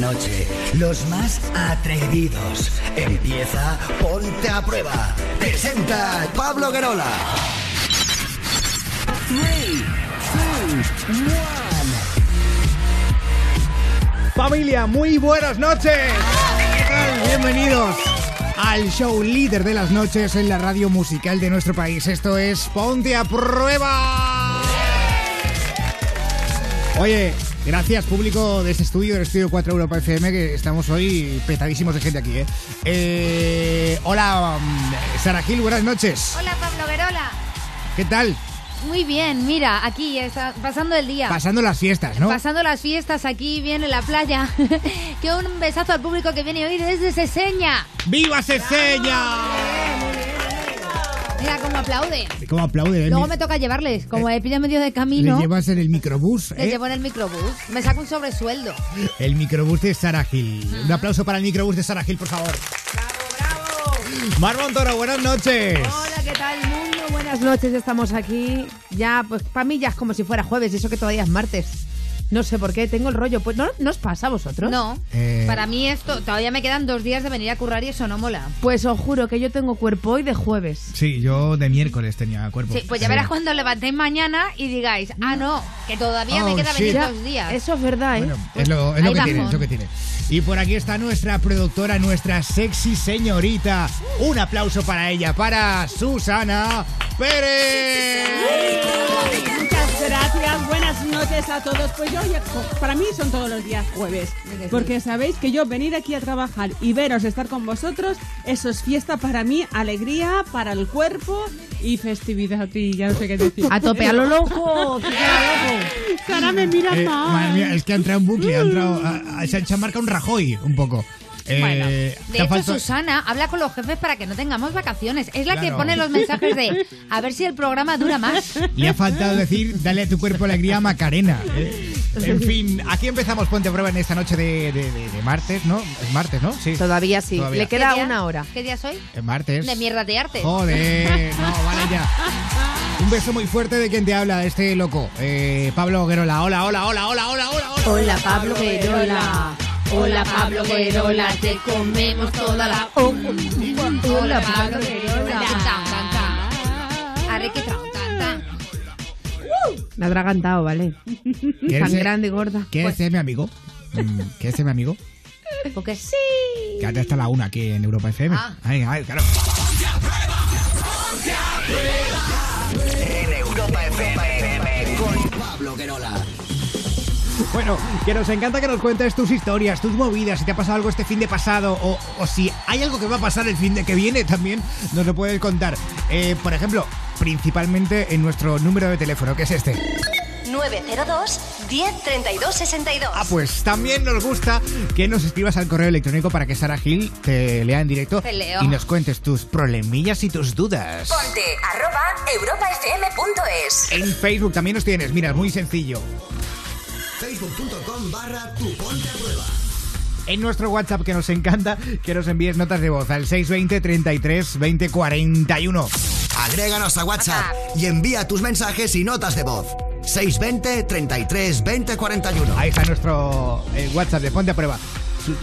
noche. Los más atrevidos. Empieza Ponte a Prueba. Presenta Pablo Guerola. 3, 2, 1. Familia, muy buenas noches. ¿Qué tal? Bienvenidos al show líder de las noches en la radio musical de nuestro país. Esto es Ponte a Prueba. Oye, gracias público de este estudio, del estudio 4 Europa FM, que estamos hoy petadísimos de gente aquí, ¿eh? Eh, hola, mm, Sara Gil, buenas noches. Hola Pablo Verola. ¿Qué tal? Muy bien, mira, aquí está pasando el día. Pasando las fiestas, ¿no? Pasando las fiestas aquí bien en la playa. que un besazo al público que viene hoy desde Seseña. ¡Viva Seseña! Mira cómo aplaude. ¿Cómo aplaude? eh? Luego me toca llevarles, como he pillado medio de Le camino. llevas en el microbús, Les ¿eh? llevo en el microbús. Me saco un sobresueldo. El microbús de Sara Gil. Un aplauso para el microbús de Sara Gil, por favor. Mar Montoro, buenas noches. Hola, ¿qué tal mundo? Buenas noches, estamos aquí. Ya, pues para mí ya es como si fuera jueves, y eso que todavía es martes. No sé por qué, tengo el rollo. Pues no, ¿no os pasa a vosotros? No, Eh. para mí esto, todavía me quedan dos días de venir a currar y eso no mola. Pues os juro que yo tengo cuerpo hoy de jueves. Sí, yo de miércoles tenía cuerpo. Sí, pues ya verás cuando levantéis mañana y digáis, ah, no, que todavía me Oh, queda venir Ya, dos días. Eso es verdad, ¿eh? Bueno, es lo, es lo Ahí que tiene, vamos. es lo que tiene. Y por aquí está nuestra productora, nuestra sexy señorita. Un aplauso para ella, para Susana Pérez. Muchas gracias, buenas noches a todos. Pues yo, ya- para mí son todos los días jueves, porque sabéis que yo venir aquí a trabajar y veros, estar con vosotros, eso es fiesta para mí, alegría para el cuerpo y festividad. Y ya no sé qué decir. A tope, a lo loco. chica, a lo loco. Sara me mira Eh, mal. madre mía, es que ha entrado en bucle, ha entrado, a- a- se ha marcado un Rajoy un poco. Eh, Bueno, te de hecho Susana habla con los jefes para que no tengamos vacaciones. Es la que pone los mensajes de a ver si el programa dura más. Le ha faltado decir, dale a tu cuerpo alegría a Macarena. ¿eh? En fin, aquí empezamos Ponte a Prueba en esta noche de, de- de- de martes, ¿no? Es martes, ¿no? Sí. Todavía sí. Todavía. Le queda ¿Qué día- una hora. ¿Qué día soy? Es martes. De mierda de arte. Joder, no, vale ya. Un beso muy fuerte de quien te habla, este loco. Eh, Pablo Guerola. Hola, hola, hola, hola, hola, hola, hola. Hola, Pablo Guerola. Hola Pablo Guerola, te comemos toda la. Hola Pablo Guerola. Tan, tan, tan. Arre que tan. Me ha atragantado, ¿vale? ¿Quieres Tan ser- grande y gorda. ¿Quieres ser mi amigo? Mm, ¿Quieres ser mi amigo? Porque sí. Quédate hasta la una aquí en Europa FM. Ah. Ay, ay, claro. En Europa FM con Pablo Guerola. Bueno, que nos encanta que nos cuentes tus historias, tus movidas, si te ha pasado algo este fin de pasado o, o si hay algo que va a pasar el fin de que viene también nos lo puedes contar. Eh, por ejemplo, principalmente en nuestro número de teléfono, que es este. 902 10 32 62. Ah, pues también nos gusta que nos escribas al correo electrónico para que Sara Gil te lea en directo y nos cuentes tus problemillas y tus dudas. Ponte arroba europafm.es. En Facebook también nos tienes, mira, es muy sencillo. Facebook.com barra tu Ponte a Prueba. En nuestro WhatsApp que nos encanta que nos envíes notas de voz al 620 33 20 41. Agréganos a WhatsApp y envía tus mensajes y notas de voz. 620 33 20 41. Ahí está nuestro eh, WhatsApp de Ponte a Prueba.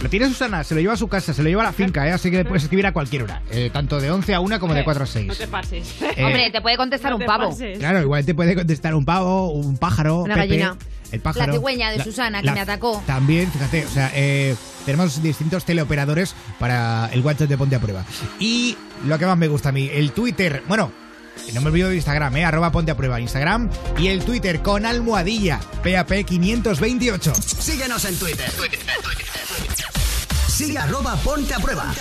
Lo tiene Susana, se lo lleva a su casa, se lo lleva a la finca, ¿eh? así que le puedes escribir a cualquier hora, eh, tanto de 11 a 1 como de 4 a 6. No te pases. Eh, Hombre, te puede contestar No un pavo. pases. Claro, igual te puede contestar un pavo, un pájaro, Una Pepe, gallina. El pájaro. La cigüeña de Susana, que me atacó. También, fíjate, o sea, eh, tenemos distintos teleoperadores para el WhatsApp de Ponte a Prueba. Y lo que más me gusta a mí, el Twitter, bueno, no me olvido de Instagram, eh, arroba Ponte a Prueba, Instagram, y el Twitter con almohadilla, PAP528. Síguenos en Twitter. Sigue arroba Ponte a Prueba.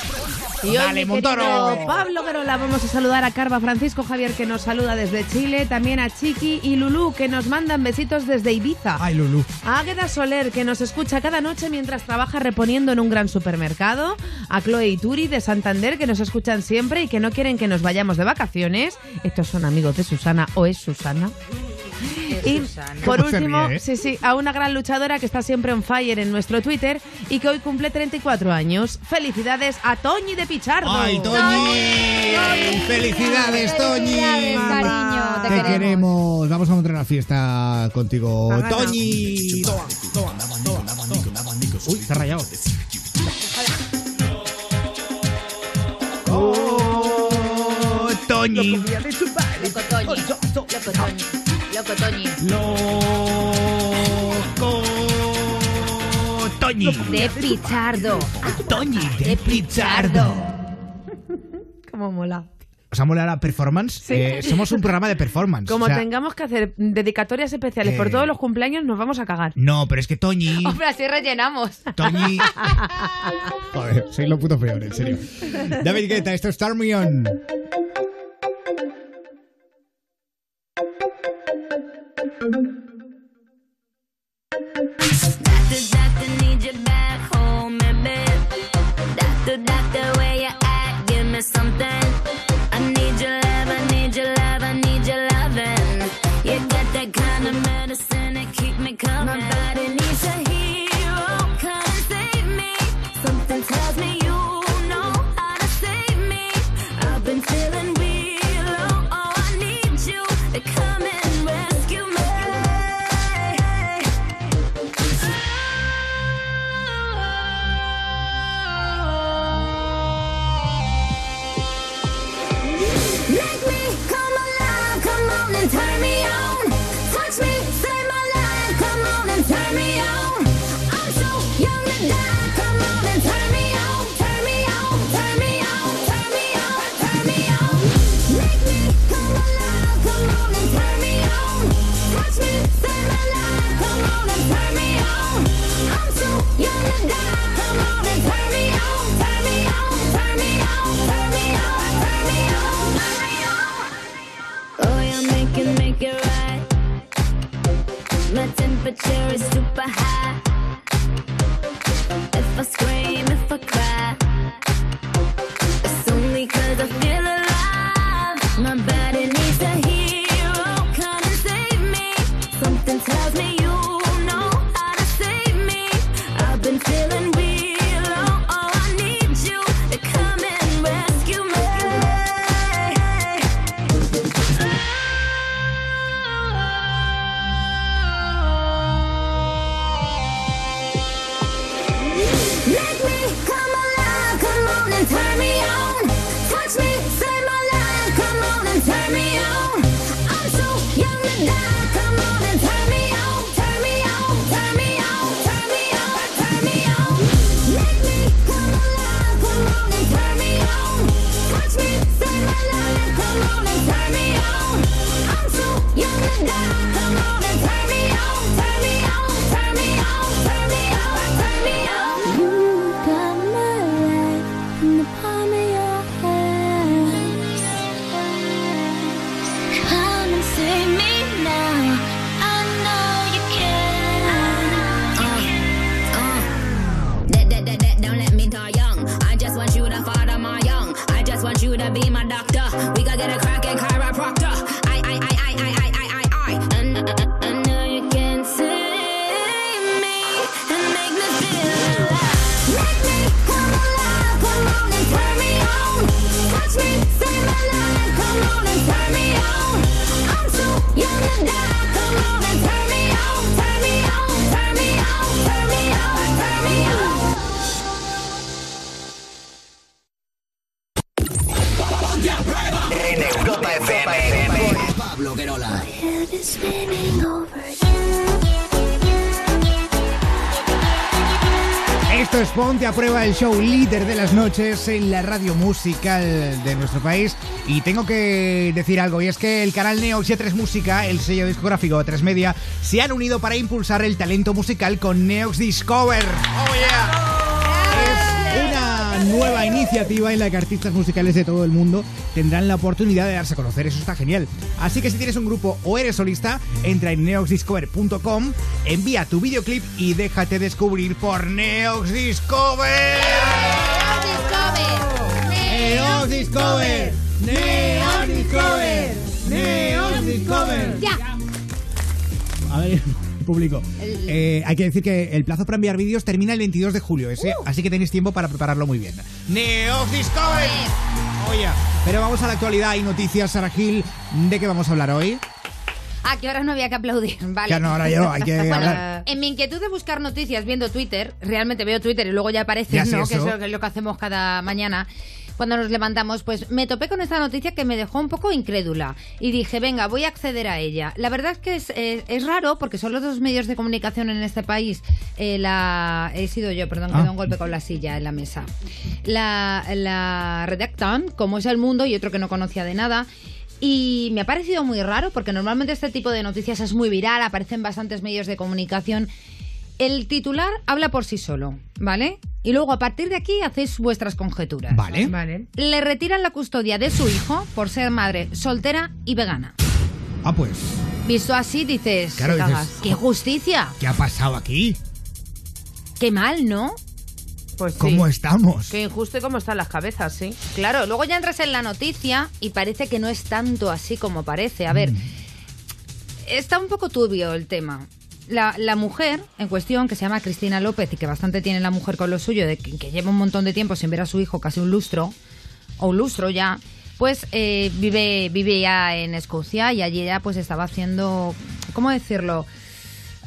Y hoy, Dale, Montoro. Pablo Guerola, vamos a saludar a Carva Francisco Javier, que nos saluda desde Chile, también a Chiqui y Lulú, que nos mandan besitos desde Ibiza. Ay, Lulu. A Águeda Soler, que nos escucha cada noche mientras trabaja reponiendo en un gran supermercado. A Chloe y Turi de Santander, que nos escuchan siempre y que no quieren que nos vayamos de vacaciones. Estos son amigos de Susana o es Susana. Y por último, ¿eh? sí, sí, a una gran luchadora que está siempre on fire en nuestro Twitter y que hoy cumple 34 años. Felicidades a Toñi de Pichardo. ¡Ay, Toñi! ¡Felicidades, Toñi! Cariño! Te, queremos. Vamos a montar una fiesta contigo, Toñi. Uy, está rayado. Oh, Toñi. Toñi. Loco Toñi. Loco Toñi. De Pichardo. Toñi de Pichardo. Como mola. ¿Os ha molado la performance? Sí. Eh, somos un programa de performance. Como tengamos que hacer dedicatorias especiales por eh. todos los cumpleaños, nos vamos a cagar. No, pero es que Toñi. Hombre, así rellenamos. Toñi. Joder, sois los putos peores, en serio. David Guetta, esto es Tarmion. coming. My body needs a make it right. My temperature is super high. el show líder de las noches en la radio musical de nuestro país. Y tengo que decir algo, y es que el canal Neo y 3 Música, el sello discográfico 3 Media, se han unido para impulsar el talento musical con Neox Discover. ¡Oh, yeah! Es una nueva iniciativa en la que artistas musicales de todo el mundo tendrán la oportunidad de darse a conocer. Eso está genial. Así que si tienes un grupo o eres solista, entra en neoxdiscover.com envía tu videoclip y déjate descubrir por Neox Discover. Neox Discover. Neox Discover. Neox Discover. Neox Discover. Ya. A ver público. Eh, hay que decir que el plazo para enviar vídeos termina el 22 de julio, ese, uh. así que tenéis tiempo para prepararlo muy bien. Neox Discovery. Oye, pero vamos a la actualidad y noticias, Sara Gil. ¿De qué vamos a hablar hoy? Ah, que ahora no había que aplaudir. Vale. Ya no, ahora ya no, hay que Bueno, hablar. en mi inquietud de buscar noticias viendo Twitter, realmente veo Twitter y luego ya aparece, Ya, ¿no? Que es eso. lo, que es lo que hacemos cada mañana. Cuando nos levantamos, pues me topé con esta noticia que me dejó un poco incrédula. Y dije, venga, voy a acceder a ella. La verdad es que es, eh, es raro porque son los dos medios de comunicación en este país. Eh, la, he sido yo, perdón, que Ah. me da un golpe con la silla en la mesa. La, la redactan, como es el mundo, y otro que no conocía de nada. Y me ha parecido muy raro porque normalmente este tipo de noticias es muy viral, aparecen bastantes medios de comunicación. El titular habla por sí solo, ¿vale? Y luego a partir de aquí hacéis vuestras conjeturas. Vale. Vale. Le retiran la custodia de su hijo por ser madre soltera y vegana. Ah, pues, Visto así dices, Claro, dices. ¡Qué justicia! ¿qué ha pasado aquí? ¡Qué mal, ¿no? Pues sí. ¿Cómo estamos? Qué injusto y cómo están las cabezas, sí. Claro, luego ya entras en la noticia y parece que no es tanto así como parece. A ver, está un poco turbio el tema. La, la mujer en cuestión, que se llama Cristina López y que bastante tiene la mujer con lo suyo, de que, que lleva un montón de tiempo sin ver a su hijo, casi un lustro, o un lustro ya, pues eh, vive, vive ya en Escocia y allí ella pues estaba haciendo, ¿cómo decirlo?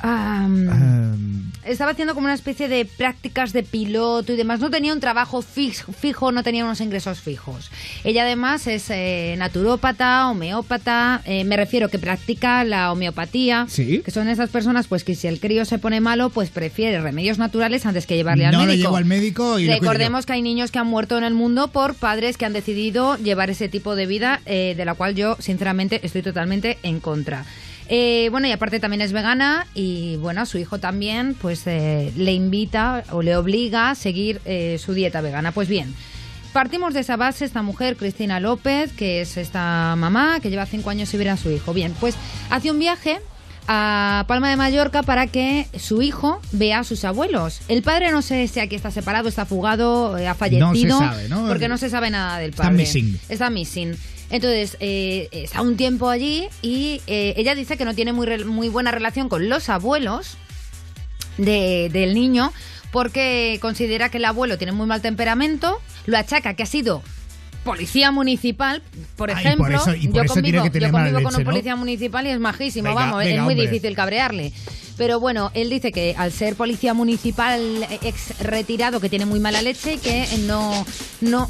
Ehm, estaba haciendo como una especie de prácticas de piloto y demás. No tenía un trabajo fix- fijo, no tenía unos ingresos fijos. Ella además es eh, naturópata, homeópata, eh, me refiero que practica la homeopatía, Sí. que son esas personas pues que si el crío se pone malo, pues prefiere remedios naturales antes que llevarle al no le médico. llevo al médico y Recordemos que hay niños que han muerto en el mundo por padres que han decidido llevar ese tipo de vida, eh, de la cual yo, sinceramente, estoy totalmente en contra. Eh, bueno, y aparte también es vegana y, bueno, su hijo también, pues eh, le invita o le obliga a seguir eh, su dieta vegana. Pues bien, partimos de esa base, esta mujer, Cristina López, que es esta mamá que lleva cinco años sin ver a su hijo. Bien, pues hace un viaje a Palma de Mallorca para que su hijo vea a sus abuelos. El padre no sé si aquí está separado, está fugado, eh, ha fallecido, sabe, ¿no? porque no se sabe nada del Está padre. missing. Está missing. Entonces, eh, está un tiempo allí y eh, ella dice que no tiene muy, re- muy buena relación con los abuelos de- del niño porque considera que el abuelo tiene muy mal temperamento, lo achaca que ha sido policía municipal, por Ah, y por ejemplo. eso- y por yo convivo, yo convivo con un ¿no? policía municipal y es majísimo, Venga, vamos, venga, es muy hombre. difícil cabrearle. Pero bueno, él dice que al ser policía municipal ex retirado, que tiene muy mala leche y que no, no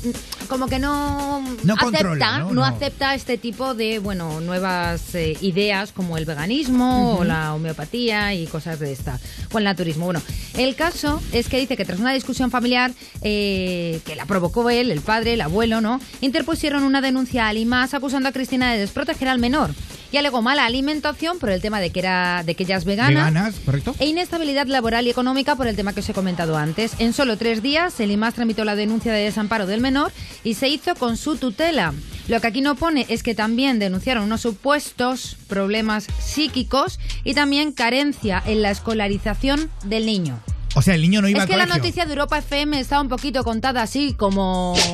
como que no, No acepta, controla, ¿no? no No. acepta este tipo de, bueno, nuevas eh, ideas como el veganismo o la homeopatía y cosas de esta, o el naturismo. Bueno, el caso es que dice que tras una discusión familiar eh, que la provocó él, el padre, el abuelo, ¿no? Interpusieron una denuncia al IMAS acusando a Cristina de desproteger al menor y alegó mala alimentación por el tema de que era de que ella es vegana. ¿Veganas, correcto? E inestabilidad laboral y económica por el tema que os he comentado antes. En solo tres días, el IMAS tramitó la denuncia de desamparo del menor y se hizo con su tutela. Lo que aquí no pone es que también denunciaron unos supuestos problemas psíquicos y también carencia en la escolarización del niño. O sea, el niño no iba es al que la noticia de Europa FM está un poquito contada así como...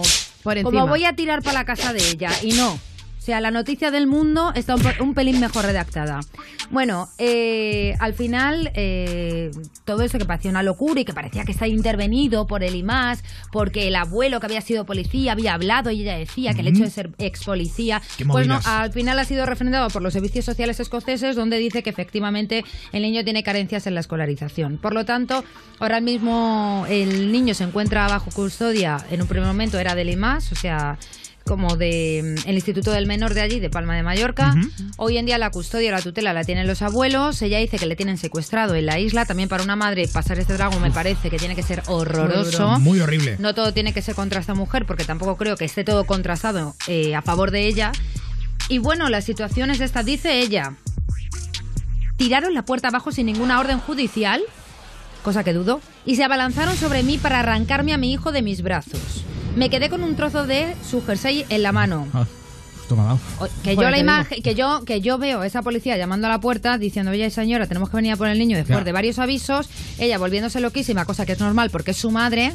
Por como encima. voy a tirar para la casa de ella y no. O sea, la noticia del mundo está un, pelín mejor redactada. Bueno, eh, al final, eh, todo eso que parecía una locura y que parecía que está intervenido por el IMAS, porque el abuelo que había sido policía había hablado y ella decía que el hecho de ser ex policía, pues no, al final ha sido refrendado por los servicios sociales escoceses, donde dice que efectivamente el niño tiene carencias en la escolarización. Por lo tanto, ahora mismo el niño se encuentra bajo custodia, en un primer momento era del IMAS, o sea como de mm, el Instituto del Menor de allí, de Palma de Mallorca. Hoy en día la custodia o la tutela la tienen los abuelos. Ella dice que le tienen secuestrado en la isla. También para una madre pasar este trago me parece que tiene que ser horroroso. Muy horrible. No todo tiene que ser contra esta mujer, porque tampoco creo que esté todo contrastado eh, a favor de ella. Y bueno, la situación es esta, dice ella. Tiraron la puerta abajo sin ninguna orden judicial, cosa que dudo, y se abalanzaron sobre mí para arrancarme a mi hijo de mis brazos. Me quedé con un trozo de su jersey en la mano. Ah, Que yo la imagen, que yo, que yo veo a esa policía llamando a la puerta diciendo, oye señora, tenemos que venir a por el niño después de varios avisos, ella volviéndose loquísima, cosa que es normal porque es su madre,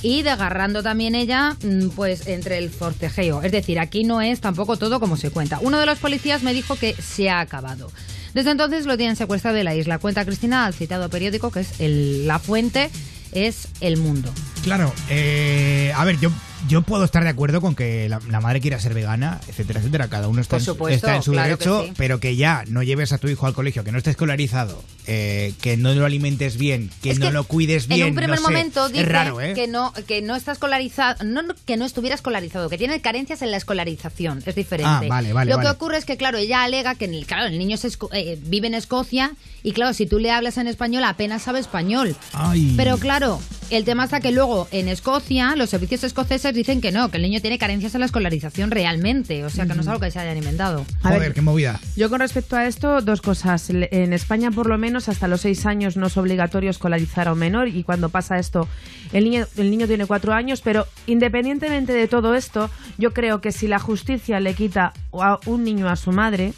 y desgarrando también ella, mm, pues entre el forcejeo. Es decir, aquí no es tampoco todo como se cuenta. Uno de los policías me dijo que se ha acabado. Desde entonces lo tienen secuestrado de la isla. Cuenta Cristina al citado periódico, que es el- la fuente, es El Mundo. Claro, eh, a ver, yo, yo puedo estar de acuerdo con que la, la madre quiera ser vegana, etcétera, etcétera. Cada uno está, en, su- supuesto, está en su claro que derecho, sí. pero que ya no lleves a tu hijo al colegio, que no esté escolarizado, eh, que no lo alimentes bien, que Es no que lo cuides bien. En un primer no sé, momento dice raro, ¿eh? que no que no está escolarizado, no, que no estuviera escolarizado, que tiene carencias en la escolarización, es diferente. Ah, vale, vale, Lo vale. que ocurre es que claro, ella alega que el, claro, el niño eh, vive en Escocia y claro, si tú le hablas en español apenas sabe español. Ay. Pero claro, el tema está que luego en Escocia los servicios escoceses dicen que no, que el niño tiene carencias en la escolarización realmente, o sea que no es algo que se haya inventado. A Joder, ver, qué movida. Yo con respecto a esto, dos cosas. En España, por lo menos, hasta los seis años no es obligatorio escolarizar a un menor y cuando pasa esto, el niño, el niño tiene cuatro años, pero independientemente de todo esto, yo creo que si la justicia le quita a un niño a su madre,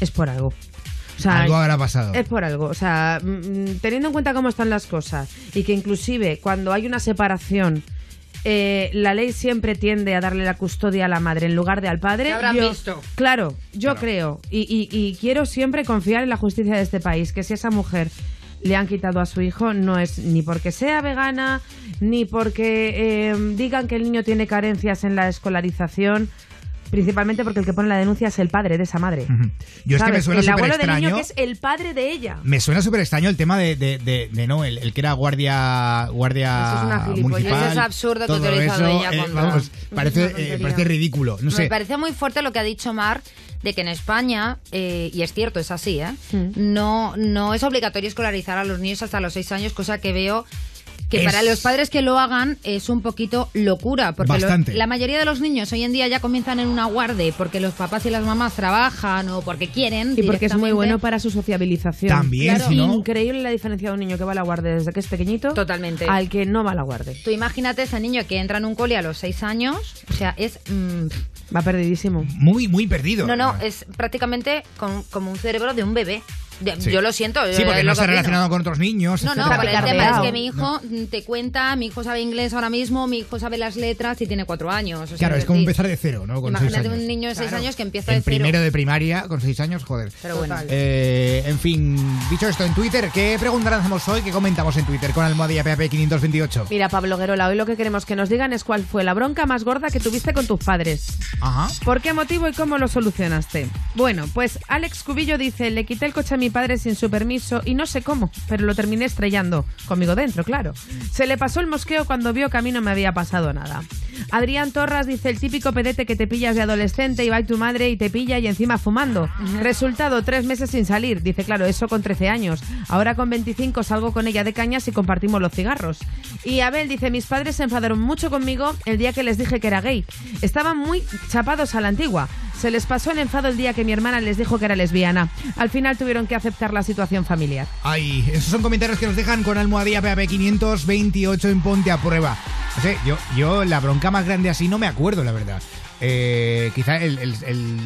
es por algo. O sea, Algo habrá pasado. es por algo. O sea, mm, teniendo en cuenta cómo están las cosas y que inclusive cuando hay una separación, eh, la ley siempre tiende a darle la custodia a la madre en lugar de al padre. ¿Qué habrán yo- visto? Claro, yo creo y, y- y quiero siempre confiar en la justicia de este país, que si esa mujer le han quitado a su hijo no es ni porque sea vegana, ni porque eh, digan que el niño tiene carencias en la escolarización. Principalmente porque el que pone la denuncia es el padre de esa madre. Yo es que me suena el súper abuelo del niño extraño. que es el padre de ella. Me suena súper extraño el tema de, de, de- de, no, el, el que era guardia guardia Eso es una municipal. Eso es absurdo que todo ha utilizado eso, ella eh, contra- vamos, Es parece, una eh, parece ridículo. No Me parece muy fuerte lo que ha dicho Mar de que en España, eh, y es cierto, es así, ¿eh? Mm. no, no es obligatorio escolarizar a los niños hasta los seis años, cosa que veo que Es- para los padres que lo hagan es un poquito locura, porque lo- la mayoría de los niños hoy en día ya comienzan en una guarde porque los papás y las mamás trabajan o porque quieren. Y porque es muy bueno para su sociabilización. También, Claro, si no- Increíble la diferencia de un niño que va a la guardia desde que es pequeñito Totalmente. al que no va a la guardia. Tú imagínate ese niño que entra en un cole a los seis años, o sea, es... mm, Va perdidísimo. Muy, muy perdido. no, no, es prácticamente con- como un cerebro de un bebé. Sí. Yo lo siento. Sí, porque no que opino. relacionado con otros niños. No, no, etcétera. pero el tema es que mi hijo mm, te cuenta, mi hijo sabe inglés ahora mismo, mi hijo sabe las letras y tiene cuatro años. o sea, Claro, es como empezar de cero, ¿no? Con seis Imagínate años. un niño de seis Claro. años que empieza de cero. primero de primaria, con seis años, joder. Pero bueno. Eh, en fin, dicho esto en Twitter, ¿qué pregunta lanzamos hoy? ¿Qué comentamos en Twitter con almohadilla PAP 528? Mira, Pablo Guerola, hoy lo que queremos que nos digan es cuál fue la bronca más gorda que tuviste con tus padres. Ajá. ¿Por qué motivo y cómo lo solucionaste? Bueno, pues Alex Cubillo dice, le quité el coche a mi padre sin su permiso y no sé cómo, pero lo terminé estrellando. Conmigo dentro, claro. Se le pasó el mosqueo cuando vio que a mí no me había pasado nada. Adrián Torras dice, el típico pedete que te pillas de adolescente y va tu madre y te pilla y encima fumando. Resultado, tres meses sin salir. Dice, claro, eso con 13 años. Ahora con 25 salgo con ella de cañas y compartimos los cigarros. Y Abel dice, mis padres se enfadaron mucho conmigo el día que les dije que era gay. Estaban muy chapados a la antigua. Se les pasó el enfado el día que mi hermana les dijo que era lesbiana. Al final tuvieron que aceptar la situación familiar. Ay, esos son comentarios que nos dejan con almohadilla PAP 528 en Ponte a Prueba. No sé, yo, yo la bronca más grande así no me acuerdo, la verdad. Eh, quizá el, el- el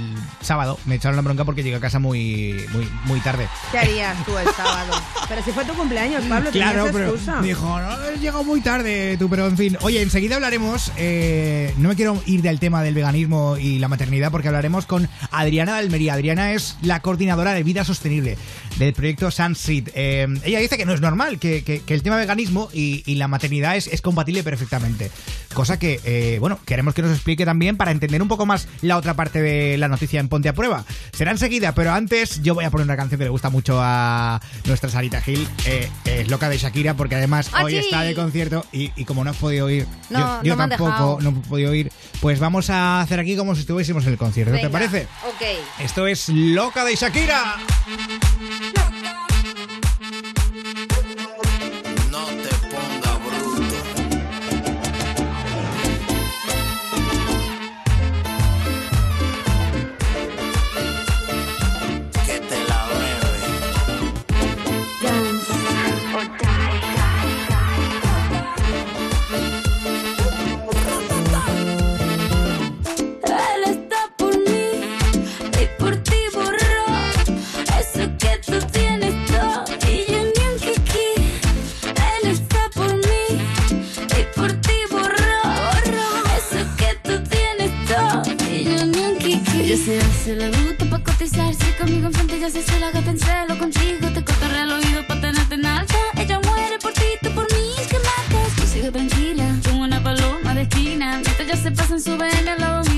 sábado me echaron la bronca porque llegué a casa muy, muy, muy tarde. ¿Qué harías tú el sábado? Pero si fue tu cumpleaños, Pablo, Claro, tenías pero excusa. dijo, no, llegado muy tarde tú, pero en fin. Oye, enseguida hablaremos, eh, no me quiero ir del tema del veganismo y la maternidad porque hablaremos con Adriana de Almería. Adriana es la coordinadora de vida sostenible del proyecto Sunseed. Eh, ella dice que no es normal, que, que- que el tema veganismo y, y la maternidad es, es compatible perfectamente. Cosa que, eh, bueno, queremos que nos explique también para entender un poco más la otra parte de la noticia en Ponte a Prueba. Será enseguida, pero antes yo voy a poner una canción que le gusta mucho a nuestra Sarita Gil, eh, es Loca de Shakira, porque además ¡Ah, hoy está de concierto y, y como no has podido ir, No, yo, yo no tampoco no he podido ir, pues vamos a hacer aquí como si estuviésemos en el concierto, ¿te Venga, parece? Ok. Esto es Loca de Shakira. Ya se hace la bruta pa' cotizarse conmigo enfrente, ya se hace la gata en celo contigo. Te cortaré el oído pa' tenerte en alta. Ella muere por ti, tú por mí, que matas. Tú sigue tranquila, como una paloma de esquina. Mientras ya se pasan, suben al lado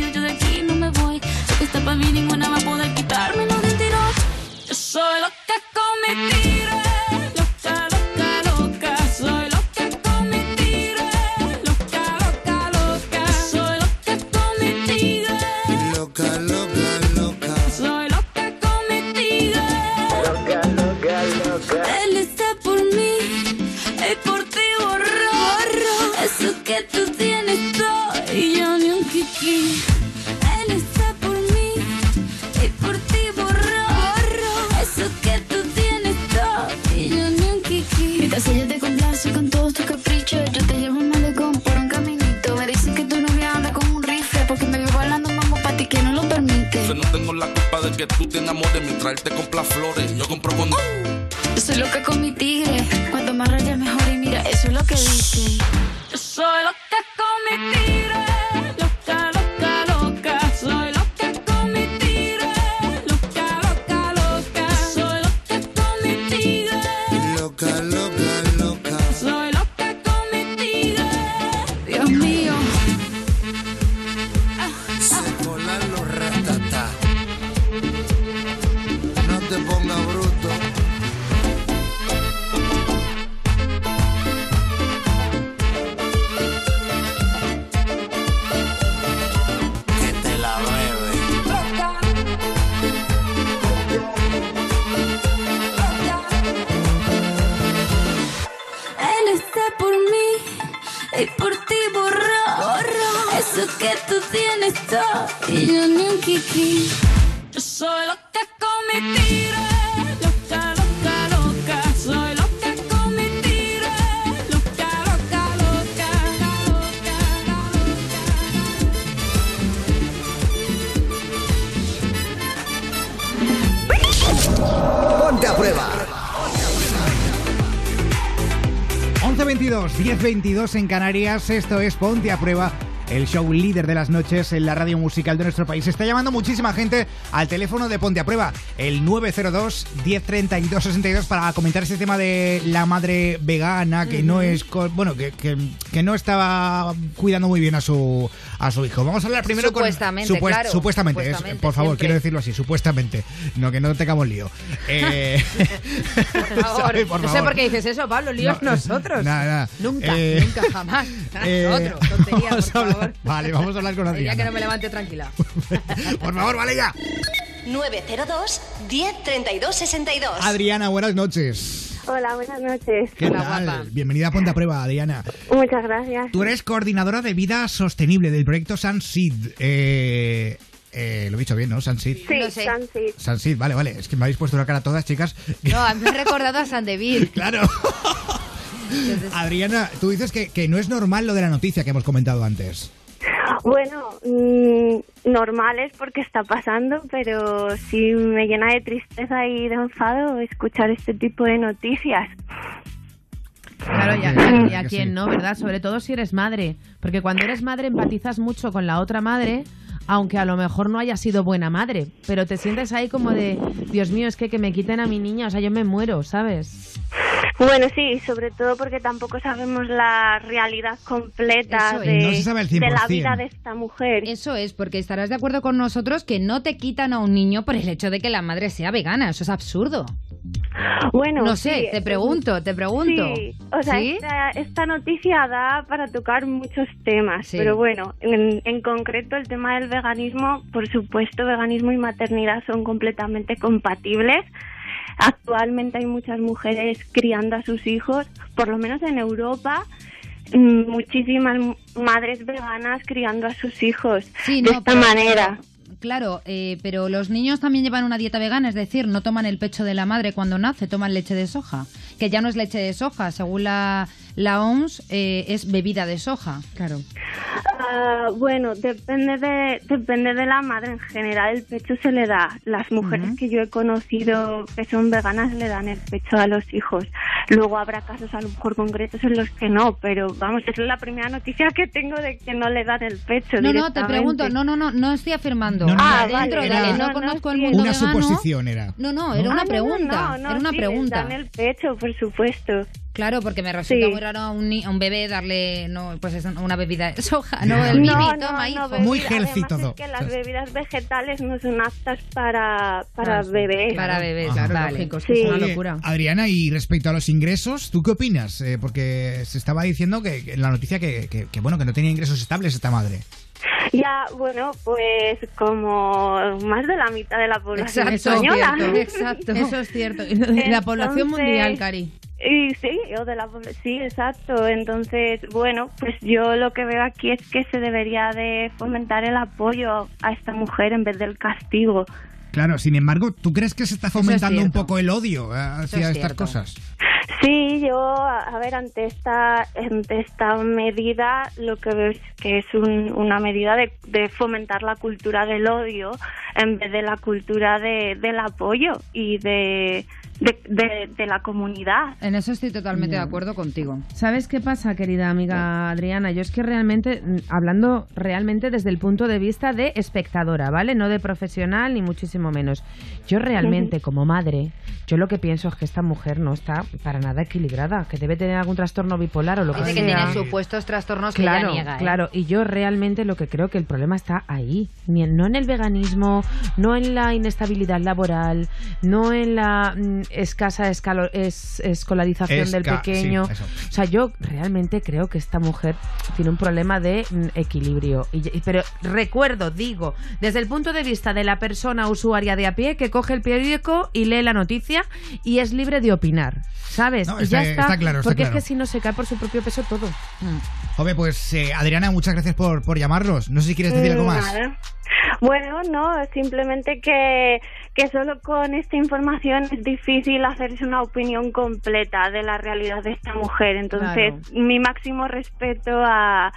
Ponte a prueba. 11.22, 10.22 en Canarias. Esto es Ponte a Prueba. El show líder de las noches en la radio musical de nuestro país. Está llamando muchísima gente al teléfono de Ponte a Prueba, el 902 1032 62 para comentar ese tema de la madre vegana que no es bueno que, que- que no estaba cuidando muy bien a su a su hijo. Vamos a hablar primero Supuestamente, con Supuest- claro. supuestamente, es- Supuestamente, por favor, siempre. quiero decirlo así, supuestamente, no que no tengamos lío. Eh, Por favor. ¿sabes? Por no sé favor. por qué dices eso, Pablo, líos No, nosotros. nada, nada. Nunca, Eh, nunca, jamás. eh, Nosotros, tontería, por hablar- favor. Vale, vamos a hablar con El día que Adriana. no me levante tranquila. Por favor, vale ya. 902 1032 62. Adriana, buenas noches. Hola, buenas noches. ¿Qué tal? Bienvenida a Ponte a Prueba, Adriana. Muchas gracias. Tú eres coordinadora de vida sostenible del proyecto Sunseed. Eh, eh, lo he dicho bien, ¿no? Sunseed. Sí, No sé. Sansi. Sunseed, vale, vale. Es que me habéis puesto una cara a todas, chicas. No, me ha recordado a San David. Claro. Adriana, tú dices que, que no es normal lo de la noticia que hemos comentado antes. Bueno, mm, normal es porque está pasando, pero sí me llena de tristeza y de enfado escuchar este tipo de noticias. Claro, y a, Claro y a que quién no, ¿verdad? Sobre todo si eres madre. Porque cuando eres madre empatizas mucho con la otra madre, aunque a lo mejor no haya sido buena madre. Pero te sientes ahí como de, Dios mío, es que que me quiten a mi niña, o sea, yo me muero, ¿sabes? Bueno, sí, sobre todo porque tampoco sabemos la realidad completa es. de, No de la 100%. vida de esta mujer. Eso es, porque estarás de acuerdo con nosotros que no te quitan a un niño por el hecho de que la madre sea vegana. Eso es absurdo. Bueno, No sé, sí, te pregunto, te pregunto. Sí, o sea, ¿Sí? esta, esta noticia da para tocar muchos temas, Sí. pero bueno, en, en concreto el tema del veganismo, por supuesto, veganismo y maternidad son completamente compatibles. Actualmente hay muchas mujeres criando a sus hijos, por lo menos en Europa, mm, muchísimas madres veganas criando a sus hijos Sí, de no, esta pero- manera. Claro, eh, pero los niños también llevan una dieta vegana, es decir, no toman el pecho de la madre cuando nace, toman leche de soja, que ya no es leche de soja, según la, la OMS, eh, es bebida de soja. Claro. Ah, bueno, depende de, depende de la madre. En general, el pecho se le da. Las mujeres que yo he conocido que son veganas le dan el pecho a los hijos. Luego habrá casos a lo mejor concretos en los que no, pero vamos, esa es la primera noticia que tengo de que no le dan el pecho. No, no, te pregunto, no, no, no, no estoy afirmando. No, no, Ah, no, Dentro, era dale, no, no, conozco no, el mundo una vegano. suposición era. No, no, era una Ah, no, pregunta. no, no, era una sí, pregunta. Dan el pecho, por supuesto. Claro, porque me resulta Sí. muy raro a un, ni- a un bebé darle no, pues es una bebida de soja, no el No, bibi, no, toma, no, bebida. Muy healthy todo. Es que las bebidas vegetales no son aptas para, para bebés. Para bebés, Claro, vale. lógico, Sí. es una Oye, locura. Adriana, y respecto a los ingresos, ¿tú qué opinas? Eh, porque se estaba diciendo que, que en la noticia que, que- que, bueno que no tenía ingresos estables esta madre. Ya, bueno, pues como más de la mitad de la población Exacto, española. cierto, exacto. Eso es cierto. Y de la población Entonces- mundial, Cari. Y sí, o de la sí, exacto. Entonces, bueno, pues yo lo que veo aquí es que se debería de fomentar el apoyo a esta mujer en vez del castigo. Claro, sin embargo, ¿tú crees que se está fomentando un poco el odio eh, hacia es estas cosas? Sí, yo, a ver, ante esta, ante esta medida, lo que veo es que es un- una medida de, de fomentar la cultura del odio en vez de la cultura de, del apoyo y de, de, de- de la comunidad. En eso estoy totalmente Ya. de acuerdo contigo. ¿Sabes qué pasa, querida amiga Adriana? Yo es que realmente, mm, hablando realmente desde el punto de vista de espectadora, ¿vale? No de profesional ni muchísimo menos. Yo realmente, como madre, yo lo que pienso es que esta mujer no está para nada equilibrada, que debe tener algún trastorno bipolar o lo que Dice que sea. tiene supuestos trastornos que Claro, ella niega. ¿eh? claro. Y yo realmente lo que creo que el problema está ahí. No en el veganismo, no en la inestabilidad laboral, no en la mm, escasa escalo- es- escolarización del pequeño. sí, o sea, yo realmente creo que esta mujer tiene un problema de mm, equilibrio. Y, y- pero recuerdo, digo, desde el punto de vista de la persona usuaria de a pie que coge el periódico y lee la noticia y es libre de opinar. ¿Sabes? No, y ya está- claro, está porque claro. es que si no se cae por su propio peso todo. Joder, pues eh, Adriana, muchas gracias por, por llamarnos. No sé si quieres decir algo más. Nada. Bueno, no, simplemente que, que solo con esta información es difícil hacerse una opinión completa de la realidad de esta mujer. Entonces, mi máximo respeto a,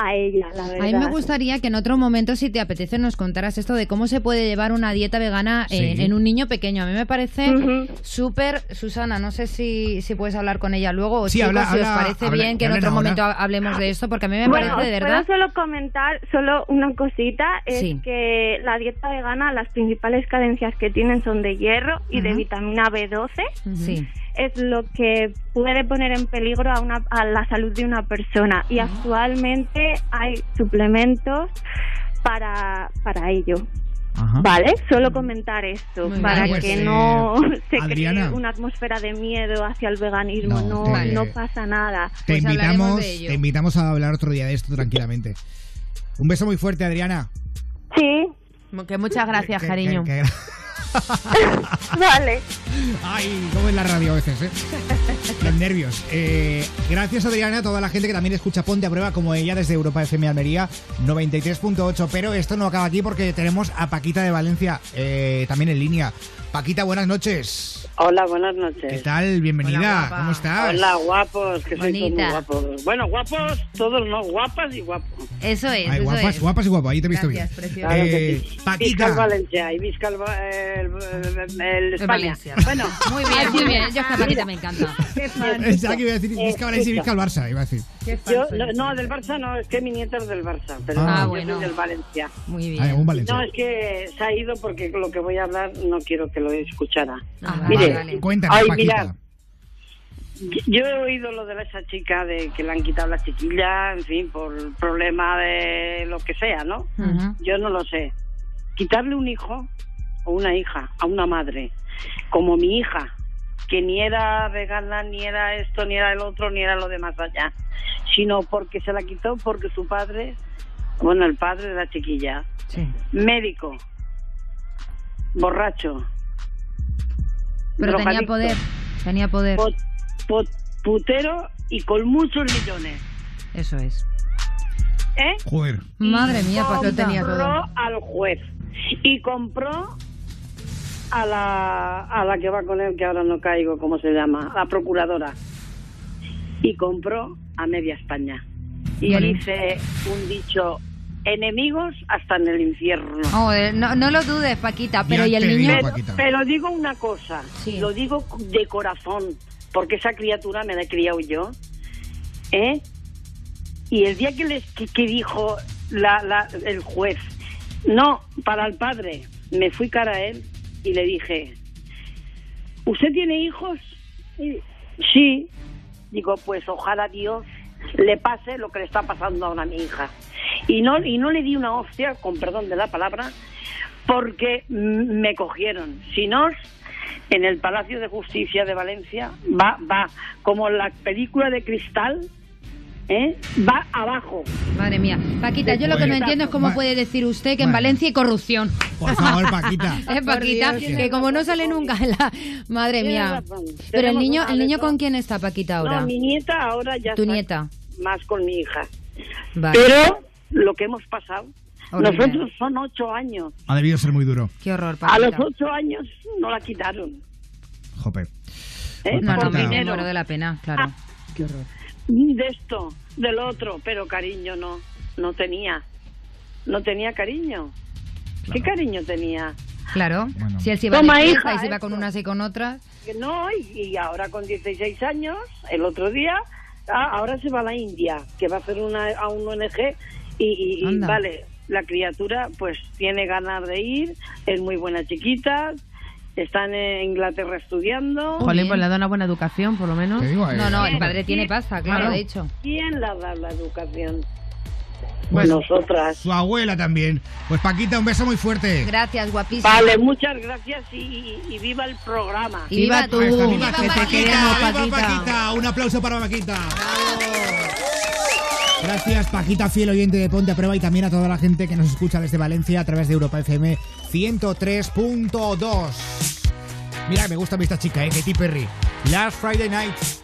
a ella, la verdad. A mí me gustaría que en otro momento, si te apetece, nos contaras esto de cómo se puede llevar una dieta vegana en, Sí. en un niño pequeño. A mí me parece Ujú. súper... Susana, no sé si, si puedes hablar con ella luego o Sí, chicos, habla- si os parece habla- bien que en otro momento ha- hablemos de esto, porque a mí me Bueno, parece de verdad... puedo solo comentar solo una cosita, es Sí. que la dieta vegana, las principales carencias que tienen son de hierro y de vitamina B12. Sí. Es lo que puede poner en peligro a, una, a la salud de una persona y actualmente hay suplementos para, para ello. Ajá. Vale, solo comentar esto Muy para bien. Pues, que eh, no se Adriana. cree una atmósfera de miedo hacia el veganismo. No, No, te- no pasa nada. Te Pues invitamos, te invitamos a hablar otro día de esto tranquilamente. Un beso muy fuerte, Adriana. Sí, Que muchas gracias, Que- cariño. que- que- vale. Ay, cómo es la radio a veces, ¿eh? Los nervios. Eh, gracias, Adriana, a toda la gente que también escucha Ponte a Prueba como ella desde Europa FM Almería 93.8. Pero esto no acaba aquí porque tenemos a Paquita de Valencia eh, también en línea. Paquita, buenas noches. Hola, buenas ¿Qué noches. tal? Bienvenida. Hola. ¿Cómo estás? Hola, guapos, que sois muy guapos. Bueno, guapos, todos no, guapas y guapos. Eso es, Ay, eso guapas, es. guapas y guapas. Ahí te he visto Gracias, bien. preciosa. Claro Eh, sí. Paquita. el Valencia y visca el, el, España. Valencia. Bueno, Muy bien, muy bien. Yo es que Paquita me encanta. Pensaba que iba a decir Vizca Valencia y Vizca el Barça. Iba a decir. yo, no, no, del Barça no, es que mi nieta es del Barça, pero Ah, yo bueno. soy del Valencia. Muy Ay, bien. un Valencia. No, es que se ha ido porque lo que voy a hablar no quiero que lo escuchara. Ah, Mire, vale. Cuéntanos, Ay, mirad. Yo he oído lo de esa chica de que le han quitado la chiquilla, en fin, por problema de lo que sea, ¿no? Yo no lo sé. Quitarle un hijo o una hija a una madre, como mi hija, que ni era vegana, ni era esto, ni era el otro, ni era lo de más allá, sino porque se la quitó porque su padre, bueno, el padre de la chiquilla, Sí. médico, borracho, Pero tenía poder. Tenía poder. pot- pot- putero y con muchos millones. Eso es. ¿Eh? Joder. Madre mía, pues lo compró tenía todo. al juez y compró a la, a la que va con él, que ahora no caigo, ¿cómo se llama? La procuradora. Y compró a media España. Y Vale. dice un dicho, enemigos hasta en el infierno. Joder, no, no lo dudes, Paquita, pero Ya ¿y el niño? digo, Pero, digo una cosa, Sí. lo digo de corazón. porque esa criatura me la he criado yo. ¿Eh? Y el día que, les, que, que dijo la, la- el juez, no, para el padre, me fui cara a él y le dije, ¿usted tiene hijos? Y, sí. Digo, pues ojalá Dios le pase lo que le está pasando ahora a mi hija. Y no, y no le di una hostia, con perdón de la palabra, porque me cogieron. Si no, en el Palacio de Justicia de Valencia va, va, como la película de cristal, ¿eh? va abajo. Madre mía. Paquita, yo lo que no entiendo es cómo puede decir usted que en. Valencia hay corrupción. Por favor, Paquita. Eh, Paquita, que como no sale nunca en la... Madre mía. Pero el niño, ¿el niño con quién está, Paquita, ahora? No, mi nieta ahora ya Tu está nieta. más con mi hija. Vale. Pero lo que hemos pasado, Horrible. nosotros son ocho años. Ha debido ser muy duro. Qué horror, A los ocho años no la quitaron. Jope. ¿eh? No, no, me muero de la pena, claro. Qué horror. de esto, del otro, pero cariño no, no tenía. No tenía cariño. ¿Qué cariño tenía? Claro. Si él se iba Toma, de hija, y se iba con unas y con otras. No, y, y ahora con 16 años, el otro día, ah, ahora se va a la India, que va a hacer una, a un ONG y, vale, la criatura pues tiene ganas de ir, es muy buena chiquita, está en Inglaterra estudiando. Jolín, pues le da una buena educación, por lo menos. No, no, el padre tiene pasta, claro, de hecho. ¿Quién la da la educación? Bueno, Nosotras. Su abuela también. Pues Paquita, un beso muy fuerte. Gracias, guapísima. Vale, muchas gracias y, y- y viva el programa. Y viva tú. Viva Paquita. queremos, Viva Paquita. Paquita. Un aplauso para Paquita. Gracias, Paquita, fiel oyente de Ponte a Prueba y también a toda la gente que nos escucha desde Valencia a través de Europa FM 103.2. Mira, me gusta a mí esta chica, ¿eh? Katy Perry. Last Friday Night.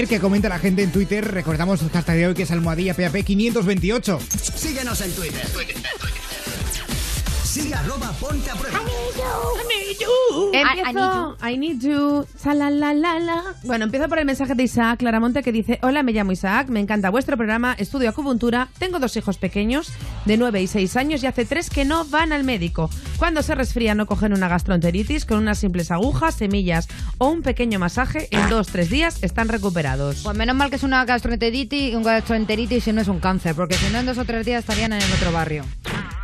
Ver qué comenta la gente en Twitter. Recordamos el hashtag de hoy que es almohadilla PAP 528. Síguenos en Twitter. Sigue arroba ponte a prueba. Empiezo. I, need you. Salalalala. Bueno, empiezo por el mensaje de Isaac Claramonte que dice: Hola, me llamo Isaac, me encanta vuestro programa, estudio acupuntura, tengo dos hijos pequeños de 9 y 6 años y hace tres que no van al médico. Cuando se resfrían o cogen una gastroenteritis, con unas simples agujas, semillas o un pequeño masaje, en dos tres días están recuperados. Pues menos mal que es una gastroenteritis, un gastroenteritis y no es un cáncer, porque si no en dos o tres días estarían en el otro barrio.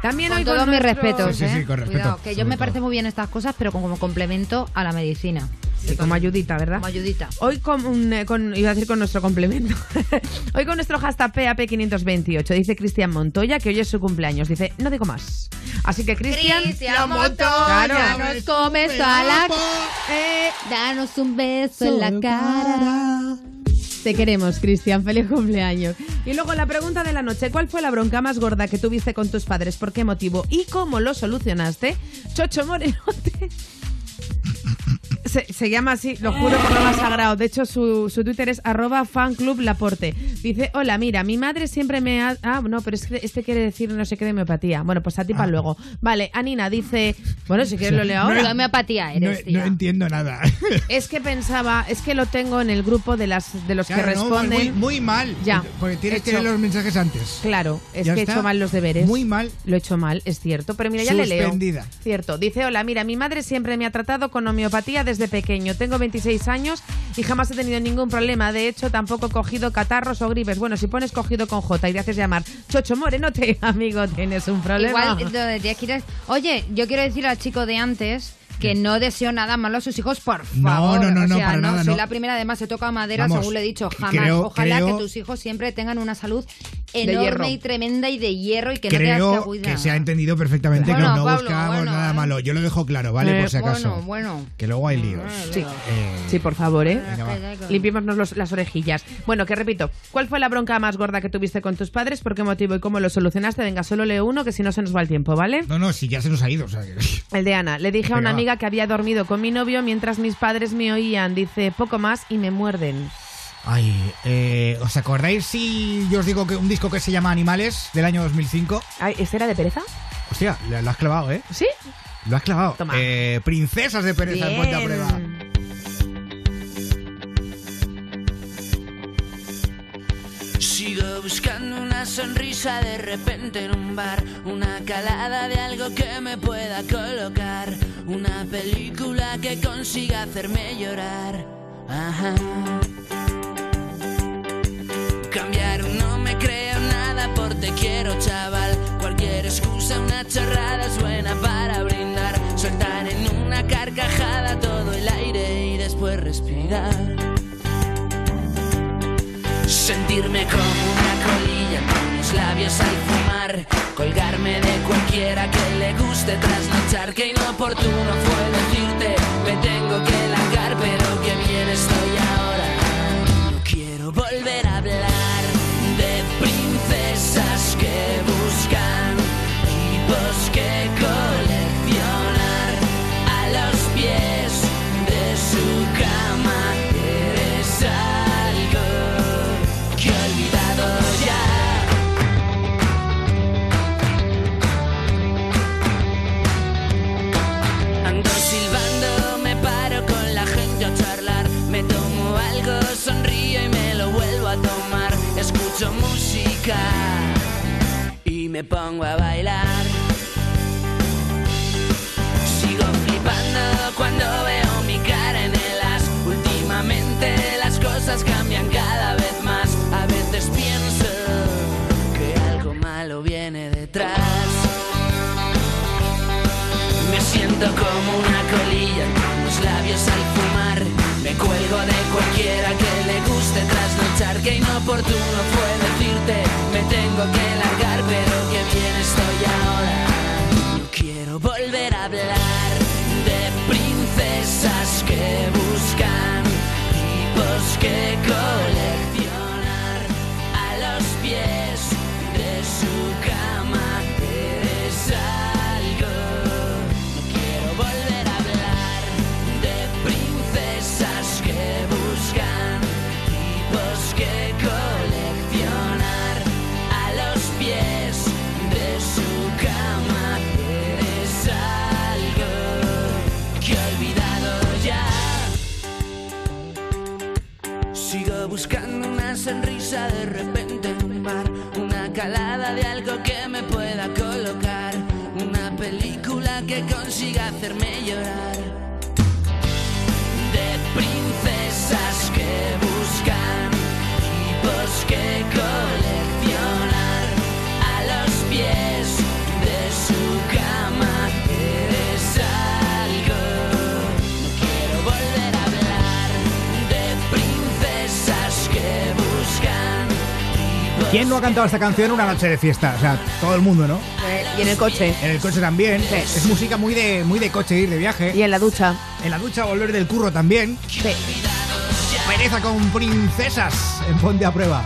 También Con hoy todos con mis nuestro- respetos, Sí, sí, ¿eh? sí, con respeto, Cuidado, que yo me todo. parece muy bien estas cosas, pero como complemento a la medicina. Sí, como ayudita, ¿verdad? Como ayudita. Hoy con, un, eh, con- iba a decir con nuestro complemento. hoy con nuestro hashtag PAP528 dice Cristian Montoya que hoy es su cumpleaños. Dice, no digo más. Así que Cristian, Cristian Montoya, Montoya, nos comes a la... Eh, danos un beso en la cara. te queremos, Cristian. Feliz cumpleaños. Y luego la pregunta de la noche, ¿cuál fue la bronca más gorda que tuviste con tus padres? ¿Por qué motivo? ¿Y cómo lo solucionaste? Chocho Morenote. Se, se llama así, lo juro por lo más sagrado. De hecho, su, su Twitter es arroba fanclublaporte. Dice, hola, mira, mi madre siempre me ha... Ah, no, pero es que este quiere decir no sé qué de homeopatía. Bueno, pues a ti para luego. Vale, Anina dice... Bueno, si quieres lo leo ahora. ¿Qué homeopatía No, eres, no tía? entiendo nada. Es que pensaba, es que lo tengo en el grupo de las de los Claro, que no, responden. muy, muy mal. Ya. Porque tienes que leer los mensajes antes. Claro, es Ya que he hecho mal los deberes. Muy mal. Lo he hecho mal, es cierto. Pero mira, ya le leo. Suspendida. Cierto. Dice, hola, mira, mi madre siempre me ha tratado con homeopatía desde pequeño. Tengo 26 años y jamás he tenido ningún problema. De hecho, tampoco he cogido catarros o gripes. Bueno, si pones cogido con J y te haces llamar Chocho Morenote, amigo, tienes un problema. Oye, yo quiero decir al chico de antes que no deseo nada malo a sus hijos, por No, favor. no, no, O no, sea, para nada, Soy no. la primera, además, se toca madera, Vamos, según le he dicho, jamás. creo- Ojalá creo- que tus hijos siempre tengan una salud enorme y tremenda y de hierro y que no tengas que Creo se ha entendido perfectamente Bueno, que no Pablo, buscábamos bueno, nada eh. malo. Yo lo dejo claro, ¿vale? Eh, por si acaso. Bueno, bueno. Que luego hay líos. Sí. Eh, Sí, por favor, ¿eh? Limpiémonos los- las orejillas. Bueno, que repito, ¿cuál fue la bronca más gorda que tuviste con tus padres? ¿Por qué motivo y cómo lo solucionaste? Venga, solo leo uno, que si no se nos va el tiempo, ¿vale? No, no, si ya se nos ha ido. O sea, que- El de Ana. Le dije a una va. Amiga que había dormido con mi novio mientras mis padres me oían. Dice, poco más y me muerden. Ay, eh, ¿os acordáis si yo os digo que un disco que se llama Animales del año 2005? Ay, ¿Ese era de pereza? Hostia, lo lo has clavado, ¿eh? ¿Sí? Lo has clavado. Toma. Eh, princesas de pereza, Bien. ponte a prueba. Sigo buscando una sonrisa de repente en un bar, una calada de algo que me pueda colocar, una película que consiga hacerme llorar. Ajá. Cambiar no me creo nada por te quiero chaval, cualquier excusa, una chorrada es buena para brindar, soltar en una carcajada todo el aire y después respirar. Sentirme como una colilla con los labios al fumar. Colgarme de cualquiera que le guste trasnochar. Que inoportuno fue decirte y me pongo a bailar. Sigo flipando cuando veo mi cara en el as. Últimamente las cosas cambian cada vez más. A veces pienso que algo malo viene detrás. Me siento como una colilla con los labios al fumar. Me cuelgo de cualquiera que le guste trasnochar. Que inoportuno fue me tengo sonrisa de repente en una calada de algo que me pueda colocar, una película que consiga hacerme llorar. De princesas que buscan tipos que colan. ¿Quién no ha cantado esta canción una noche de fiesta? O sea, todo el mundo, ¿no? Y en el coche. En el coche también. Es música muy de, muy de coche ir de viaje. Y en la ducha. En la ducha volver del curro también. Sí. Pereza con princesas en Ponte a Prueba.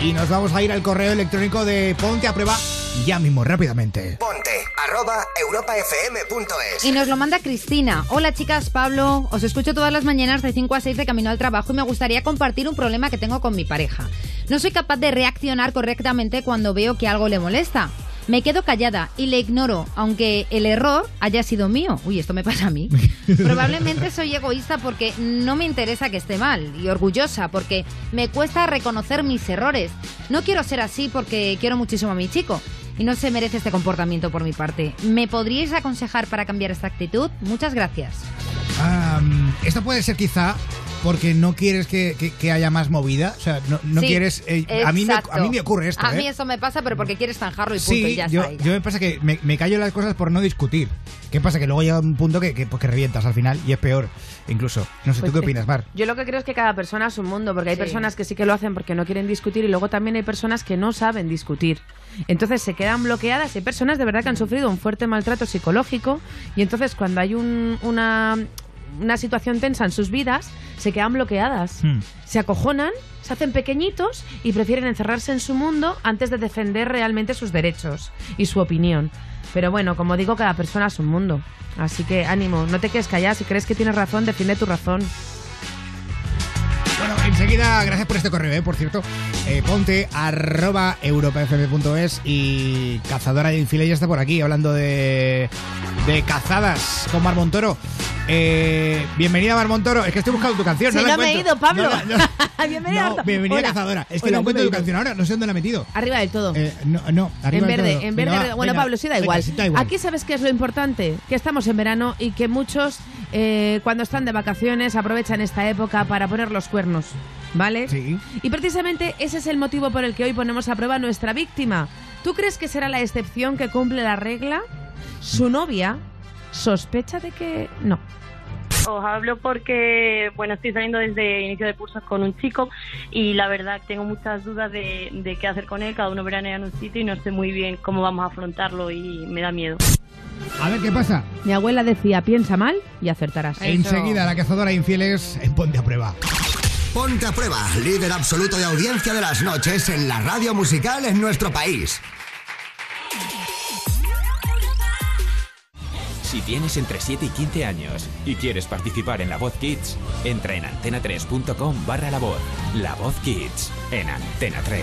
Y nos vamos a ir al correo electrónico de Ponte a Prueba ya mismo, rápidamente. Ponte arroba europafm.es. Y nos lo manda Cristina. Hola chicas, Pablo. Os escucho todas las mañanas de 5 a 6 de camino al trabajo y me gustaría compartir un problema que tengo con mi pareja. No soy capaz de reaccionar correctamente cuando veo que algo le molesta. Me quedo callada y le ignoro, aunque el error haya sido mío. Uy, esto me pasa a mí. Probablemente soy egoísta porque no me interesa que esté mal y orgullosa porque me cuesta reconocer mis errores. No quiero ser así porque quiero muchísimo a mi chico y no se merece este comportamiento por mi parte. ¿Me podríais aconsejar para cambiar esta actitud? Muchas gracias. Esto puede ser quizá porque no quieres que, que- que haya más movida. O sea, no, no Sí, quieres. eh, a, mí me, a mí me ocurre esto. A mí ¿eh? eso me pasa, pero porque quieres zanjarlo y punto, y Sí, ya yo, está. y yo me pasa que me, me callo las cosas por no discutir. ¿Qué pasa? Que luego llega un punto que, que, pues, que revientas al final y es peor, incluso. No sé, Pues ¿tú qué sí. opinas, Mar? Yo lo que creo es que cada persona es un mundo, porque hay Sí. personas que sí que lo hacen porque no quieren discutir y luego también hay personas que no saben discutir. Entonces se quedan bloqueadas. Hay personas de verdad que han sufrido un fuerte maltrato psicológico y entonces cuando hay un- una, una situación tensa en sus vidas, se quedan bloqueadas. Hmm. Se acojonan, se hacen pequeñitos y prefieren encerrarse en su mundo antes de defender realmente sus derechos y su opinión. Pero bueno, como digo, cada persona es un mundo. Así que ánimo, no te quedes callada. Si crees que tienes razón, defiende tu razón. Bueno, enseguida, gracias por este correo, ¿eh? por cierto. Eh, ponte arroba europafm.es y Cazadora de Infiles ya está por aquí hablando de, de cazadas con Mar Montoro. Eh, bienvenida, Mar Montoro. Es que estoy buscando tu canción. Sí, no, la no me he encuentro. ido, Pablo. No, no. Bienvenida. Bienvenida Hola. Cazadora. Es que Hola, no encuentro ¿dónde tu canción ahora, no sé dónde la he metido. Arriba del todo. Eh, no, no, arriba en del verde, todo. en verde. va, bueno, venga, Pablo, sí da venga, igual. sí, da igual. Aquí sabes qué es lo importante, que estamos en verano y que muchos eh, cuando están de vacaciones aprovechan esta época para poner los cuernos, ¿vale? Sí. Y precisamente ese es el motivo por el que hoy ponemos a prueba a nuestra víctima. ¿Tú crees que será la excepción que cumple la regla? Su novia sospecha de que no. Os hablo porque, bueno, estoy saliendo desde inicio de cursos con un chico y la verdad tengo muchas dudas de, de qué hacer con él. Cada uno veranea en un sitio y no sé muy bien cómo vamos a afrontarlo y me da miedo. A ver qué pasa. Mi abuela decía, piensa mal y acertarás. Enseguida, la Cazadora de Infieles en Ponte a Prueba. Ponte a prueba, líder absoluto de audiencia de las noches en la radio musical en nuestro país. Si tienes entre 7 y 15 años y quieres participar en La Voz Kids, entra en antena3.com barra La Voz. La Voz Kids, en Antena 3.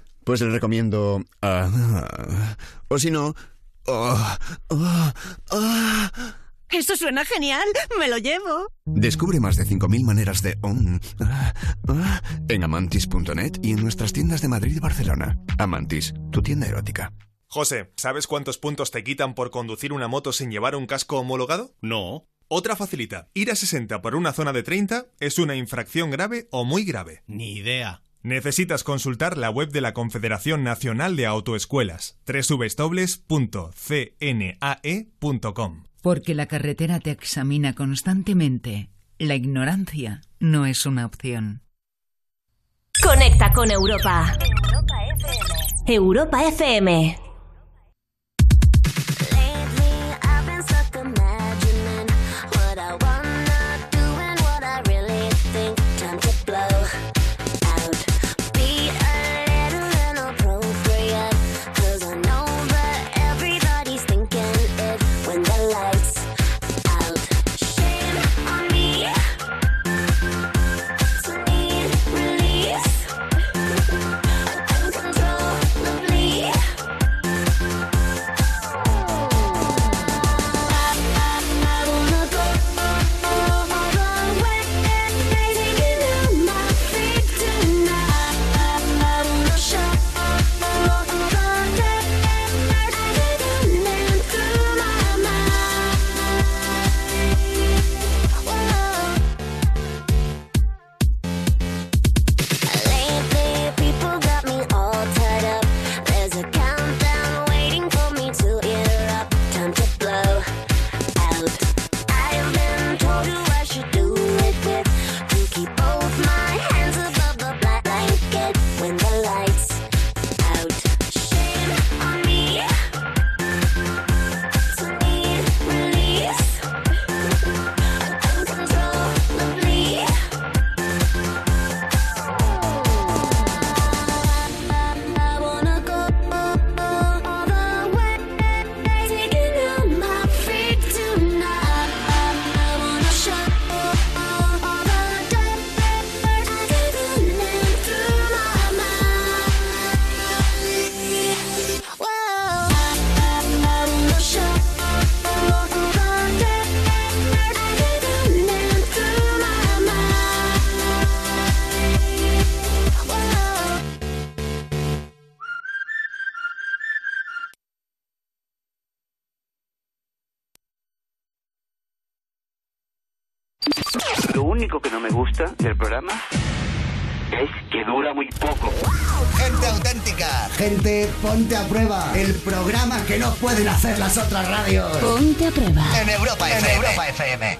Pues le recomiendo... ah, o si no... ah, ah. Eso suena genial. Me lo llevo. Descubre más de 5.000 maneras de... ah, en amantis.net y en nuestras tiendas de Madrid y Barcelona. Amantis, tu tienda erótica. José, ¿sabes cuántos puntos te quitan por conducir una moto sin llevar un casco homologado? No. Otra facilita. Ir a 60 por una zona de 30 es una infracción grave o muy grave. Ni idea. Necesitas consultar la web de la Confederación Nacional de Autoescuelas, www.cnae.com. Porque la carretera te examina constantemente. La ignorancia no es una opción. Conecta con Europa. Europa FM. único gusta del programa es que dura muy poco. Gente auténtica. Gente, ponte a prueba. El programa que no pueden hacer las otras radios. Ponte a prueba. En Europa En FM. Europa FM.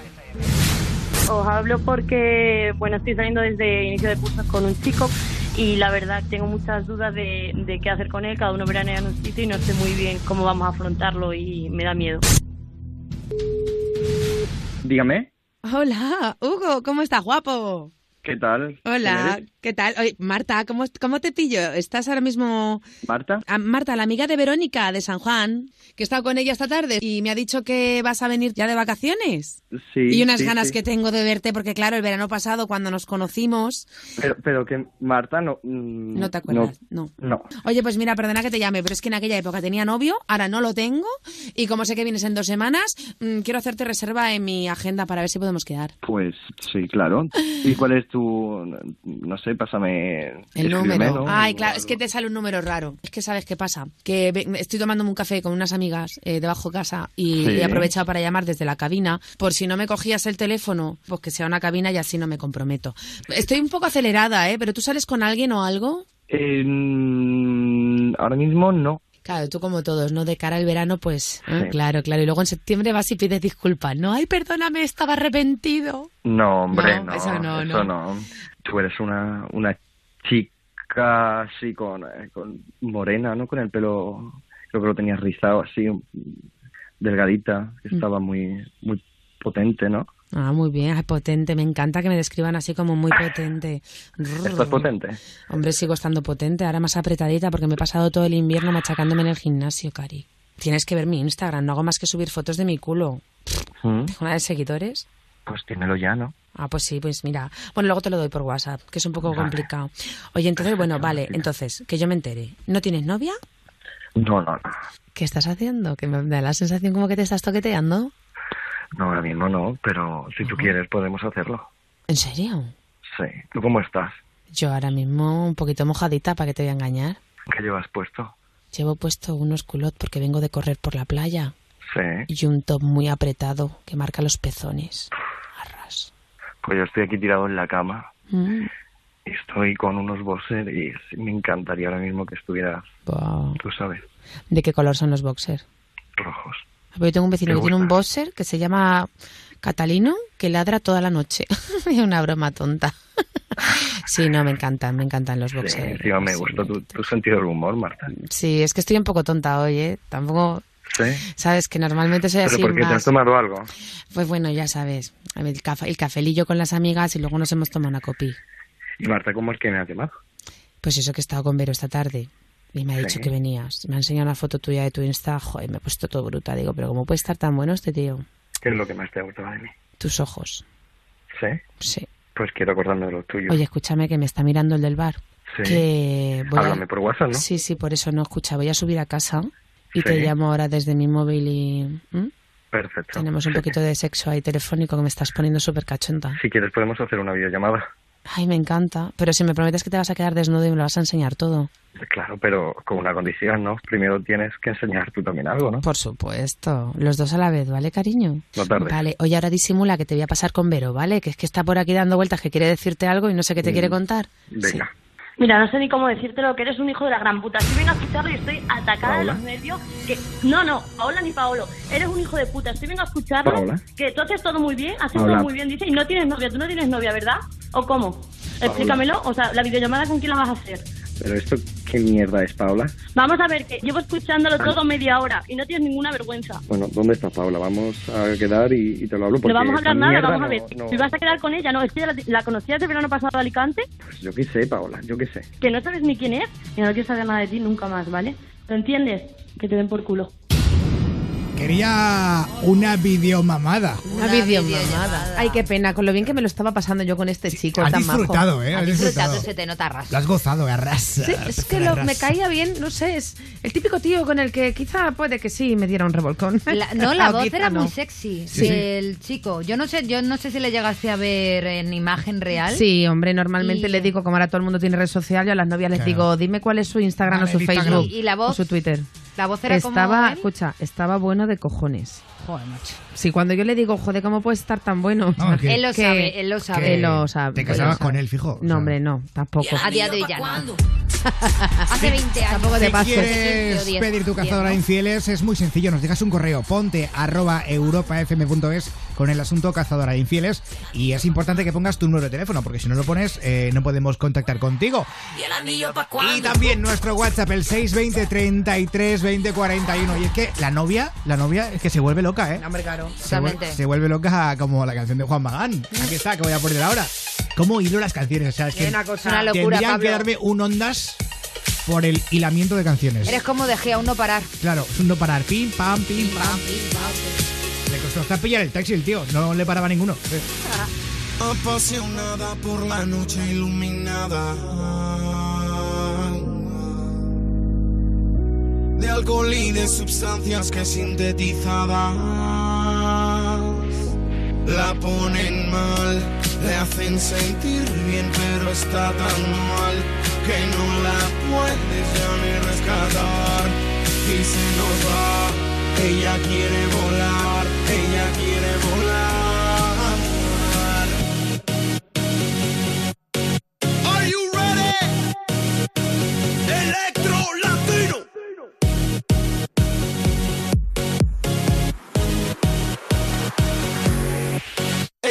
Os hablo porque, bueno, estoy saliendo desde inicio de cursos con un chico y la verdad tengo muchas dudas de, de qué hacer con él. Cada uno veranea en un sitio y no sé muy bien cómo vamos a afrontarlo y me da miedo. Dígame, Hola, Hugo, ¿cómo estás, guapo? ¿qué tal? Hola. ¿Qué tal? Oye, Marta, ¿cómo, ¿cómo te pillo? ¿Estás ahora mismo...? ¿Marta? Ah, Marta, la amiga de Verónica de San Juan, que he estado con ella esta tarde y me ha dicho que vas a venir ya de vacaciones. Sí. y unas sí, ganas sí. que tengo de verte, porque claro, el verano pasado cuando nos conocimos... Pero, pero que Marta no... mm, No te acuerdas, no. No. Oye, pues mira, perdona que te llame, pero es que en aquella época tenía novio, ahora no lo tengo, y como sé que vienes en dos semanas, mm, quiero hacerte reserva en mi agenda para ver si podemos quedar. Pues sí, claro. ¿Y cuál es tu... no sé, pásame... El número. Ay, claro, es que te sale un número raro. Es que sabes qué pasa. Que estoy tomándome un café con unas amigas eh, debajo de casa y Sí. he aprovechado para llamar desde la cabina. Por si no me cogías el teléfono, pues que sea una cabina y así no me comprometo. Estoy un poco acelerada, ¿eh? Pero tú sales con alguien o algo. Eh, mm, ahora mismo no. Claro, tú como todos, ¿no? De cara al verano, pues, ¿eh? Sí. claro, claro. Y luego en septiembre vas y pides disculpas, ¿no? Ay, perdóname, estaba arrepentido. No, hombre, No, no. eso no, eso no. no. Tú eres una, una chica así con, eh, con morena, ¿no? Con el pelo, creo que lo tenías rizado así, delgadita, que Mm. estaba muy, muy potente, ¿no? Ah, muy bien, ay, potente. Me encanta que me describan así como muy potente. ¿Estás potente? Hombre, sigo estando potente, ahora más apretadita porque me he pasado todo el invierno machacándome en el gimnasio, Cari. Tienes que ver mi Instagram, no hago más que subir fotos de mi culo. Mm, ¿Tengo una de seguidores? Pues dímelo ya, ¿no? Ah, pues sí, pues mira. Bueno, luego te lo doy por WhatsApp, que es un poco Vale. complicado. Oye, entonces, bueno, vale, entonces, que yo me entere. ¿No tienes novia? No, no, no. ¿Qué estás haciendo? Que me da la sensación como que te estás toqueteando. No, ahora mismo no, pero si tú quieres podemos hacerlo. ¿En serio? Sí. ¿Tú cómo estás? Yo ahora mismo un poquito mojadita, ¿para que te voy a engañar? ¿Qué llevas puesto? Llevo puesto unos culot porque vengo de correr por la playa. Sí. Y un top muy apretado que marca los pezones. Pues yo estoy aquí tirado en la cama. Mm. Estoy con unos boxers y sí, me encantaría ahora mismo que estuvieras, Wow. tú sabes, ¿De qué color son los boxers? rojos. Yo tengo un vecino ¿Te que tiene un boxer que se llama Catalino, que ladra toda la noche. Es una broma tonta. sí, no, me encantan, me encantan los Sí, boxers. encima me gusta tu, tu sentido del humor, Marta. Sí, es que estoy un poco tonta hoy, ¿eh? Tampoco, Sí. sabes, que normalmente soy ¿Pero así por qué te has más... tomado algo? Pues bueno, ya sabes, el, café, el cafelillo con las amigas y luego nos hemos tomado una copi. Y Marta, ¿cómo es que me has llamado? Pues eso que he estado con Vero esta tarde. Y me ha dicho Sí. que venías. Me ha enseñado una foto tuya de tu Insta. Joder, me he puesto todo bruta. Digo, pero ¿cómo puede estar tan bueno este tío? ¿Qué es lo que más te ha gustado de mí? Tus ojos. ¿Sí? Sí. Pues quiero acordarme de los tuyos. Oye, escúchame que me está mirando el del bar. Sí. Que voy a- Háblame por WhatsApp, ¿no? Sí, sí, por eso no escucha. Voy a subir a casa y Sí. te llamo ahora desde mi móvil y... ¿Mm? Perfecto. Tenemos un Sí. poquito de sexo ahí telefónico que me estás poniendo súper cachonta. Si quieres podemos hacer una videollamada. Ay, me encanta. Pero si me prometes que te vas a quedar desnudo y me lo vas a enseñar todo. Claro, pero con una condición, ¿no? Primero tienes que enseñar tú también algo, ¿no? Por supuesto. Los dos a la vez, ¿vale, cariño? No tardes. Vale, oye, ahora disimula que te voy a pasar con Vero, ¿vale? Que es que está por aquí dando vueltas, que quiere decirte algo y no sé qué te Mm. quiere contar. Venga. Mira, no sé ni cómo decírtelo, que eres un hijo de la gran puta. Si vengo a escucharlo y estoy atacada de los nervios. Que... No, no, Paola ni Paolo. Eres un hijo de puta. Estoy vengo a escucharlo. ¿Paola? Que tú haces todo muy bien, haces Paola. todo muy bien, dice, y no tienes novia. Tú no tienes novia, ¿verdad? ¿O cómo? Explícamelo. O sea, la videollamada con quién la vas a hacer. Pero esto, ¿qué mierda es, Paula? Vamos a ver, que llevo escuchándolo Ah. todo media hora y no tienes ninguna vergüenza. Bueno, ¿dónde está Paula? Vamos a quedar y, y te lo hablo porque no vamos a hablar nada, vamos a ver. no- vas a quedar con ella, no, es que la, la conocías de verano pasado de Alicante, Pues yo qué sé, Paola, yo qué sé. que no sabes ni quién es y no quiero saber nada de ti nunca más, ¿vale? ¿Lo entiendes? Que te den por culo. Quería una videomamada. Una, videomamada. Ay, qué pena, con lo bien que me lo estaba pasando yo con este chico Has tan disfrutado, majo. ¿eh? Has Has disfrutado, disfrutado. se te nota ras. Lo has gozado, arrasa. Sí, es que lo- me caía bien, no sé, es el típico tío con el que quizá puede que sí me diera un revolcón. La- no, la voz era no. muy sexy Sí. del chico. Yo no sé, yo no sé si le llegaste a ver en imagen real. Sí, hombre, normalmente Y- le digo, como ahora todo el mundo tiene red social, yo a las novias les digo, dime cuál es su Instagram Vale, o su Instagram. Facebook Y- y la voz- o su Twitter. La voz era como estaba, él. escucha, estaba bueno de cojones. Joder, macho. Sí, cuando yo le digo, joder, ¿cómo puedes estar tan bueno? No, que- Él lo sabe, él lo sabe. Él lo sabe. Te casabas sabe. con él, fijo. No, hombre, no, tampoco. A día de hoy ya no. Hace 20 años. Tampoco te Si pases. quieres pedir tu cazadora de ¿no? infieles, es muy sencillo. Nos dejas un correo, ponte arroba europafm.es con el asunto cazadora de infieles. Y es importante que pongas tu número de teléfono, porque si no lo pones, eh, no podemos contactar contigo. ¿Y el anillo pa' Y también nuestro WhatsApp, el 620 33 20 41. Y es que la novia, la novia es que se vuelve loca, ¿eh? Hombre, claro. Se, vuelve loca como la canción de Juan Magán. Aquí está, que voy a poner ahora. ¿Cómo hilo las canciones? O sea, es que Una cosa. Es una locura, tendrían Pablo. que darme un ondas por el hilamiento de canciones. Eres como de Gea, un no parar. Claro, es un no parar. Pim, pam, pim, pam. Le costó hasta pillar el taxi el tío. No le paraba ninguno. Apasionada por la noche iluminada de alcohol y de sustancias que sintetizadas la ponen mal, le hacen sentir bien, pero está tan mal que no la puedes ya ni rescatar y se nos va. Ella quiere volar, ella quiere volar.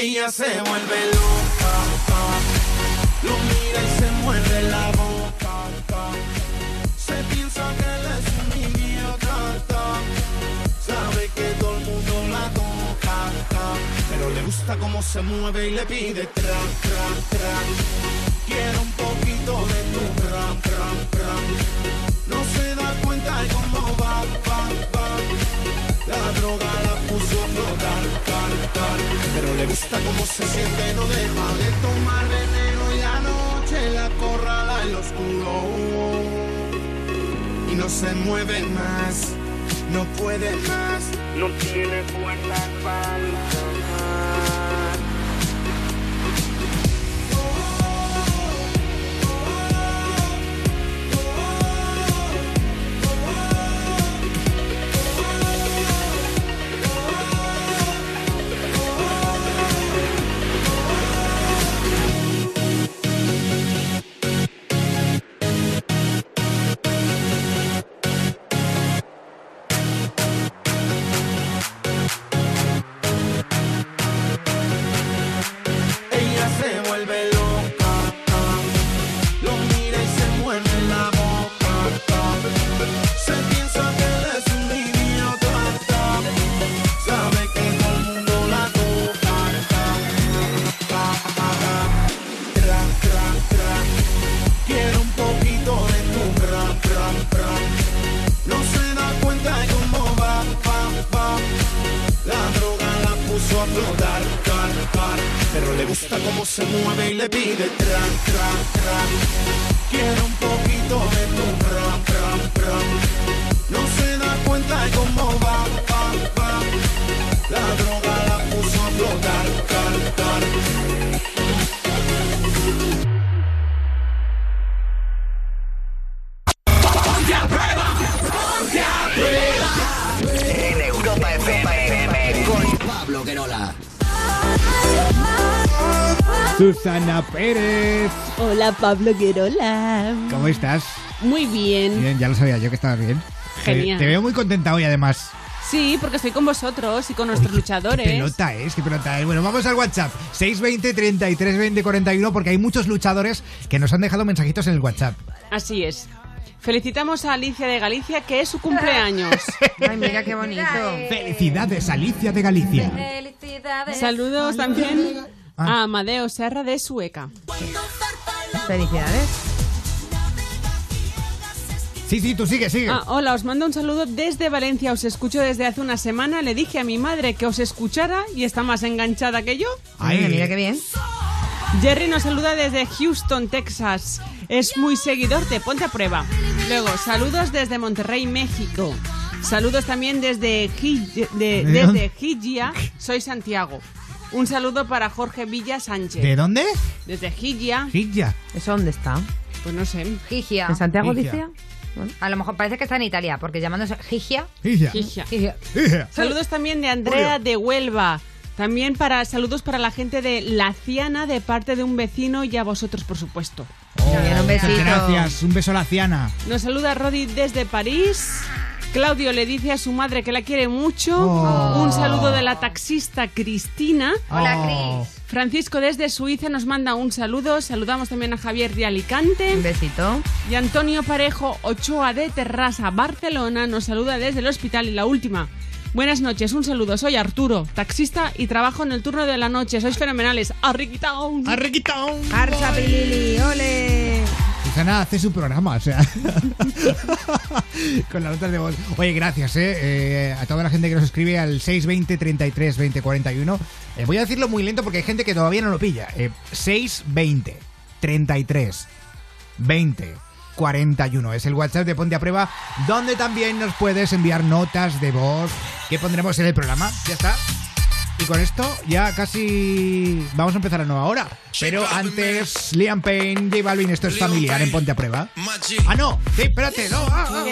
Ella se vuelve loca, lo mira y se muerde la boca. Se piensa que él es un idiota, sabe que todo el mundo la toca, pero le gusta cómo se mueve y le pide tra, tra, tra. Quiere un poquito de tu tra, tra, tra. No se da cuenta de cómo va, va, va. La droga la le gusta cómo se siente, no deja de tomar veneno y la noche la corrala en lo oscuro. Y no se mueve más, no puede más, no tiene fuerza para gusta cómo se mueve y le pide tra, tra, tra. Quiere un poquito de tu ram, ram, ram. No se da cuenta de cómo va, va, va. La droga la puso a flotar, car, car. Susana Pérez. Hola, Pablo Guerola. ¿Cómo estás? Muy bien. Bien, ya lo sabía yo que estabas bien. Genial. Te, veo muy contenta hoy, además. Sí, porque estoy con vosotros y con nuestros Qué luchadores. pelota es, qué pelota es. Bueno, vamos al WhatsApp. 620 33 20 41 porque hay muchos luchadores que nos han dejado mensajitos en el WhatsApp. Así es. Felicitamos a Alicia de Galicia, que es su cumpleaños. Ay, mira qué bonito. Felicidades, Alicia de Galicia. Saludos también. A Amadeo Serra de Sueca. Felicidades. Sí, sí, tú sigue, sigue. Ah, hola, os mando un saludo desde Valencia. Os escucho desde hace una semana. Le dije a mi madre que os escuchara y está más enganchada que yo. Ay, mira qué bien. Jerry nos saluda desde Houston, Texas. Es muy seguidor de Ponte a Prueba. Luego, saludos desde Monterrey, México. Saludos también desde, de- ¿De desde. Soy Santiago. Un saludo para Jorge Villa Sánchez. ¿De dónde? Desde Gigia. Gigia. ¿Eso dónde está? Pues no sé. Gigia. ¿En Santiago Gigia. A lo mejor parece que está en Italia, porque llamándose Gigia. Gigia. Gigia. Saludos también de Andrea de Huelva. También para saludos para la gente de La Ciana de parte de un vecino y a vosotros, por supuesto. un besito. Gracias, un beso a la Ciana. Nos saluda Rodi desde París. Claudio le dice a su madre que la quiere mucho. Oh. Un saludo de la taxista Cristina. Hola. Cris. Francisco desde Suiza nos manda un saludo. Saludamos también a Javier de Alicante. Un besito. Y Antonio Parejo Ochoa de Terrassa, Barcelona, nos saluda desde el hospital. Y la última. Buenas noches, un saludo. Soy Arturo, taxista y trabajo en el turno de la noche. Sois fenomenales. Arriquitaun. Arriquitaun. Arsa Pilili, ole. Susana hace su programa, o sea. con las notas de voz. Oye, gracias, eh, eh, a toda la gente que nos escribe al 620 33 20 41. Eh, voy a decirlo muy lento porque hay gente que todavía no lo pilla. Eh, 620 33 20 41 es el WhatsApp de Ponte a Prueba, donde también nos puedes enviar notas de voz que pondremos en el programa. Ya está. Y con esto ya casi vamos a empezar la nueva hora. Pero antes, Liam Payne, J Balvin, esto es familiar en Ponte a Prueba. Ah, no, sí, espérate, no. ah, ah.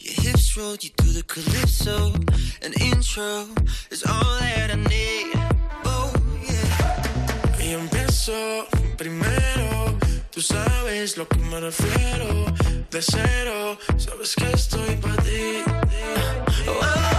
Your hips roll, you do the calypso. An intro is all that I need. Oh, yeah. Y empiezo primero. Tú sabes lo que me refiero. De cero, sabes que estoy para ti. Oh,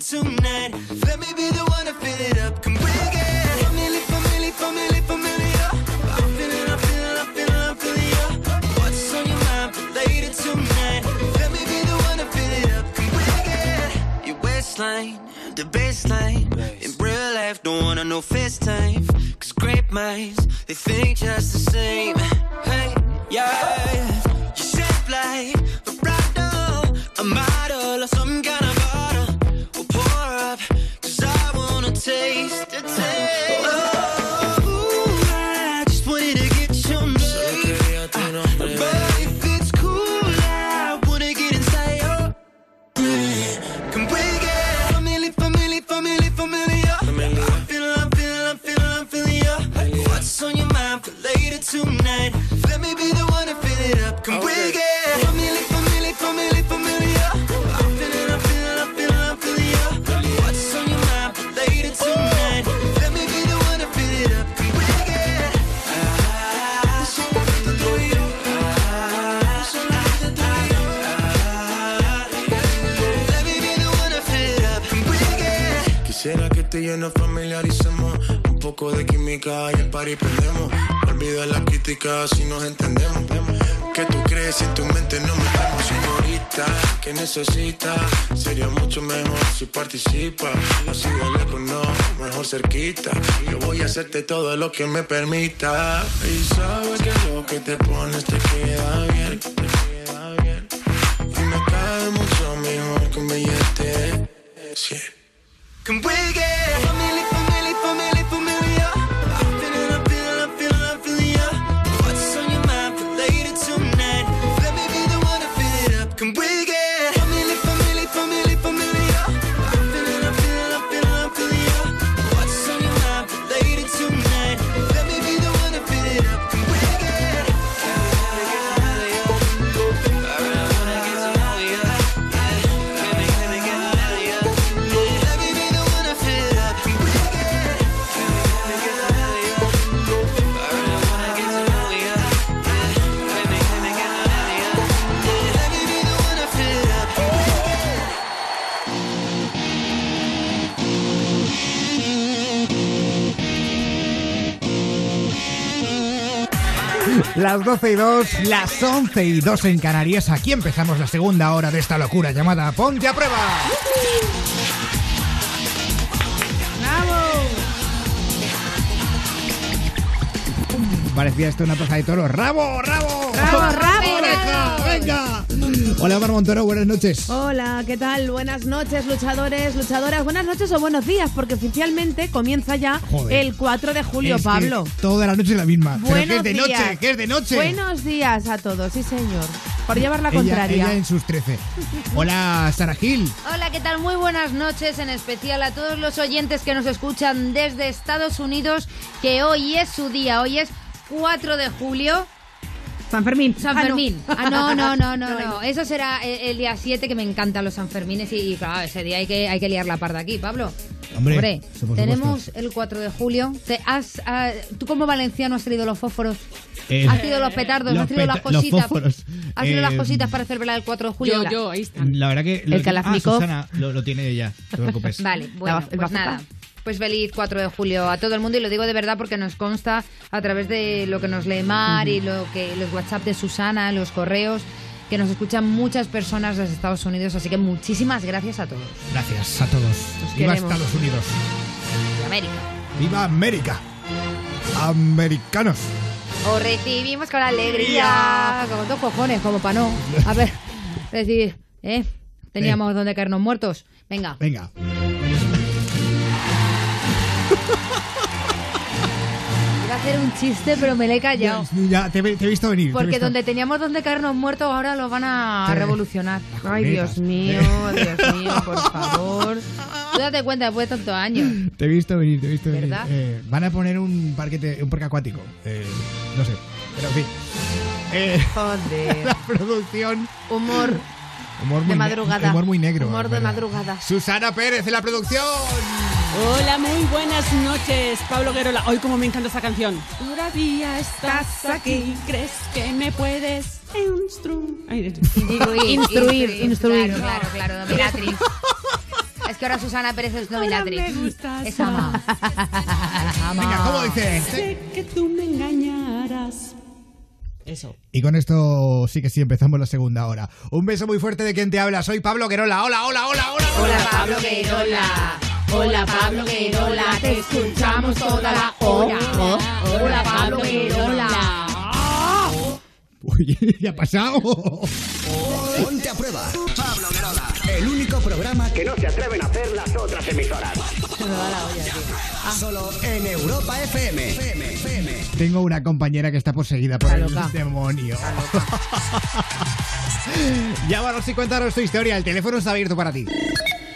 tonight? Let me be the one to fill it up. Get familiar, familiar, familiar, familiar? I'm feeling, I'm feeling, I'm feeling, I'm feeling ya. What's on your mind for later tonight? Let me be the one to fill it up. Get your waistline, the baseline? In real life, don't wanna know FaceTime. Cause great minds, they think just the same. Hey, yeah. You shape like a bottle, a model or some kind of de química y el party prendemos. Olvida las críticas si nos entendemos. Que tú crees si tu mente no metemos Señorita, que necesitas Sería mucho mejor si participas Así de lejos no, mejor cerquita. Yo voy a hacerte todo lo que me permita. Y sabes que lo que te pones te queda bien Te queda bien. Y me cae mucho mejor que un billete. Cien. Can we get Las 12 y 2, las 11 y 2 en Canarias. Aquí empezamos la segunda hora de esta locura llamada Ponte a Prueba. Parecía esto una plaza de toros. ¡Rabo, rabo! ¡Rabo, rabo! ¡Venga, venga! Hola, Mar Montoro, buenas noches. Hola, ¿qué tal? Buenas noches, luchadores, luchadoras. Buenas noches o buenos días, porque oficialmente comienza ya Joder. el 4 de julio, Es que Pablo. Toda la noche la misma. Pero que Buenos es de días. noche, que es de noche. Buenos días a todos, sí señor. Por llevar la Ella- contraria. Ella en sus 13. Hola, Sara Gil. Hola, ¿qué tal? Muy buenas noches, en especial a todos los oyentes que nos escuchan desde Estados Unidos, que hoy es su día, hoy es 4 de julio. San Fermín. San Ah, no. Fermín. Ah, no, no, no, no, No, no. no. Eso será el, el día 7, que me encantan los Sanfermines y, y, claro, ese día hay que, hay que liar la parda aquí, Pablo. Hombre, por tenemos supuesto. el 4 de julio. Te has, ah, ¿Tú como valenciano has traído los fósforos? Eh, ¿Has traído los petardos? los ¿Has traído las cositas? fósforos. ¿Has traído las Eh, cositas para celebrar el 4 de julio? Yo, yo, ahí están. La verdad que. lo El Kalashnikov. Ah, Susana, lo, lo tiene ella. No te preocupes. Vale, bueno, La- pues nada. Pues feliz 4 de julio a todo el mundo y lo digo de verdad porque nos consta a través de lo que nos lee Mar y lo que los WhatsApp de Susana, los correos, que nos escuchan muchas personas desde Estados Unidos, así que muchísimas gracias a todos. Gracias a todos. Viva queremos. Estados Unidos. De América. Viva América. Americanos. Os recibimos con alegría, con dos cojones, como para no. A ver, es decir, ¿eh? Teníamos donde caernos muertos. Venga. Venga. Iba a hacer un chiste, pero me le he callado. Ya, te, he- te he visto venir. Porque visto. donde teníamos donde caernos muertos, ahora lo van a Sí. revolucionar. Ay, Dios mío, Dios mío, por favor. Tú date cuenta después de tantos años. Te he visto venir, te he visto venir. ¿Verdad? Eh, van a poner un parque, un parque acuático. Eh, no sé. Pero en fin. Eh, Joder. la producción. Humor Humor muy de madrugada. humor muy negro. Humor de ¿verdad? madrugada. Susana Pérez en la producción. Hola, muy buenas noches, Pablo Guerola. Hoy como me encanta esta canción. Todavía estás aquí, crees que me puedes instru- Ay, Instruir, instruir. Claro, claro, claro, dominatrix. Es que ahora Susana Pérez es dominatrix. me gustas Es ama. Ama. Venga, ¿cómo dice? Sé que tú me engañarás. Eso. Y con esto sí que sí empezamos la segunda hora. Un beso muy fuerte de quien te habla. Soy Pablo Querola. Hola, hola, hola, hola. Hola Pablo Guerola. Hola Pablo Guerola. Te escuchamos toda la hora. Hola Pablo Guerola. Uy, ¿qué ha pasado? Ponte a prueba. Pablo Guerola. El único programa que no se atreven a hacer las otras emisoras. Solo en Europa FM. FM, FM. Tengo una compañera que está poseída por el demonio. Llámanos y cuéntanos tu historia. El teléfono está abierto para ti.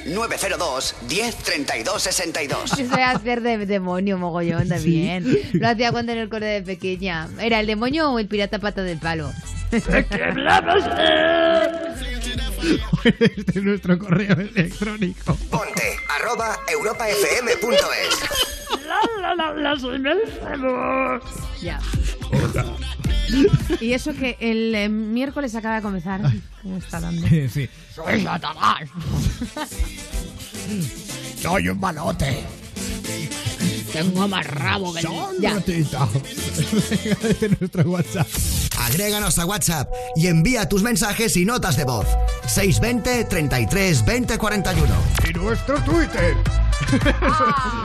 902 10 32 62. Yo sé hacer de demonio mogollón también. Lo hacía cuando en el cole de pequeña. ¿Era el demonio o el pirata pata del palo? Este es nuestro correo electrónico. Ponte arroba europafm.es. Ya. Y eso que el eh, miércoles acaba de comenzar. ¿Cómo está dando? Sí. Soy Satanás. Soy un malote. Tengo más rabo que. Venga, Desde nuestro WhatsApp. Agréganos a WhatsApp y envía tus mensajes y notas de voz. 620 33 20 41. Y nuestro Twitter.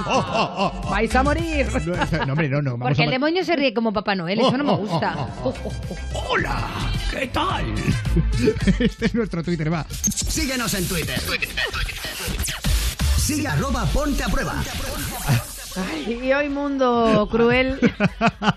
Oh, oh, oh. Vais a morir. No, no, hombre, no, no. vamos Porque a el demonio se ríe como Papá Noel, eso no me Oh, oh, gusta. oh, Hola, ¿qué tal? Este es nuestro Twitter, va. Síguenos en Twitter. Sigue arroba ponte a prueba. Ay, y hoy mundo cruel.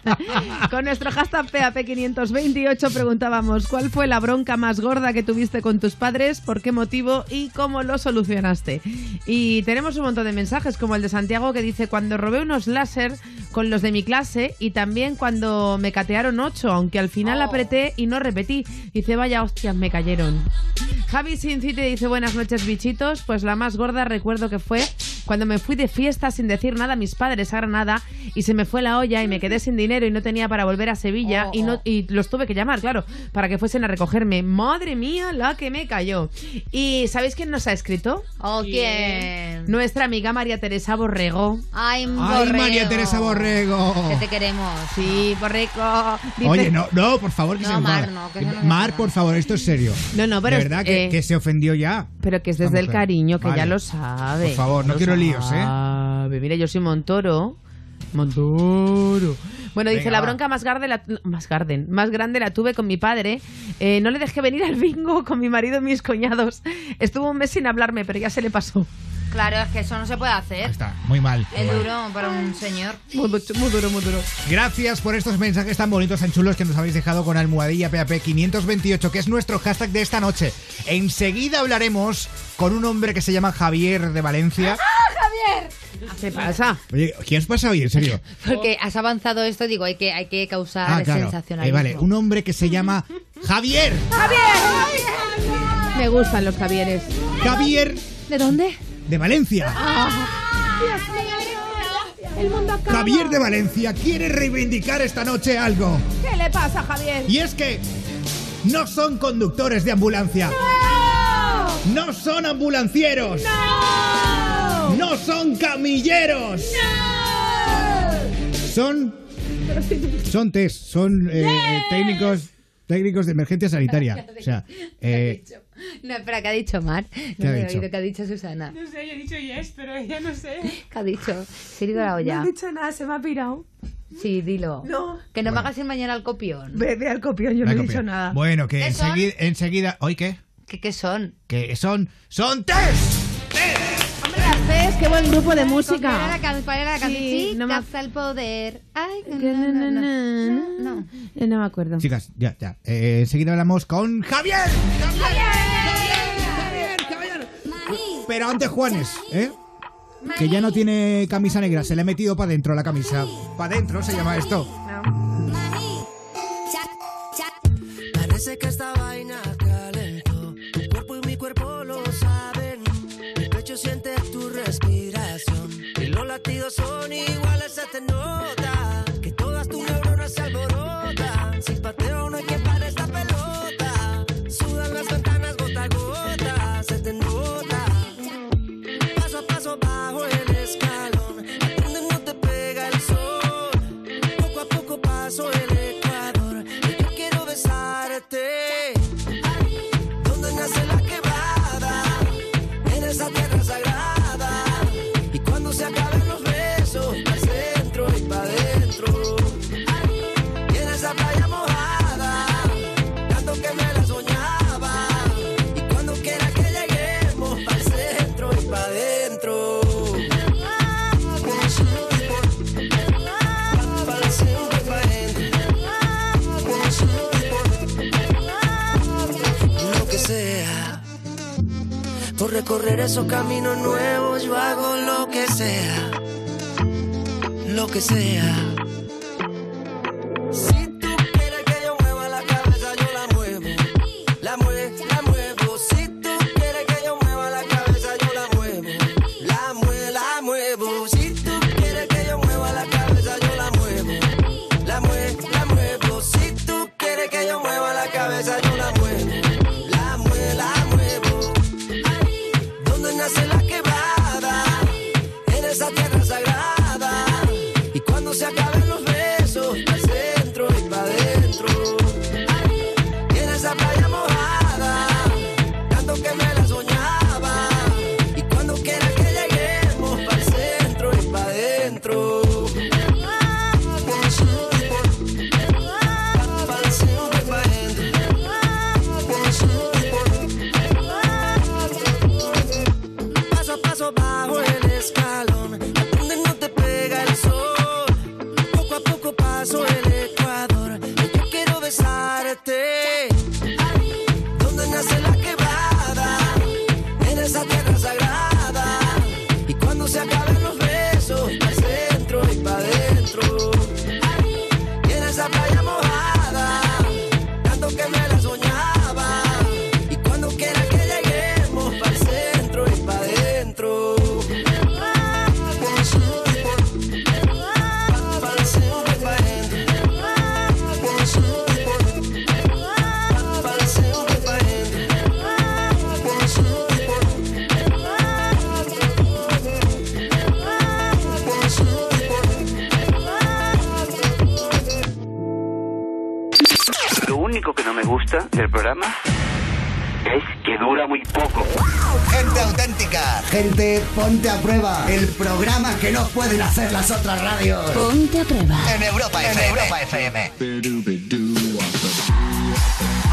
con nuestro hashtag PAP528 preguntábamos cuál fue la bronca más gorda que tuviste con tus padres, por qué motivo y cómo lo solucionaste. Y tenemos un montón de mensajes como el de Santiago que dice cuando robé unos láser con los de mi clase y también cuando me catearon ocho, aunque al final apreté y no repetí. Dice vaya hostias me cayeron. Javi Sin City dice buenas noches bichitos, pues la más gorda recuerdo que fue cuando me fui de fiesta sin decir nada a mis padres a Granada y se me fue la olla y me quedé sin dinero y no tenía para volver a Sevilla y no y los tuve que llamar, claro, para que fuesen a recogerme. Madre mía, la que me cayó. ¿Y sabéis quién nos ha escrito? ¿O quién? Nuestra amiga María Teresa Borrego. Ay. María Teresa Borrego. Que te queremos. Sí, Borrego. Dice- Oye, no, no, por favor, que No, se Mar, no, que no Mar, por favor, esto es serio. No, no, pero De es- verdad que, eh, que se ofendió ya. Pero que es desde el cariño, que Vale. ya lo sabe. Por favor, no Lo quiero líos, ¿eh? sabe. Mira, yo soy Montoro. Montoro. Bueno, dice, Venga, la va. bronca más grande, la, más, garden, más grande la tuve con mi padre. Eh, no le dejé venir al bingo con mi marido y mis cuñados. Estuvo un mes sin hablarme, pero ya se le pasó. Claro, es que eso no se puede hacer. Está muy mal. Es duro para un señor. Muy, muy duro, muy duro. Gracias por estos mensajes tan bonitos, tan chulos que nos habéis dejado con almohadilla PAP 528, que es nuestro hashtag de esta noche. Enseguida hablaremos con un hombre que se llama Javier de Valencia. ¡Javier! ¿Qué pasa? Oye, ¿qué os pasa hoy? En serio. Porque has avanzado esto, digo, hay que, hay que causar Ah, claro. sensacionalismo. Eh, vale, un hombre que se llama Javier. Me gustan los Javieres. Javier ¿De dónde? De Valencia. El mundo acaba. Javier de Valencia quiere reivindicar esta noche algo. ¿Qué le pasa, Javier? Y es que no son conductores de ambulancia. No son ambulancieros. No son camilleros. Son son test, son eh, técnicos técnicos de emergencia sanitaria. O sea, eh, No, espera, ¿qué ha dicho Mar? ¿Qué No ha me he dicho? oído, ¿qué ha dicho Susana? No sé, yo he dicho yes, pero ella no sé. ¿Qué ha dicho? Se ha ido la olla. No he dicho nada, se me ha pirado. Sí, dilo. No. Que no me hagas ir mañana al copión. Ve, ve al copión, yo no he dicho nada. Bueno, que ¿Qué enseguida, enseguida, ¿hoy qué? ¿Qué, qué son? Que son son test. Qué buen grupo de ¿Cuál era música. la, can- cuál era la canción? Sí, Sí, no me- el poder. Ay, no, Que no, no, no. no, No. Eh, no me acuerdo. Chicas, ya, ya. Eh, enseguida hablamos con Javier. Pero antes Juanes, ¿eh? Que ya no tiene camisa negra, se le ha metido para dentro la camisa. Para dentro se llama esto. Parece que esta latidos son iguales, se te recorrer esos caminos nuevos, yo hago lo que sea. Lo que sea. Y en esa playa pueden hacer las otras radios. Ponte a prueba. En Europa FM. En Europa FM.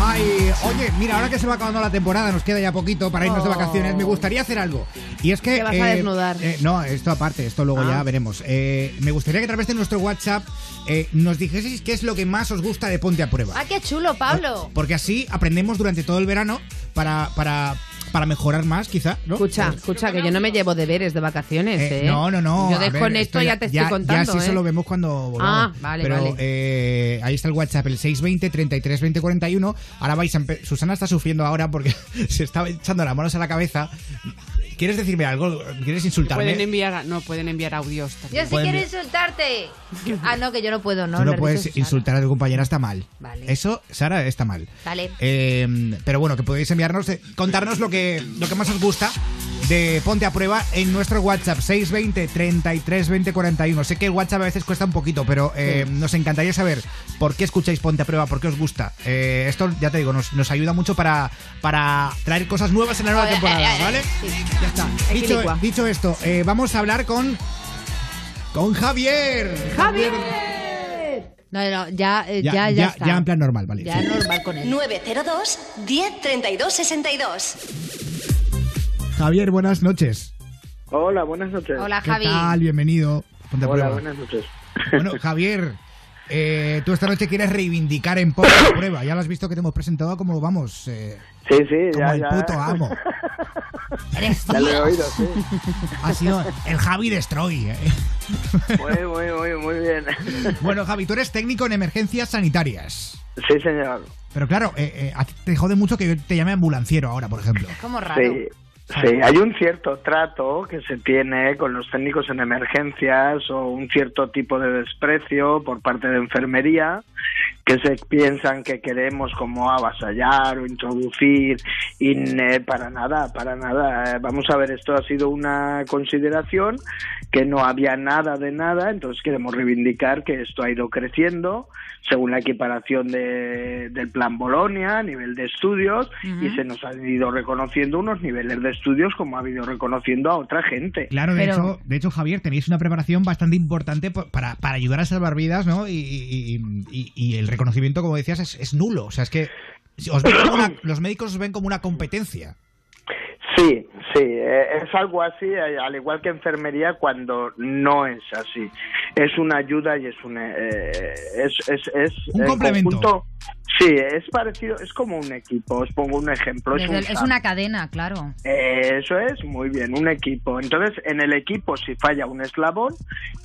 Ay, oye, mira, ahora que se va acabando la temporada, nos queda ya poquito para irnos de Oh. vacaciones, me gustaría hacer algo. Y es que... Te vas a desnudar. eh, no, esto aparte, esto luego Ah. ya veremos. Eh, me gustaría que a través de nuestro WhatsApp eh, nos dijeseis qué es lo que más os gusta de Ponte a Prueba. ¡Ah, qué chulo, Pablo! Porque así aprendemos durante todo el verano para, para, para mejorar más, quizá, ¿no? Escucha, escucha, que yo no me llevo deberes de vacaciones, ¿eh? Eh, no, no, no. Yo dejo ver, en esto, ya, te estoy Ya contando, sí ¿eh? eso lo vemos cuando volvamos. Ah, vale, Pero vale. eh, ahí está el WhatsApp, el 620 33 20 41. Ahora vais a Susana está sufriendo ahora porque se estaba echando las manos a la cabeza. ¿Quieres decirme algo? ¿Quieres insultarme? Pueden enviar, no, pueden enviar audios Yo también. sí Pueden quiero insultarte. Ah, no, que yo no puedo, ¿no? Tú no puedes insultar a tu compañera, está mal. Vale. Eso, Sara, está mal. Vale. Eh, pero bueno, que podéis enviarnos, eh, contarnos lo que, lo que más os gusta de Ponte a Prueba en nuestro WhatsApp 620 33 20 41. Sé que el WhatsApp a veces cuesta un poquito, pero eh, nos encantaría saber por qué escucháis Ponte a Prueba, por qué os gusta. Eh, esto, ya te digo, nos, nos ayuda mucho para, para traer cosas nuevas en la nueva temporada, ay, ¿vale? sí. Ya está. Dicho, esto, eh, vamos a hablar con... Con Javier. ¡Javier! No, no, ya, eh, Ya, ya, ya, ya, está. ya en plan normal, vale. Ya sí. normal con él. 902 10 32 62. Javier, buenas noches. Hola, buenas noches. Hola, ¿Qué Javi. tal? Bienvenido. Ponte Hola, prueba. buenas noches. Bueno, Javier, eh, tú esta noche quieres reivindicar en Ponte a Prueba. Ya lo has visto que te hemos presentado como, vamos, eh, Sí, sí, como ya, el ya. puto amo. Eres Ya lo he oído, sí. Ha sido el Javi Destroy. eh. Muy, muy, muy, muy bien. Bueno, Javi, tú eres técnico en emergencias sanitarias. Sí, señor. Pero claro, eh, eh, te jode mucho que yo te llame ambulanciero ahora, por ejemplo. Como raro. Sí, sí, hay un cierto trato que se tiene con los técnicos en emergencias o un cierto tipo de desprecio por parte de enfermería que se piensan que queremos como avasallar o introducir y ne- para nada, para nada. Eh, Vamos a ver, esto ha sido una consideración que no había nada de nada, entonces queremos reivindicar que esto ha ido creciendo según la equiparación de- del plan Bolonia a nivel de estudios y se nos han ido reconociendo unos niveles de estudios como ha ido reconociendo a otra gente. Claro, de, Pero- hecho, de hecho, Javier, tenéis una preparación bastante importante po- para, para ayudar a salvar vidas, ¿no? Y, y- y- y el reconocimiento, como decías, es, es nulo. O sea, es que os ven como una- los médicos os ven como una competencia. Sí, sí, eh, es algo así, eh, al igual que enfermería, cuando no es así. Es una ayuda y es un, eh, es, es, es Un en complemento. conjunto- sí, es parecido, es como un equipo. Os pongo un ejemplo. Es, Desde un el- es SAP. una cadena, claro. Eso es, muy bien, un equipo. Entonces, en el equipo, si falla un eslabón,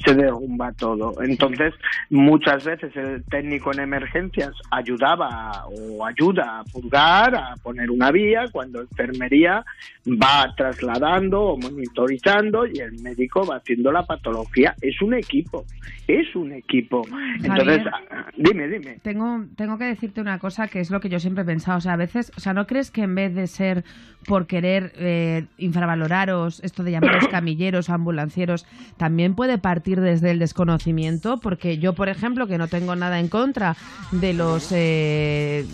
se derrumba todo. Entonces, muchas veces el técnico en emergencias ayudaba o ayuda a purgar, a poner una vía, cuando enfermería va trasladando o monitorizando y el médico va haciendo la patología. Es un equipo, es un equipo. Entonces, Javier. ah, dime, dime. Tengo, tengo que decirte una cosa que es lo que yo siempre he pensado. O sea, a veces, o sea, ¿no crees que en vez de ser por querer eh, infravaloraros, esto de llamaros camilleros o ambulancieros, también puede partir desde el desconocimiento? Porque yo, por ejemplo, que no tengo nada en contra de los eh,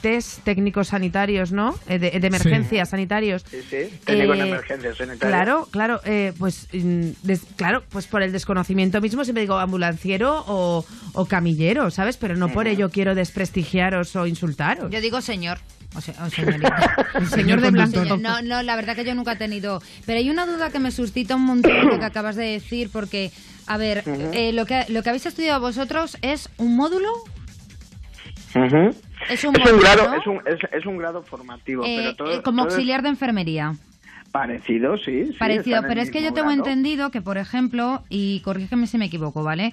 test técnicos sanitarios, ¿no? Eh, de, de emergencias sanitarios. Sí, sí, técnico en Eh, emergencias sanitarias. Claro, claro, eh, pues mm, des- claro, pues por el desconocimiento mismo siempre digo ambulanciero o, o camillero, ¿sabes? Pero no por ello quiero desprestigiaros o insultaros. Yo digo señor. O, se- o señorita. El señor de blanco. Señor- No, no, la verdad que yo nunca he tenido. Pero hay una duda que me suscita un montón lo que acabas de decir, porque, a ver, eh, lo, que, lo que habéis estudiado vosotros es un módulo. Es un Es un módulo, grado, es un, es, es un grado formativo, Eh, pero todo, como todo auxiliar de enfermería. parecido, sí. sí, Parecido, pero es que yo tengo grado. entendido que, por ejemplo, y corrígeme si me equivoco, ¿vale?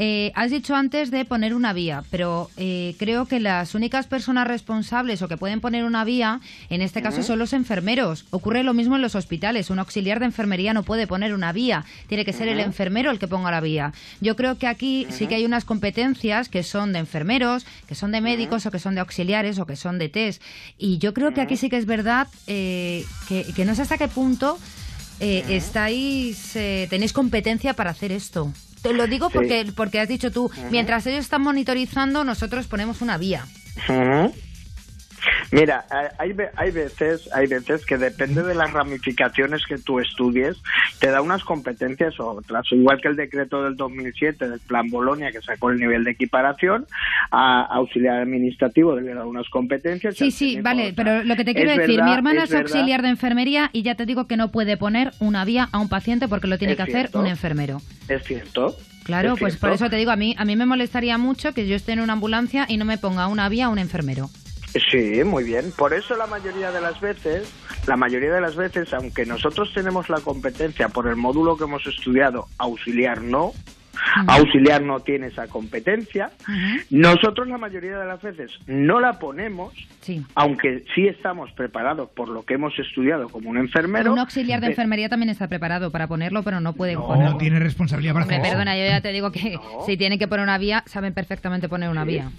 Eh, has dicho antes de poner una vía, pero eh, creo que las únicas personas responsables o que pueden poner una vía, en este caso, son los enfermeros. Ocurre lo mismo en los hospitales. Un auxiliar de enfermería no puede poner una vía. Tiene que ser el enfermero el que ponga la vía. Yo creo que aquí sí que hay unas competencias que son de enfermeros, que son de médicos o que son de auxiliares o que son de test. Y yo creo que aquí sí que es verdad eh, que, que no sé hasta qué punto eh, estáis eh, tenéis competencia para hacer esto. Te lo digo Sí. porque, porque has dicho tú, mientras ellos están monitorizando, nosotros ponemos una vía. Mira, eh, hay, hay veces, hay veces que depende de las ramificaciones que tú estudies, te da unas competencias u otras. Igual que el decreto del 2007 del Plan Bolonia que sacó el nivel de equiparación, a auxiliar administrativo le da unas competencias. Sí, sí, vale, pero lo que te quiero Es decir, mi hermana es, auxiliar de enfermería y ya te digo que no puede poner una vía a un paciente porque lo tiene Es que hacer un enfermero. Es cierto. Claro, es pues por eso te digo, a mí, a mí me molestaría mucho que yo esté en una ambulancia y no me ponga una vía a un enfermero. Sí, muy bien. Por eso la mayoría de las veces, la mayoría de las veces, aunque nosotros tenemos la competencia por el módulo que hemos estudiado, auxiliar no, auxiliar no tiene esa competencia, nosotros la mayoría de las veces no la ponemos, aunque sí estamos preparados por lo que hemos estudiado como un enfermero. un auxiliar de eh, enfermería también está preparado para ponerlo, pero no puede No ponerlo. tiene responsabilidad para Hombre, hacer eso. perdona, yo ya te digo que si tienen que poner una vía, saben perfectamente poner una Sí. vía.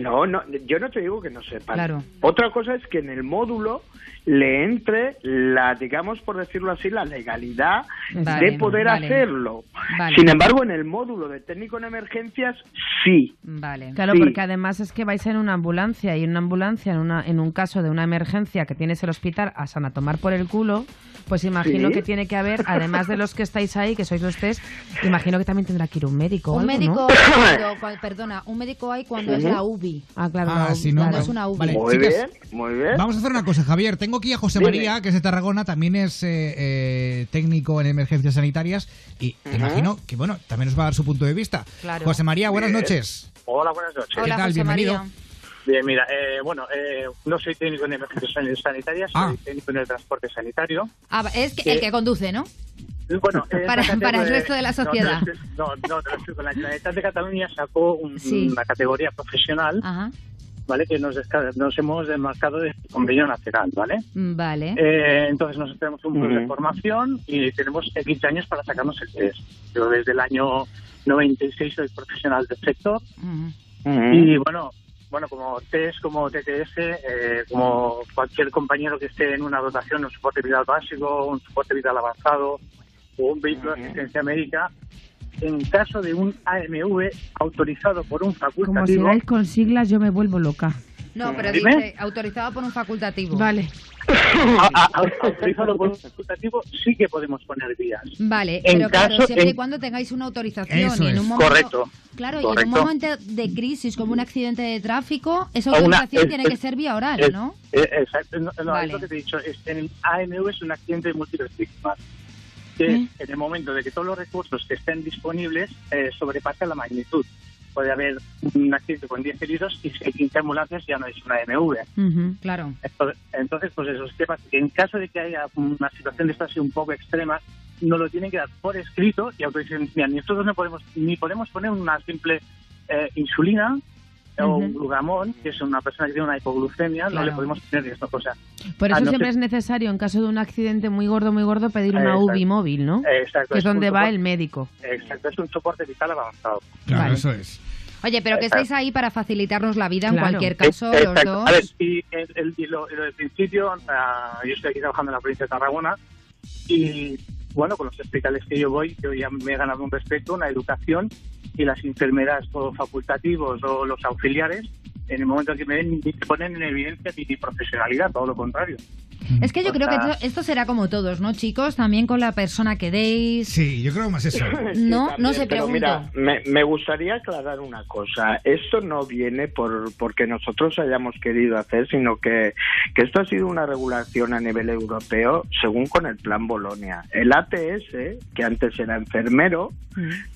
No, no, yo no te digo que no sepan. Claro. Otra cosa es que en el módulo le entre la, digamos por decirlo así, la legalidad Vale, de poder vale. hacerlo. Vale. Sin embargo, en el módulo de técnico en emergencias, sí. Vale. Claro, Sí. porque además es que vais en una ambulancia y en una ambulancia, en, una, en un caso de una emergencia que tienes el hospital a San a tomar por el culo, pues imagino Sí. que tiene que haber, además de los que estáis ahí, que sois los tres, imagino que también tendrá que ir un médico. Un algo, médico, ¿no? cuando- cua- perdona, un médico hay cuando es la UBI. Ah, claro, Ah, la- sí, no, cuando no. es una UBI. Vale, Muy chicas, bien, muy bien. Vamos a hacer una cosa, Javier. Tengo aquí a José Dime. María, que es de Tarragona, también es eh, eh, técnico en emergencias sanitarias y Ujú. imagino que, bueno, también nos va a dar su punto de vista. Claro. José María, buenas Bien. noches. Hola, buenas noches. ¿Qué tal? Bienvenido. Bien, mira, eh, bueno, eh, no soy técnico en emergencias san- sanitarias, Ah. soy técnico en el transporte sanitario. Ah, es que- Sí. el que conduce, ¿no? Bueno, eh, Para- el categoría- resto de la no, sociedad. No, no, explico. La Generalitat de Cataluña sacó un- Sí. una categoría profesional, Ajá. ¿vale? Que nos, nos hemos demarcado de convenio nacional, ¿vale? Mm, Vale. Eh, entonces nosotros tenemos un curso de formación y tenemos 15 años para sacarnos el test. Yo desde el año 96 soy profesional del sector y bueno, bueno como test, como TTS, eh, como cualquier compañero que esté en una dotación, un soporte vital básico, un soporte vital avanzado o un vehículo de asistencia médica, en caso de un AMV autorizado por un Como facultativo, sigáis con siglas, yo me vuelvo loca. No, pero Dime. dice autorizado por un facultativo. Vale. a- a- a- autorizado por un facultativo, sí que podemos poner vías. Vale, En pero claro, caso- siempre y en- cuando tengáis una autorización Eso y en un momento, Correcto. Claro, y en un Correcto. momento de crisis como un accidente de tráfico, esa O una- autorización es- tiene es- que ser vía oral, es- ¿no? eh, exacto, no, no, Vale. es lo que te he dicho. Es, en el AMV es un accidente de múltiples víctimas. Que ¿Eh? en el momento de que todos los recursos que estén disponibles eh, sobrepasen la magnitud. Puede haber un accidente con 10 heridos y si hay 15 ambulancias ya no es una AMV. Claro. Entonces, pues eso, ¿qué pasa? Que en caso de que haya una situación de esta así un poco extrema, nos lo tienen que dar por escrito y autorización. Mira, nosotros no podemos, ni podemos poner una simple eh, insulina o un Ujú. glugamón, que es una persona que tiene una hipoglucemia, no Claro. le podemos poner esto. O sea, Por eso no siempre ser- es necesario, en caso de un accidente muy gordo, muy gordo, pedir una Exacto. UBI móvil, ¿no? Exacto, Que es es un donde va el médico. Exacto, es un soporte vital avanzado. Claro, Vale. eso es. Oye, pero que Exacto. estáis ahí para facilitarnos la vida en Claro. cualquier caso, Eh, los exacto. dos. A ver, y, el, el- y lo, y lo del principio, ah, yo estoy aquí trabajando en la provincia de Tarragona y, bueno, con los hospitales que yo voy, yo ya me he ganado un respeto, una educación y las enfermeras o facultativos o los auxiliares, en el momento que me ven, ponen en evidencia mi profesionalidad, todo lo contrario. Es que yo creo que esto, esto será como todos, ¿no, chicos? También con la persona que deis. Sí, yo creo más eso. No, no También, se pero pregunto. mira, me, me gustaría aclarar una cosa. Esto no viene por porque nosotros hayamos querido hacer, sino que, que esto ha sido una regulación a nivel europeo según con el Plan Bolonia. El ATS, que antes era enfermero,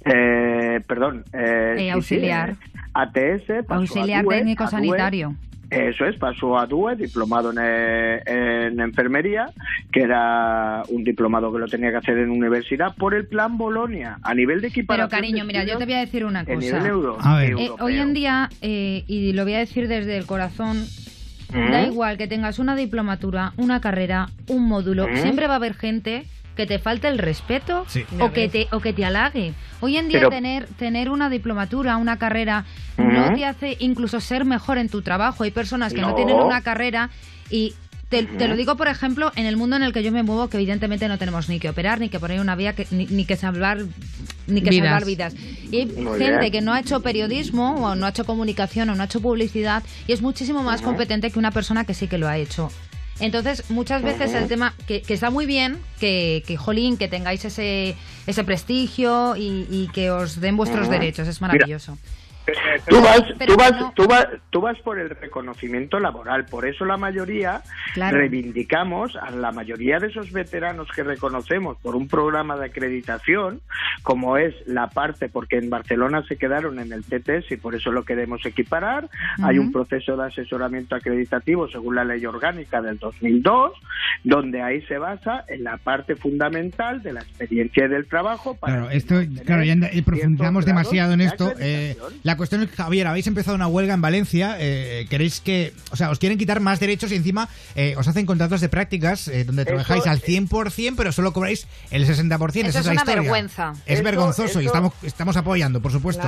eh, perdón, eh, sí, auxiliar. eh, ATS, pasó a Auxiliar DUE, técnico a DUE, sanitario. Eso es, pasó a DUE, diplomado en, eh, en enfermería, que era un diplomado que lo tenía que hacer en universidad por el plan Bolonia, a nivel de Pero equiparación. cariño, de mira, yo te voy a decir una cosa. nivel euro- A ver. Eh, hoy en día, eh, y lo voy a decir desde el corazón, ¿Mm? da igual que tengas una diplomatura, una carrera, un módulo, ¿Mm? siempre va a haber gente que te falte el respeto Sí. o que te o que te halague. Hoy en día Pero- tener tener una diplomatura, una carrera ¿Mm? no te hace incluso ser mejor en tu trabajo. Hay personas que no, No. tienen una carrera y te, te lo digo, por ejemplo, en el mundo en el que yo me muevo, que evidentemente no tenemos ni que operar, ni que poner una vía, que, ni, ni que salvar ni que Vidas. salvar vidas. Y hay Muy gente bien. que no ha hecho periodismo o no ha hecho comunicación o no ha hecho publicidad y es muchísimo más competente que una persona que sí que lo ha hecho. Entonces, muchas veces el tema, que, que está muy bien, que, que, jolín, que tengáis ese, ese prestigio y, y que os den vuestros derechos, es Mira, maravilloso. Tú vas, tú, vas, no- tú, vas, tú vas por el reconocimiento laboral, por eso la mayoría Claro. reivindicamos a la mayoría de esos veteranos que reconocemos por un programa de acreditación, como es la parte, porque en Barcelona se quedaron en el TTS y por eso lo queremos equiparar. Hay un proceso de asesoramiento acreditativo según la ley orgánica del 2002, donde ahí se basa en la parte fundamental de la experiencia y del trabajo para Claro, esto, claro, ya profundizamos demasiado en esto. de Eh, la cuestión es que, Javier, habéis empezado una huelga en Valencia. eh, queréis que, o sea, os quieren quitar más derechos y encima eh, os hacen contratos de prácticas eh, donde trabajáis al 100%, pero solo cobráis el 60%. Eso Esa es la una historia. vergüenza. Es Eso- vergonzoso y estamos, estamos apoyando, por supuesto.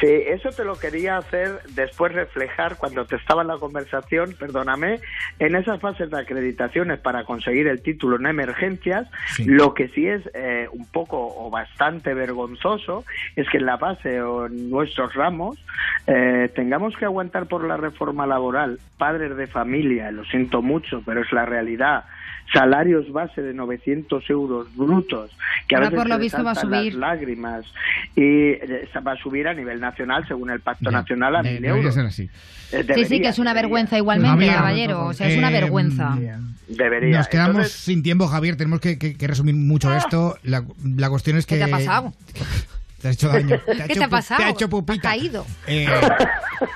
Sí, eso te lo quería hacer después reflejar cuando te estaba en la conversación, perdóname, en esas fases de acreditaciones para conseguir el título en emergencias, Sí. lo que sí es eh, un poco o bastante vergonzoso es que en la base o en nuestros ramos eh, tengamos que aguantar por la reforma laboral padres de familia, lo siento mucho, pero es la realidad, salarios base de 900 euros brutos, que a Ahora, veces por lo visto, va a subir. las lágrimas y eh, va a subir a nivel nacional según el pacto nacional a De- mil debería euros. ser así. Eh, Sí, sí, debería, que es una debería. vergüenza igualmente, Javier, caballero. O sea, es una eh, vergüenza. Debería. Nos quedamos Entonces- sin tiempo, Javier. Tenemos que, que- que resumir mucho esto. La, la cuestión es que. ¿Qué te ha pasado? Te has hecho daño. Te ha ¿Qué hecho te ha pasado? Te ha hecho pupita. Ha caído. Eh,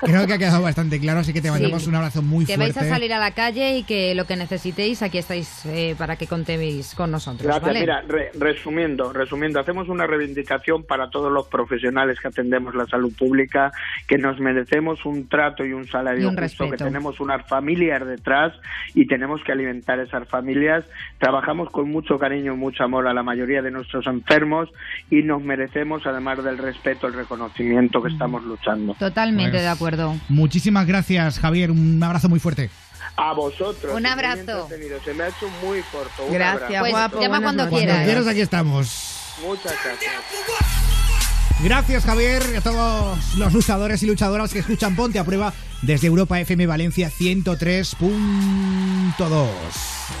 creo que ha quedado bastante claro, así que te mandamos Sí. un abrazo muy que fuerte. vais a salir a la calle y que lo que necesitéis, aquí estáis eh, para que contéis con nosotros. Gracias. ¿vale? Mira, re- resumiendo, resumiendo, hacemos una reivindicación para todos los profesionales que atendemos la salud pública, que nos merecemos un trato y un salario Y un justo, que tenemos unas familias detrás y tenemos que alimentar esas familias. Trabajamos con mucho cariño y mucho amor a la mayoría de nuestros enfermos y nos merecemos, además del respeto, el reconocimiento que estamos luchando. Totalmente Pues, de acuerdo. Muchísimas gracias, Javier. Un abrazo muy fuerte. A vosotros. Un abrazo. Se me ha hecho muy corto. Un Gracias, abrazo. Pues guapo, llama cuando quieras, aquí estamos. Muchas gracias. Gracias, Javier, y a todos los luchadores y luchadoras que escuchan Ponte a Prueba desde Europa FM Valencia 103.2.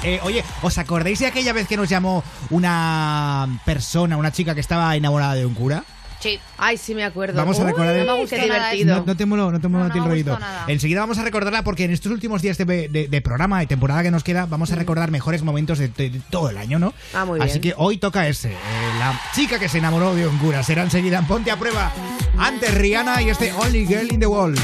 Eh, oye, ¿os acordáis de aquella vez que nos llamó una persona, una chica que estaba enamorada de un cura? Sí. Ay, sí me acuerdo. Vamos a Uy, recordar el- no me Qué divertido. No, no te moló, no te moló No, a ti no el me rollito. gustó nada. Enseguida vamos a recordarla porque en estos últimos días de, de- de programa, de temporada que nos queda, vamos a recordar mejores momentos de, de- de todo el año, ¿no? Ah, muy Así bien. que hoy toca ese, eh, la chica que se enamoró de un cura. Será enseguida en Ponte a Prueba. Antes Rihanna y este Only Girl in the World.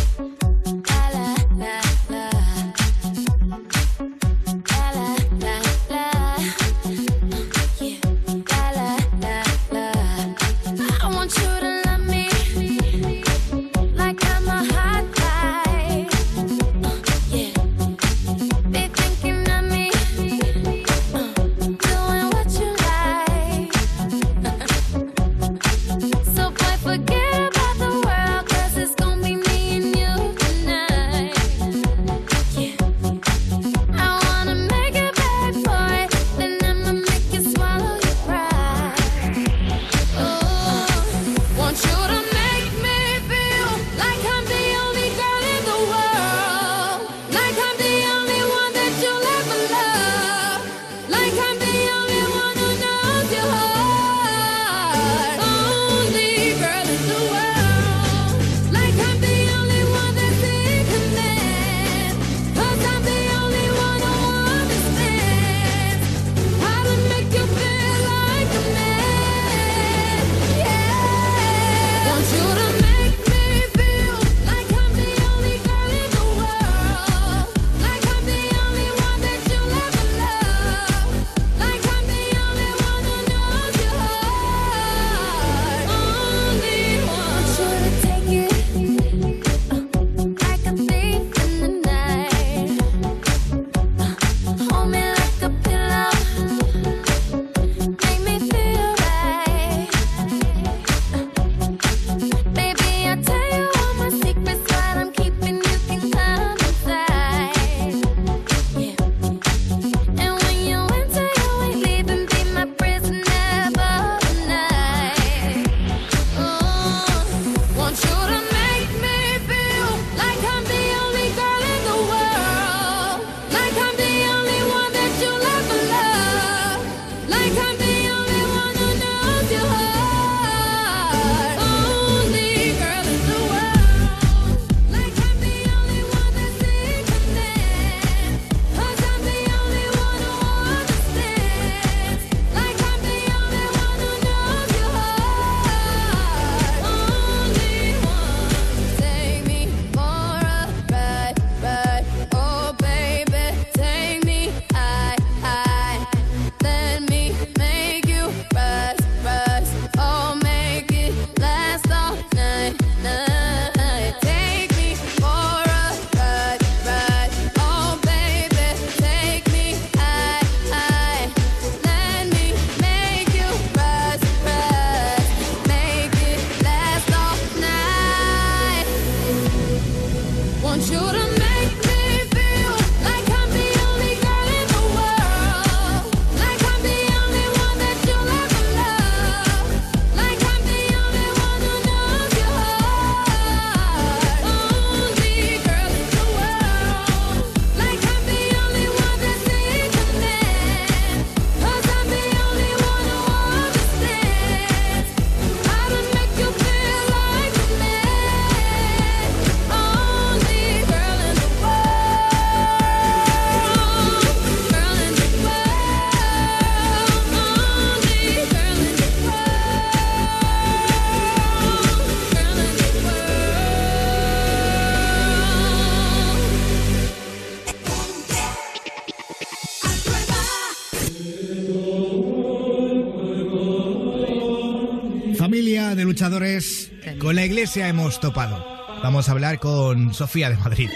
Iglesia hemos topado. Vamos a hablar con Sofía de Madrid.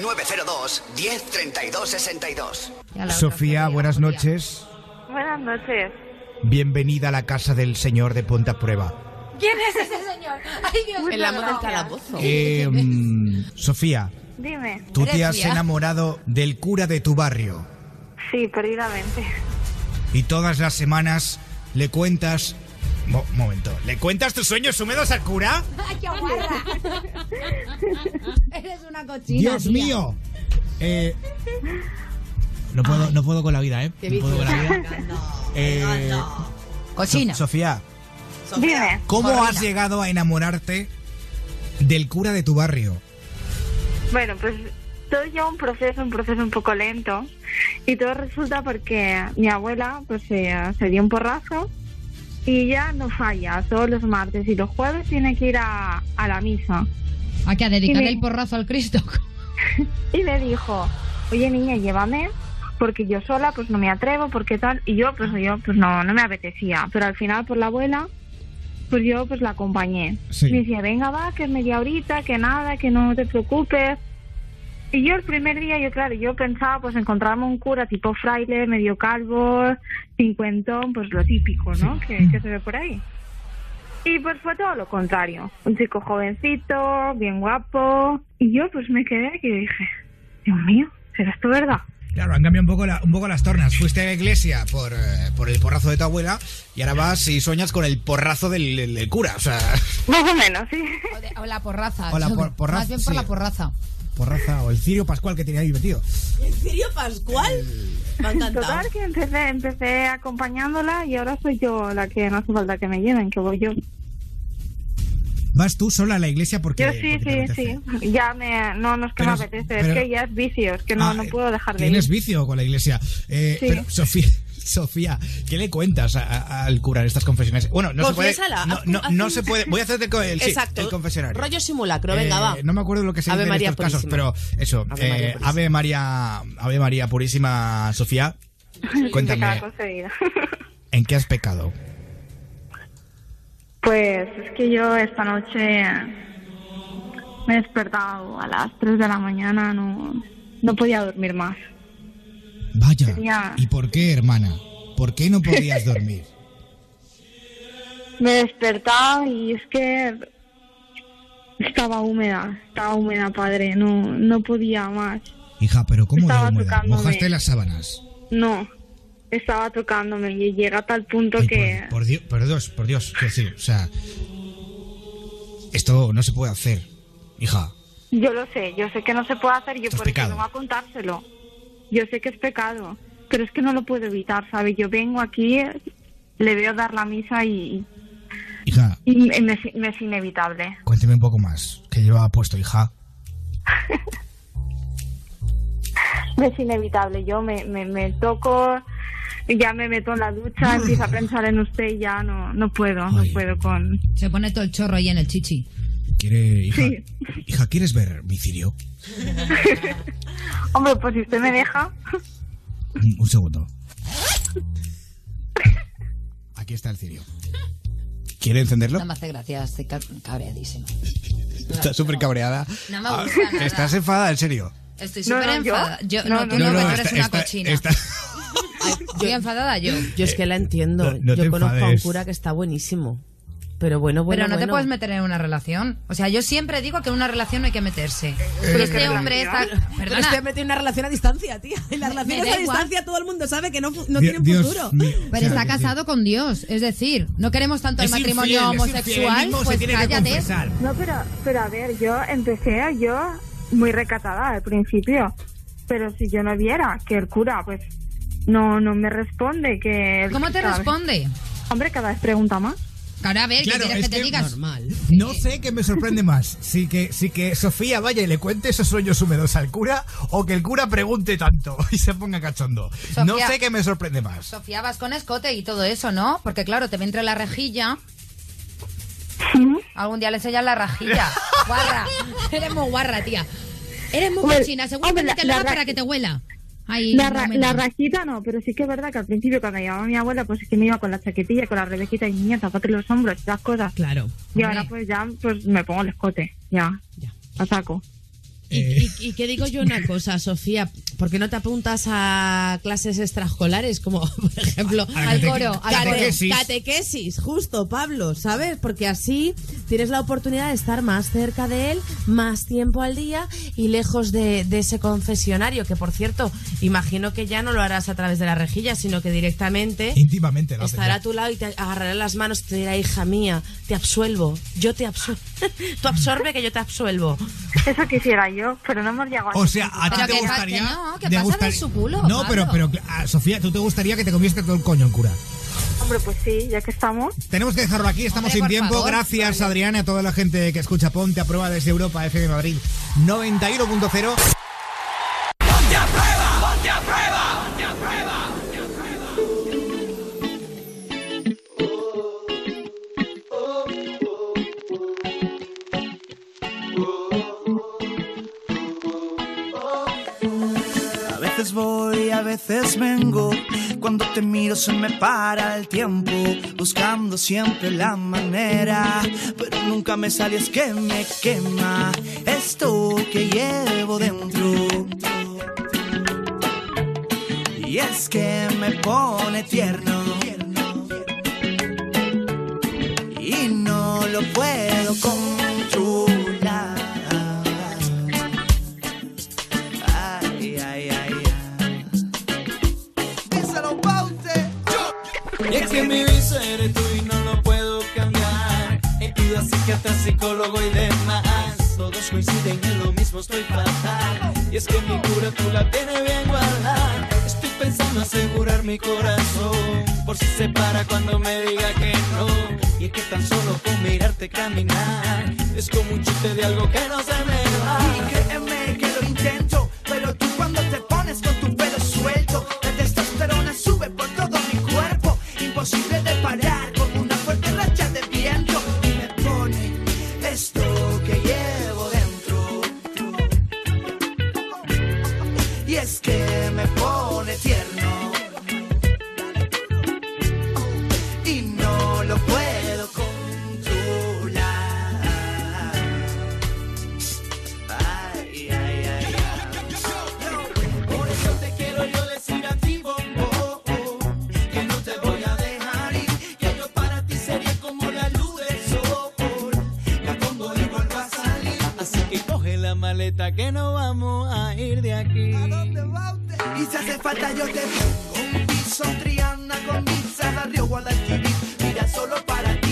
902 1032 62. Sofía, buenas noches. Buenas noches. Bienvenida a la casa del Señor de Ponte a Prueba. ¿Quién es ese señor? Ay, Dios El amo del calabozo. Eh, Sofía, Dime. tú te has enamorado del cura de tu barrio Sí, perdidamente. y todas las semanas le cuentas... Mo- momento, ¿le cuentas tus sueños húmedos al cura? Cochina. Dios tía. mío. Eh, no puedo, no puedo con la vida, ¿eh? No puedo con la vida. Eh, Cochina. So- Sofía, Dime. ¿cómo has llegado a enamorarte del cura de tu barrio? Bueno, pues todo lleva un proceso, un proceso un poco lento. Y todo resulta porque mi abuela pues se, se dio un porrazo y ya no falla. Todos los martes y los jueves tiene que ir a, a la misa. ¿A qué? ¿A dedicar me- el porrazo al Cristo? Y me dijo, oye niña, llévame, porque yo sola pues no me atrevo, porque tal. Y yo pues yo pues no, no me apetecía. Pero al final por la abuela, pues yo pues la acompañé. Sí. Me decía, venga va, que es media horita, que nada, que no te preocupes. Y yo el primer día, yo claro, yo pensaba pues encontrarme un cura tipo fraile, medio calvo, cincuentón, pues lo típico, ¿no? Que, que se ve por ahí. Y pues fue todo lo contrario. Un chico jovencito, bien guapo. Y yo pues me quedé y dije, Dios mío, ¿será esto verdad? Claro, han cambiado un poco, la- un poco las tornas. Fuiste a la iglesia por, eh, por el porrazo de tu abuela y ahora vas y sueñas con el porrazo del, del- del cura. O sea, Más o menos, sí. O, de- o la porraza. O la por- porraza, Más bien por sí. la porraza. Porraza o el cirio pascual que tenía ahí metido. ¿En serio, Pascual? Me ha encantado. Total, que empecé, empecé acompañándola y ahora soy yo la que no hace falta que me lleven, que voy yo. Vas tú sola a la iglesia porque... Yo sí, porque sí, apetece. sí. Ya me, no, no es que Pero- me apetece, pero- es que ya es vicio, es que no, Ah, no puedo dejar de ir. Tienes vicio con la iglesia. Eh, Sí. Pero, Sofía, Sofía, ¿qué le cuentas a- a- al cura en estas confesiones? Bueno, no se puede... Confiésala, No, no, no se puede... Voy a hacerte el, sí, Exacto. el confesionario. Rollo simulacro, venga, Eh, va. No me acuerdo lo que se Ave dice María en estos casos, pero eso, Ave María eh, Purísima. Ave María, Ave María Purísima, Sofía, cuéntame. ¿en qué has pecado? Pues es que yo esta noche me he despertado a las 3 de la mañana, no, no podía dormir más. Vaya, Tenía- ¿y por qué, hermana? ¿Por qué no podías dormir? Me he despertado y es que estaba húmeda, estaba húmeda, padre, no, no podía más. Hija, pero ¿cómo Estaba húmeda? ¿Mojaste las sábanas? No, estaba tocándome y llega a tal punto Ay, que... Por Dios, por Dios, por Dios, decir, o sea, esto no se puede hacer, hija. Yo lo sé, yo sé que no se puede hacer, yo por eso pecado. vengo a contárselo. Yo sé que es pecado, pero es que no lo puedo evitar, ¿sabes? Yo vengo aquí, le veo dar la misa y, Hija, y me, me- me es inevitable. cuénteme un poco más. ¿Qué llevaba puesto, hija? Me es inevitable, yo me, me, me toco, ya me meto en la ducha, empiezo a pensar en usted y ya no, no puedo, no puedo con... Se pone todo el chorro ahí en el chichi. ¿Quiere, hija, hija, ¿quieres ver mi cirio? Hombre, pues si usted me deja... Un, un segundo. Aquí está el cirio. ¿Quiere encenderlo? No me hace gracia, estoy ca- cabreadísima. Está súper cabreada. No me Ah, gusta nada. ¿Estás enfadada, en serio? Estoy No, súper no, ¿yo? enfadada. Yo, No, no, no, tú no, no, no, eres está- una está- cochina. está- Estoy enfadada yo. Yo es que la entiendo. No- no te yo conozco a un cura que está buenísimo. Pero bueno, bueno, Pero no te puedes meter en una relación. O sea, yo siempre digo que en una relación no hay que meterse. Pero este hombre está... Perdona. estoy metido en una relación a distancia, tía. En las relaciones a distancia todo el mundo sabe que no, no Dios futuro. Pero está casado con Dios. Es decir, no queremos tanto el matrimonio infiel, homosexual. pues tiene cállate. No, pero, pero a ver, yo empecé yo muy recatada al principio, pero si yo no viera que el cura, pues, no, no me responde, que... ¿Cómo te responde? Hombre, cada vez pregunta más. Claro, a ver, Claro, ¿qué quieres es que te que- digas? Normal. No sé qué me sorprende más. Si que, si que Sofía vaya y le cuente esos sueños húmedos al cura o que el cura pregunte tanto y se ponga cachondo. No sé qué me sorprende más. Sofía, vas con escote y todo eso, ¿no? Porque claro, te ve entre la rejilla. Algún día le enseñas la rajilla. Guarra. Eres muy guarra, tía. Eres muy cochina. Que la- te la lo ra- para que te huela. Ahí, la, ra- la rajita no, pero sí que es verdad que al principio cuando llevaba mi abuela, pues es que me iba con la chaquetilla, con la rebejita y niña, zapate los hombros, esas cosas. Claro. Y ahora pues ya pues me pongo el escote, ya, a saco. Y, y- y qué digo yo una cosa, Sofía, ¿por qué no te apuntas a clases extraescolares? Como, por ejemplo, A Al cate- coro, Cate- catequesis. catequesis, justo, Pablo, ¿sabes? Porque así tienes la oportunidad de estar más cerca de él, más tiempo al día y lejos de, de ese confesionario, que por cierto, imagino que ya no lo harás a través de la rejilla, sino que directamente Íntimamente, estará a tu lado y te agarrará las manos y te dirá, hija mía, te absuelvo, yo te absuelvo. Tú absorbe que yo te absuelvo. Eso quisiera yo, pero no hemos llegado a O sea, a ti te gustaría. no, que te pasa gustar- de su culo, No, pero, Pablo. pero, a Sofía, ¿tú te gustaría que te comiese todo el coño el cura? Hombre, pues sí, ya que estamos. Tenemos que dejarlo aquí, estamos Hombre, sin tiempo. favor. Gracias, Adriana, a toda la gente que escucha Ponte a prueba desde Europa, FM Madrid 91.0. veces voy, a veces vengo. Cuando te miro se me para el tiempo, buscando siempre la manera. Pero nunca me sale, es que me quema esto que llevo dentro. Y es que me pone tierno. Y no lo puedo controlar. Que mi vicio eres tú y no lo puedo cambiar. He ido a psiquiatra, psicólogo y demás. Todos coinciden en lo mismo, estoy fatal. Y es que mi cura tú la tienes bien guardada. Estoy pensando asegurar mi corazón. Por si se para cuando me diga que no. Y es que tan solo con mirarte caminar. Es como un chiste de algo que no se me va. Y créeme que lo intento, pero tú cuando te pones con tu imposible que no vamos a ir de aquí. Y si hace falta yo te pongo un piso Triana con Niza, Río Guadalquivir. Mira solo para ti,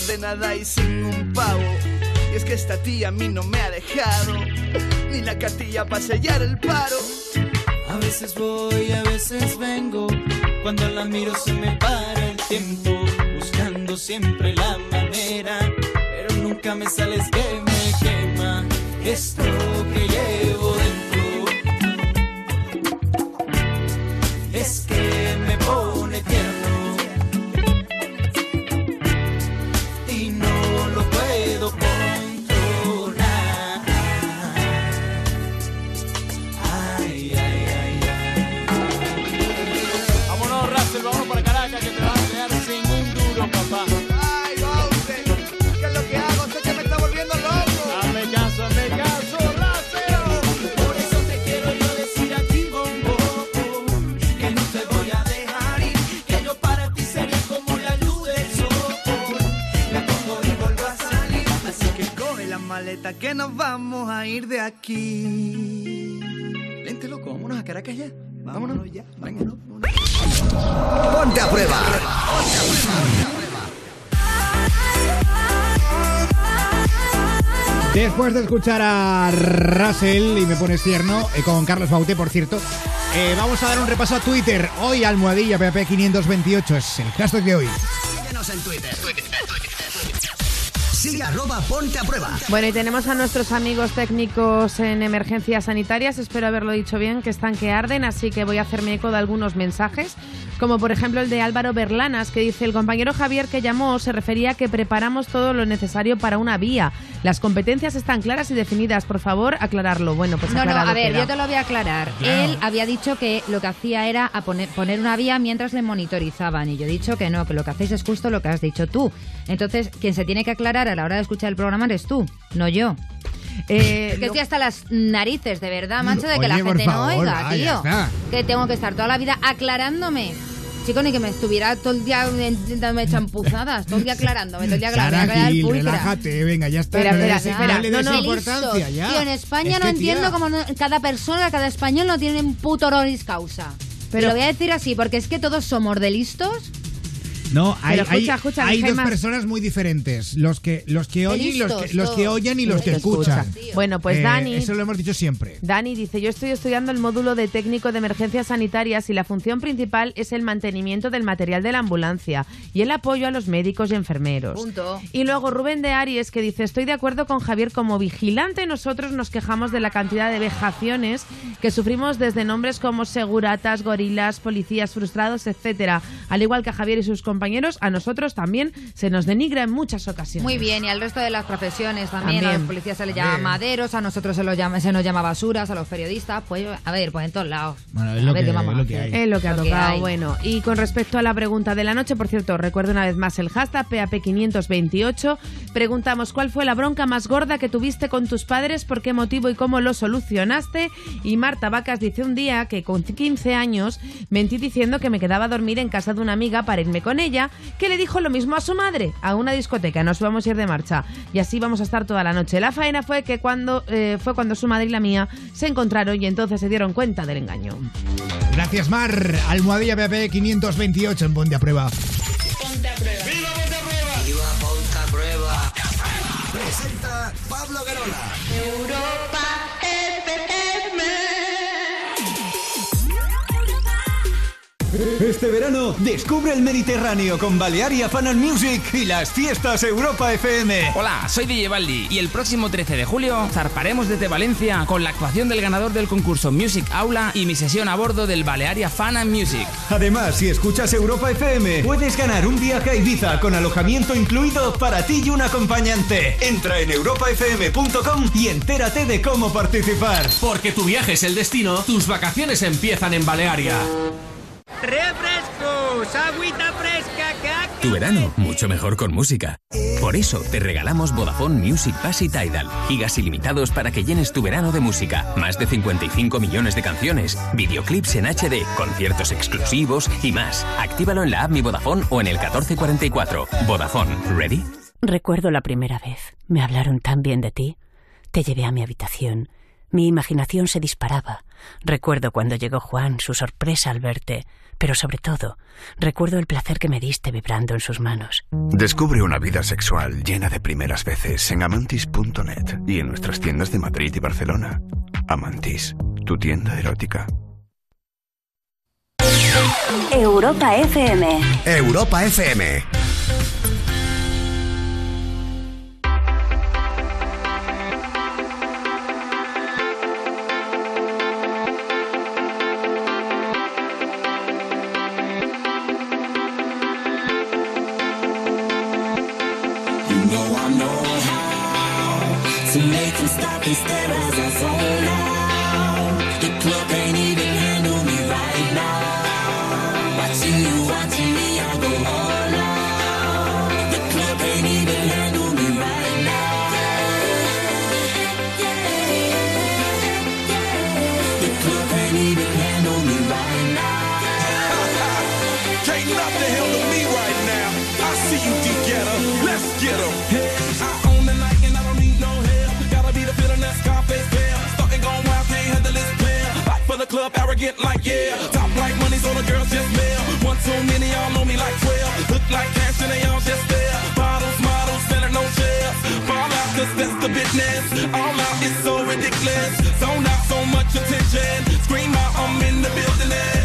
de nada y sin un pavo. Y es que esta tía a mí no me ha dejado, ni la cartilla para sellar el paro. A veces voy, a veces vengo. Cuando la miro se me para el tiempo, buscando siempre la manera. Pero nunca me sales que me quema esto que a ir de aquí. Vente loco, vámonos a Caracas ya. Vámonos ya, vámonos. Ponte a prueba. Después de escuchar a Russell y me pones tierno, eh, con Carlos Baute, por cierto, eh, vamos a dar un repaso a Twitter. Hoy almohadilla PP528 es el hashtag de hoy. Síguenos en Twitter. Sigue arroba ponte a prueba. Bueno, y tenemos a nuestros amigos técnicos en emergencias sanitarias, espero haberlo dicho bien, que están que arden, así que voy a hacerme eco de algunos mensajes, como por ejemplo el de Álvaro Berlanas, que dice, el compañero Javier que llamó se refería a que preparamos todo lo necesario para una vía. Las competencias están claras y definidas, por favor, aclararlo. Bueno, pues No, no, a ver, queda. yo te lo voy a aclarar. Claro. Él había dicho que lo que hacía era a poner, poner una vía mientras le monitorizaban. Y yo he dicho que no, que lo que hacéis es justo lo que has dicho tú. Entonces, quien se tiene que aclarar a la hora de escuchar el programa eres tú, no yo. Eh, que estoy hasta las narices, de verdad, macho, de que Oye, la gente favor, no oiga, tío. Que tengo que estar toda la vida aclarándome. Chico, ni que me estuviera todo el día dándome champuzadas, todo el día aclarándome, todo el día Sara Gil, pulcra. relájate, venga, ya está. Espera, espera, espera. no No, importancia, ya. Tío, en España Es no entiendo tía, cómo no- cada persona, cada español no tiene un puto honoris causa. Pero lo voy a decir así, porque es que todos somos de listos. No, hay, Pero escucha, hay- escucha, hay que hay dos más. personas muy diferentes. Los que, los que oyen y los que, listos los que todos. oyen y los que Escucha. escuchan. Bueno, pues Eh, Dani... Eso lo hemos dicho siempre. Dani dice, yo estoy estudiando el módulo de técnico de emergencias sanitarias y la función principal es el mantenimiento del material de la ambulancia y el apoyo a los médicos y enfermeros. Punto. Y luego Rubén de Aries que dice, estoy de acuerdo con Javier, como vigilante nosotros nos quejamos de la cantidad de vejaciones que sufrimos desde nombres como seguratas, gorilas, policías frustrados, etcétera. Al igual que a Javier y sus compañeros, a nosotros también se nos denigra en muchas ocasiones. Muy bien, y al resto de las profesiones también. A los policías se les llama maderos, a nosotros se, los llama, se nos llama basuras, a los periodistas. Pues, a ver, pues en todos lados. Bueno, es lo ver que- qué vamos es a lo que hacer. hay. Es lo que ha Lo tocado, bueno. Y con respecto a la pregunta de la noche, por cierto, recuerdo una vez más el hashtag PAP528. Preguntamos cuál fue la bronca más gorda que tuviste con tus padres, por qué motivo y cómo lo solucionaste. Y Marta Vacas dice un día que con 15 años mentí diciendo que me quedaba a dormir en casa de una amiga para irme con ella, que le dijo lo mismo a su madre, a una discoteca. Nos vamos a ir de marcha. Y así vamos a estar toda la noche. La faena fue que cuando eh, fue cuando su madre y la mía se encontraron y entonces se dieron cuenta del engaño. Gracias, Mar. Almohadilla PP 528 en Ponte a Prueba. Este verano descubre el Mediterráneo con Balearia Fan and Music y las fiestas Europa FM. Hola, soy DJ Baldi y el próximo 13 de julio zarparemos desde Valencia con la actuación del ganador del concurso Music Aula y mi sesión a bordo del Balearia Fan and Music. Además, si escuchas Europa FM, puedes ganar un viaje a Ibiza con alojamiento incluido para ti y un acompañante. Entra en europafm.com y entérate de cómo participar. Porque tu viaje es el destino, tus vacaciones empiezan en Balearia. ¡Refrescos! ¡Agüita fresca, cactus! Tu verano, mucho mejor con música. Por eso te regalamos Vodafone Music Pass y Tidal. Gigas ilimitados para que llenes tu verano de música. Más de 55 millones de canciones, videoclips en HD, conciertos exclusivos y más. Actívalo en la app Mi Vodafone o en el 1444. Vodafone, ¿ready? Recuerdo la primera vez. Me hablaron tan bien de ti. Te llevé a mi habitación. Mi imaginación se disparaba. Recuerdo cuando llegó Juan, su sorpresa al verte, pero sobre todo, recuerdo el placer que me diste vibrando en sus manos. Descubre una vida sexual llena de primeras veces en amantis.net y en nuestras tiendas de Madrid y Barcelona. Amantis, tu tienda erótica. Europa FM. Europa FM. He's. Club, like yeah. Top like money, so the girls just mail. One too many, y'all know me like 12. Look like cash and they all just there. Bottles, models, selling no shares. Fall out, cause that's the bitch witness. All out is so ridiculous. Out so much attention. Scream out, I'm in the building.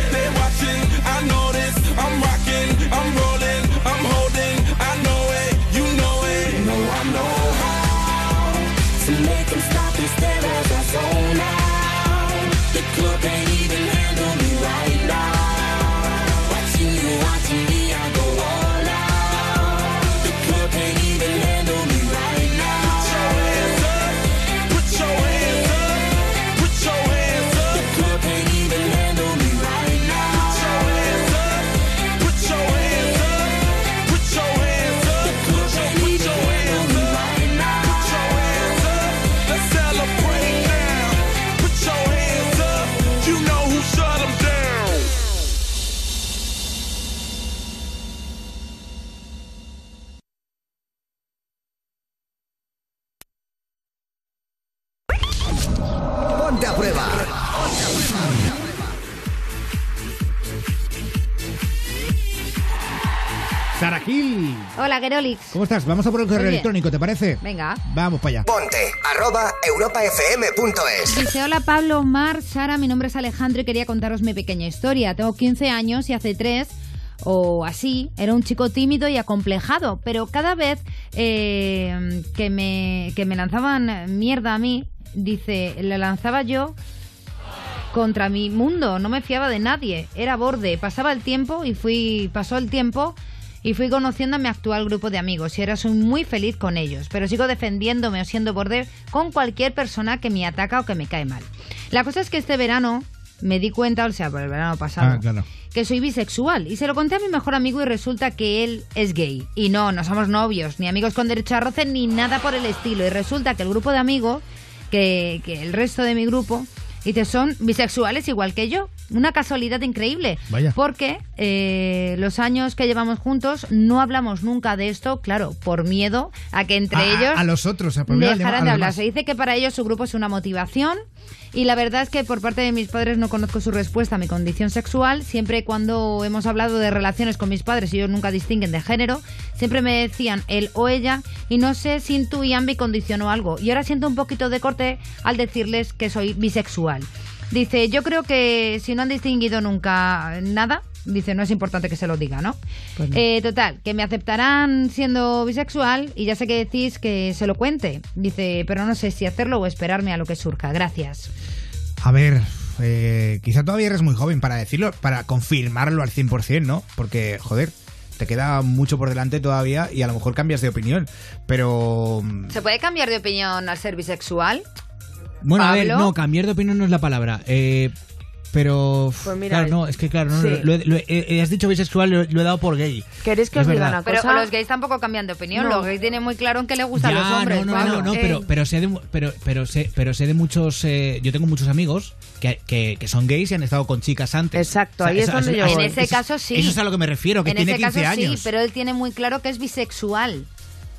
Gil. Hola, Gerolix. ¿Cómo estás? Vamos a por el correo electrónico, ¿te parece? Venga. Vamos para allá. Ponte arroba europafm.es. Dice, hola Pablo, Mar, Sara, mi nombre es Alejandro y quería contaros mi pequeña historia. Tengo 15 años y hace 3 o así, era un chico tímido y acomplejado, pero cada vez eh, que, me, que me lanzaban mierda a mí, dice, le lanzaba yo contra mi mundo, no me fiaba de nadie, era borde, pasaba el tiempo y fui, pasó el tiempo y fui conociendo a mi actual grupo de amigos y ahora soy muy feliz con ellos, pero sigo defendiéndome o siendo borde con cualquier persona que me ataca o que me cae mal. La cosa es que este verano me di cuenta, o sea, por el verano pasado, Ah, claro. que soy bisexual y se lo conté a mi mejor amigo y resulta que él es gay. Y no, no somos novios, ni amigos con derecho a roce, ni nada por el estilo. Y resulta que el grupo de amigos, que, que el resto de mi grupo, dice, son bisexuales igual que yo. Una casualidad increíble. Vaya. Porque eh, los años que llevamos juntos no hablamos nunca de esto, claro, por miedo a que entre A- ellos a los otros, a dejaran a de hablar. Se dice que para ellos su grupo es una motivación y la verdad es que por parte de mis padres no conozco su respuesta a mi condición sexual. Siempre cuando hemos hablado de relaciones con mis padres, ellos nunca distinguen de género, siempre me decían él o ella y no sé si intuían mi condición o algo. Y ahora siento un poquito de corte al decirles que soy bisexual. Dice, yo creo que si no han distinguido nunca nada, dice, no es importante que se lo diga, ¿no? Pues no. Eh, total, que me aceptarán siendo bisexual y ya sé que decís que se lo cuente. Dice, pero no sé si hacerlo o esperarme a lo que surja. Gracias. A ver, eh, quizá todavía eres muy joven para decirlo, para confirmarlo al 100%, ¿no? Porque, joder, te queda mucho por delante todavía y a lo mejor cambias de opinión. Pero... mm, ¿Se puede cambiar de opinión al ser bisexual? Bueno, a ver, no, cambiar de opinión no es la palabra. Eh, pero. Pues mira, claro, no, es que claro, no, sí. lo, he- lo he- eh, has dicho bisexual, lo, lo he dado por gay. ¿Queréis que Es os diga Pero los gays tampoco cambian de opinión. No. Los gays tienen muy claro en qué les gustan Ya, los hombres. no, no, Pablo. no, no, pero, Ey. pero sé de, mu- pero, pero sé, pero sé de muchos. eh, yo tengo muchos amigos que, que, que son gays y han estado con chicas antes. Exacto, ahí es donde yo En ese eso- caso sí. Eso es a lo que me refiero, que en tiene ese 15 caso años. sí, pero él tiene muy claro que es bisexual.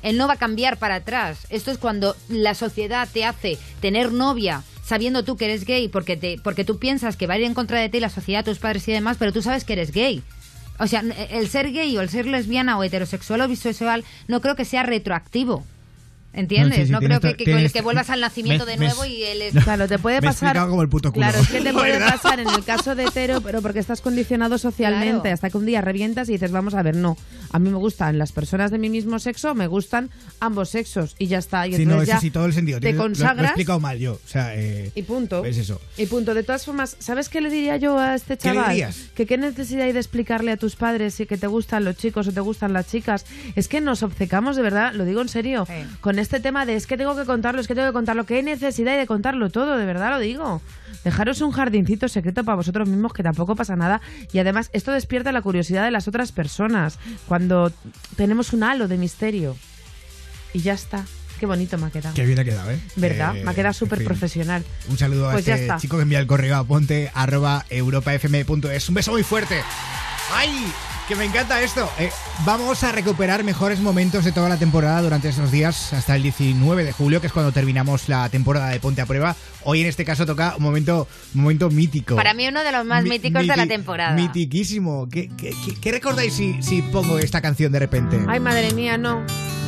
Él no va a cambiar para atrás. Esto es cuando la sociedad te hace tener novia sabiendo tú que eres gay porque te porque tú piensas que va a ir en contra de ti la sociedad, tus padres y demás, pero tú sabes que eres gay. O sea, el ser gay o el ser lesbiana o heterosexual o bisexual no creo que sea retroactivo. ¿Entiendes? No, sí, sí, creo to- que, que, tienes- que vuelvas al nacimiento me- de me- nuevo y él es... Claro, te puede pasar. explicado como el puto culo. Claro, es que te puede ¿Verdad? pasar en el caso de hetero, pero porque estás condicionado socialmente, Claro. hasta que un día revientas y dices, vamos a ver, no, a mí me gustan las personas de mi mismo sexo, me gustan ambos sexos y ya está. Y Sí, no, entonces eso ya sí, todo el sentido. Te Tienes- lo- Lo, he consagras explicado mal yo. O sea, eh, y punto. Es eso. Y punto. De todas formas, ¿sabes qué le diría yo a este ¿Qué le chaval? dirías? Que qué necesidad hay de explicarle a tus padres si que te gustan los chicos o te gustan las chicas. Es que nos obcecamos de verdad, lo digo en serio, con este tema de es que tengo que contarlo, es que tengo que contarlo. ¿Qué necesidad hay de contarlo todo? De verdad lo digo. Dejaros un jardincito secreto para vosotros mismos que tampoco pasa nada. Y además, esto despierta la curiosidad de las otras personas cuando tenemos un halo de misterio. Y ya está. Qué bonito me ha quedado. Qué bien ha quedado, ¿eh? ¿Verdad? Eh, me ha quedado en súper fin. profesional. Un saludo Pues a ya este está. chico que envía el correo a ponte arroba europafm.es. Un beso muy fuerte. ¡Ay! Que me encanta esto. Eh, vamos a recuperar mejores momentos de toda la temporada durante estos días hasta el 19 de julio, que es cuando terminamos la temporada de Ponte a Prueba. Hoy en este caso toca un momento, un momento mítico. Para mí uno de los más Mi- míticos de la temporada. Mitiquísimo. ¿Qué, qué, qué- qué recordáis si, si pongo esta canción de repente? Ay, madre mía, no.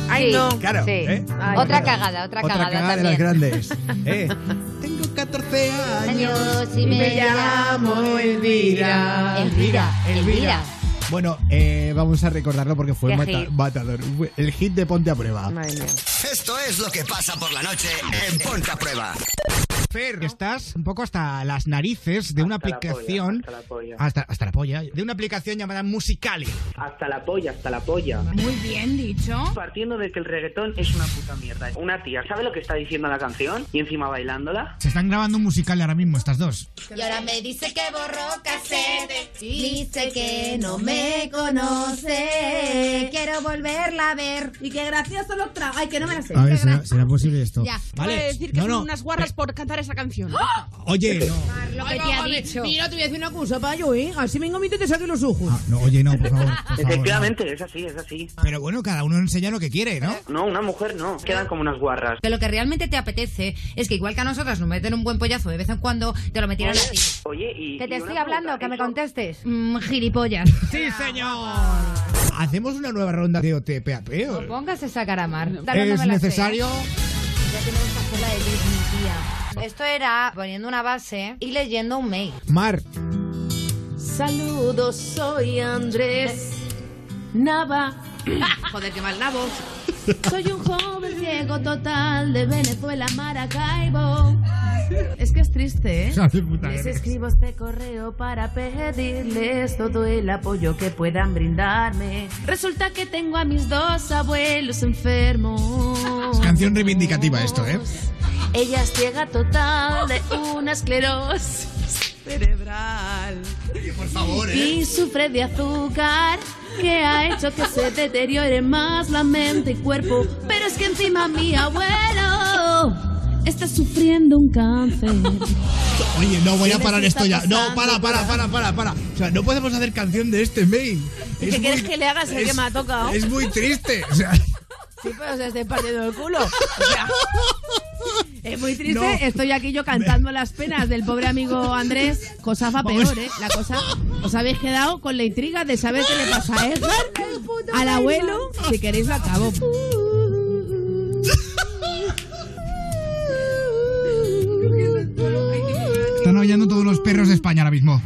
Ay, Sí, no. Claro, sí. ¿eh? Ay, otra no. cagada, otra, Otra cagada, cagada de las también. grandes. ¿eh? Tengo 14 años Años y me llamo Elvira. Elvira, Elvira. Bueno, eh, vamos a recordarlo porque fue mata- matador. El hit de Ponte a Prueba. Madre mía. Esto es lo que pasa por la noche en Ponte a Prueba. Fer, estás un poco hasta las narices de una Hasta la polla, aplicación. hasta la polla. hasta, hasta la polla. De una aplicación llamada Musicali. Hasta la polla, hasta la polla. Muy bien dicho. Partiendo de que el reggaetón es una puta mierda. Una tía sabe lo que está diciendo la canción y encima bailándola. Se están grabando un musical ahora mismo, estas dos. Y ahora me dice que borró casete. Dice que no me conoce. Quiero volverla a ver. Y qué gracioso lo trago. Ay, que no me la sé. A ver, ¿será, será posible esto? Ya. Vale. Voy a decir que no, son no. unas guarras por cantar esa canción. Oye, no. Lo que te ha dicho. Mira, te voy a decir una cosa, payo, ¿eh? Así vengo a mí te saque los ojos. Ah, no, oye, no, por favor. por favor, Efectivamente, es así, es así. Pero bueno, cada uno enseña lo que quiere, ¿no? No, una mujer no. Quedan como unas guarras. Que lo que realmente te apetece es que igual que a nosotras nos meten un buen pollazo de vez en cuando, te lo metieran a ti. Oye, y. Que te y estoy hablando, pregunta, que me ¿eso- contestes. Mm, gilipollas. ¡Sí, señor! ¿Hacemos una nueva ronda de OTPAP? No pongas esa cara, Mar. ¿Es necesario? Ya tenemos que hacer la de Disney, tía. Esto era poniendo una base y leyendo un mail. Mar, Saludos, soy Andrés Nava. Joder, qué mal nabo. Soy un joven ciego total de Venezuela, Maracaibo. Es que es triste, ¿eh? Puta Les escribo este correo para pedirles todo el apoyo que puedan brindarme. Resulta que tengo a mis dos abuelos enfermos. es canción reivindicativa esto, ¿eh? Ella es ciega total de una esclerosis cerebral. por favor, ¿eh? Y sufre de azúcar que ha hecho que se deteriore más la mente y cuerpo. Pero es que encima mi abuelo está sufriendo un cáncer. Oye, no, voy ¿Qué a parar está esto ya. No, para, para, para, para, para. O sea, no podemos hacer canción de este mail. ¿Qué Es quieres muy- que le hagas el que es- me ha tocado? Es muy triste. O sea, Sí, pero se esté partiendo el culo. O sea, es muy triste. No. Estoy aquí yo cantando las penas del pobre amigo Andrés. Cosa va peor, ¿eh? La cosa. Os habéis quedado con la intriga de saber qué le pasa a Edgar, al abuelo. Si queréis, lo acabo. están oyendo todos los perros de España ahora mismo.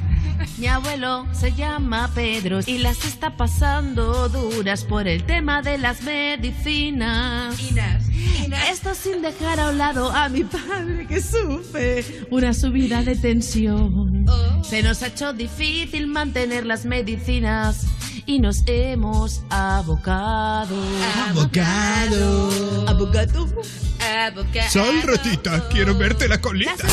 Mi abuelo se llama Pedro y las está pasando duras por el tema de las medicinas. Esto sin dejar a un lado a mi padre que sufre una subida de tensión. Se nos ha hecho difícil mantener las medicinas y nos hemos abocado. Abocado. Abocado. Sol, Rotita, quiero verte la colita.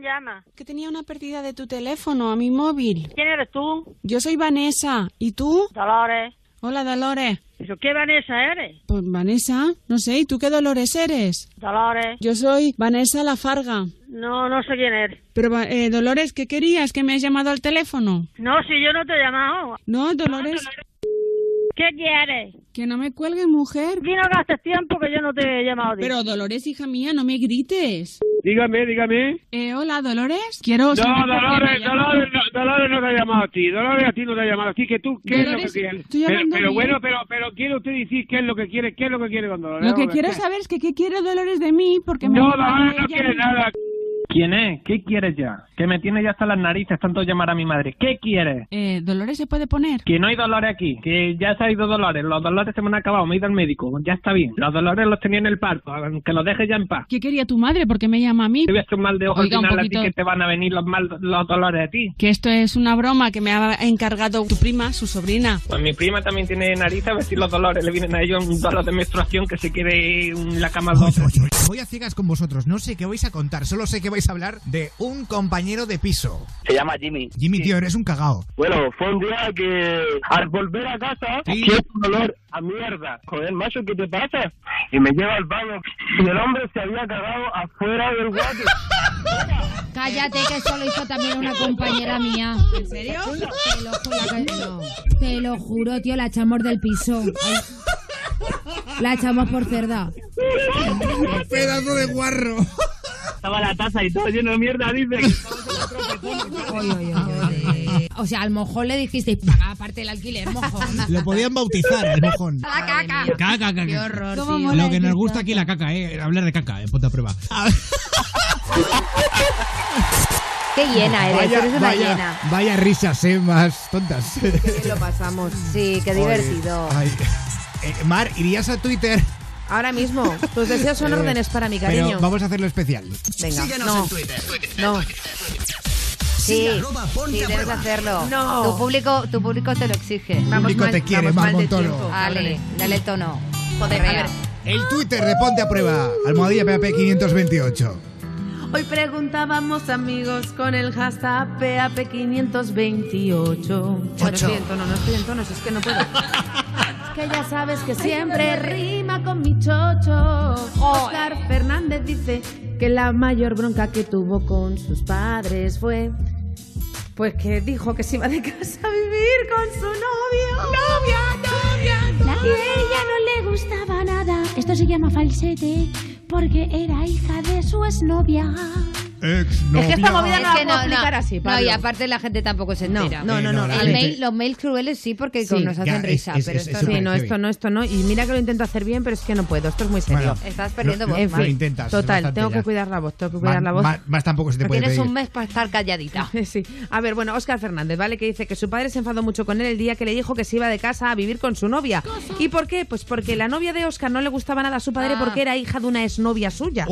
¿Quién llama? Que tenía una pérdida de tu teléfono a mi móvil. ¿Quién eres tú? Yo soy Vanessa. ¿Y tú? Dolores. Hola, Dolores. ¿Pero qué Vanessa eres? Pues Vanessa, no sé, ¿y tú qué Dolores eres? Dolores. Yo soy Vanessa Lafarga. No, no sé quién eres. Pero, eh, Dolores, ¿qué querías? ¿Que me has llamado al teléfono? No, si yo no te he llamado. No, Dolores, ¿Qué quieres? que no me cuelgues, mujer. Y no gastes tiempo que yo no te he llamado. Pero, Dolores, hija mía, no me grites. Dígame, dígame. Eh, hola, Dolores. Quiero No, Dolores. Dolores, no, Dolores no te ha llamado a ti. Dolores a ti no te ha llamado a ti. Que tú, ¿qué es lo que quieres? Pero, bueno, pero, pero quiere usted decir qué es lo que quiere, qué es lo que quiere con Dolores. Lo que quiero saber es que qué quiere Dolores de mí, porque me No, Dolores no quiere nada. ¿Quién es? ¿Qué quieres ya? Que me tiene ya hasta las narices tanto llamar a mi madre. ¿Qué quieres? Eh, Dolores se puede poner. Que no hay dolores aquí, que ya se ha ido dolores, los dolores se me han acabado, me he ido al médico, ya está bien. Los dolores los tenía en el parto, que los dejes ya en paz. ¿Qué quería tu madre? Porque me llama a mí. Te voy a hacer un mal de ojo Oiga, al final a poquito- ti que te van a venir los, mal, los dolores a ti. Que esto es una broma que me ha encargado tu prima, su sobrina. Pues mi prima también tiene nariz, a ver si los dolores le vienen a ellos un dolor de menstruación que se quede en la cama dos. Voy a ciegas con vosotros, no sé qué vais a contar, solo sé que vais a hablar de un compañero de piso. Se llama Jimmy. Jimmy, tío, eres un cagao. Bueno, fue un día que al volver a casa, siento un olor a mierda. Joder, macho, ¿qué te pasa? Y me lleva al baño y el hombre se había cagado afuera del water. Cállate, que eso lo hizo también una compañera mía. ¿En serio? Te lo, ju- la- no. Te lo juro, tío, la echamos del piso. Ay. La echamos por cerda. Pedazo de guarro. Estaba la taza y todo lleno de mierda, dice. O sea, al mojón le dijisteis, paga aparte el alquiler, mojón. Lo podían bautizar, el mojón. La caca. Caca, caca. Qué horror, Lo que nos gusta aquí la caca, eh. Hablar de caca, en ponte a prueba. Qué llena eres, Vaya, eres una vaya, llena. vaya risas, eh, más tontas. lo pasamos. Sí, qué divertido. Ay. Eh, Mar, ¿irías a Twitter? Ahora mismo, tus deseos son Eh, órdenes para mi cariño. Pero vamos a hacerlo especial. Venga, Síguenos no. en Twitter. No. Sí, sí, a debes hacerlo. No. Tu público, tu público te lo exige. Vamos público mal- te quiere, vamos mal de Marmontoro. tiempo, Dale, dale el tono. Joder, a ver. El Twitter de Ponte a Prueba, almohadilla PAP 528. Hoy preguntábamos amigos con el hashtag PAP528. No estoy en tono, no estoy en tono, es que no puedo. que ya sabes que siempre rima con mi chocho. Oscar Fernández dice que la mayor bronca que tuvo con sus padres fue... Pues que dijo que se iba de casa a vivir con su novio. ¡Novia, novia, La- y ella no le gustaba nada. Esto se llama falsete porque era hija de su exnovia. Ex Es que esta movida no la que puedo explicar así, No, Pablo. y aparte la gente tampoco se No, entera. no, no, no. No, El mail, los mails crueles sí, porque Sí, nos ya, hacen es- risa, es- pero es- esto es no. Sí, no, esto no, esto no. Y mira que lo intento hacer bien, pero es que no puedo. Esto es muy serio. Bueno, Estás perdiendo Lo- voz, Mar. lo intentas. Total, bastante tengo ya. que cuidar la voz, tengo que Más, cuidar la voz. más- más tampoco se te puede Tienes pedir. un mes para estar calladita. Sí. A ver, bueno, Óscar Fernández, ¿vale? Que dice que su padre se enfadó mucho con él el día que le dijo que se iba de casa a vivir con su novia. ¿Y por qué? Pues porque la novia de Óscar no le gustaba nada a su padre Ah. porque era hija de una exnovia suya.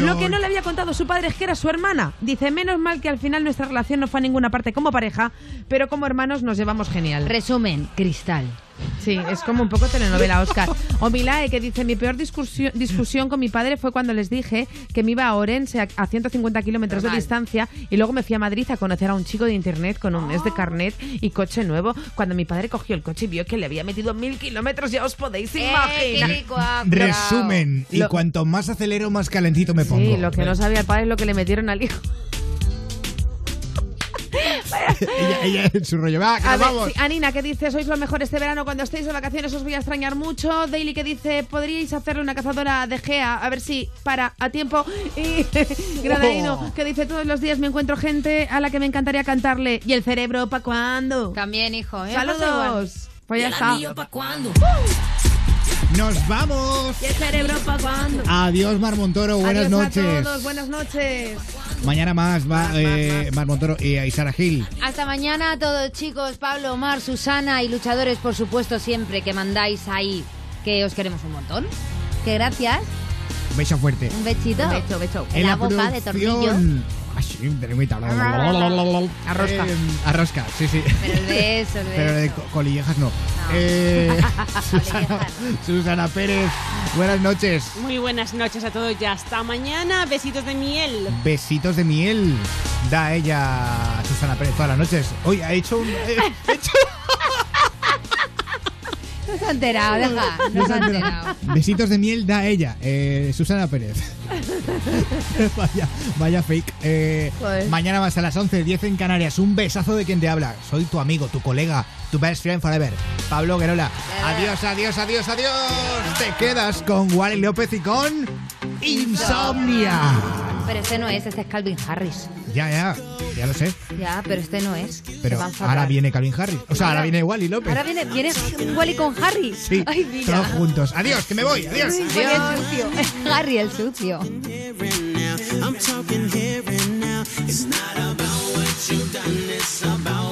Lo que no le había contado su padre es que era su hermana. Dice, menos mal que al final nuestra relación no fue a ninguna parte como pareja, pero como hermanos nos llevamos genial. Resumen, cristal. Sí, es como un poco telenovela, Oscar. O Milae, que dice, mi peor discusión, discusión con mi padre fue cuando les dije que me iba a Orense a, a 150 kilómetros de distancia y luego me fui a Madrid a conocer a un chico de internet con un mes de carnet y coche nuevo. Cuando mi padre cogió el coche y vio que le había metido mil kilómetros, ya os podéis Eh, imaginar. Resumen, y Lo- cuanto más acelero, más calentito me pongo. Sí, lo que no sabía el padre es lo que le metieron al hijo. Ella, ella en su rollo. Va, que A nos ver, vamos. sí, Anina, que dice, sois lo mejor este verano, cuando estéis de vacaciones os voy a extrañar mucho. Daily, que dice, podríais hacerle una cazadora de Gea, a ver si para a tiempo. Y Gradaino, Oh. que dice, todos los días me encuentro gente a la que me encantaría cantarle. ¿Y el cerebro pa' cuándo? También, hijo. ¿eh? ¡Saludos! Pues ya está. Nos vamos. ¿Y el cerebro pa' cuándo? Adiós, Mar Montoro. Buenas Adiós noches. a todos, buenas noches. Mañana más va eh, Mar Montoro y Aisara Gil. Hasta mañana a todos, chicos. Pablo, Omar, Susana y luchadores, por supuesto, siempre que mandáis ahí, que os queremos un montón. Que gracias. Un beso fuerte. Un besito. Un beso, beso. En la boca de tornillo. Arrosca. Eh, arrosca, sí, sí. Pero el beso, el Pero de colillejas no. Eh, Susana, Pérez, buenas noches. Muy buenas noches a todos. Ya hasta mañana. Besitos de miel. Besitos de miel. Da ella Susana Pérez todas las noches. Hoy ha hecho un. eh, ha hecho- No se ha enterado, deja. No se ha enterado. Besitos de miel da ella, eh, Susana Pérez. vaya, vaya fake. Eh, mañana más a las 11, 10 en Canarias. Un besazo de quien te habla. Soy tu amigo, tu colega, tu best friend forever. Pablo Guerola. Adiós, adiós, adiós, adiós. Te quedas con Wally López y con Insomnia. Pero este no es, este es Calvin Harris. Ya, ya, ya lo sé. Ya, pero este no es. Pero ahora viene Calvin Harris. O sea, ahora viene Wally López. Ahora viene, viene Wally con Harry. Sí, Ay, mira. todos juntos. Adiós, que me voy. Adiós. Wally el sucio. Harry el sucio. I'm talking here and now. It's not about what you've done, it's about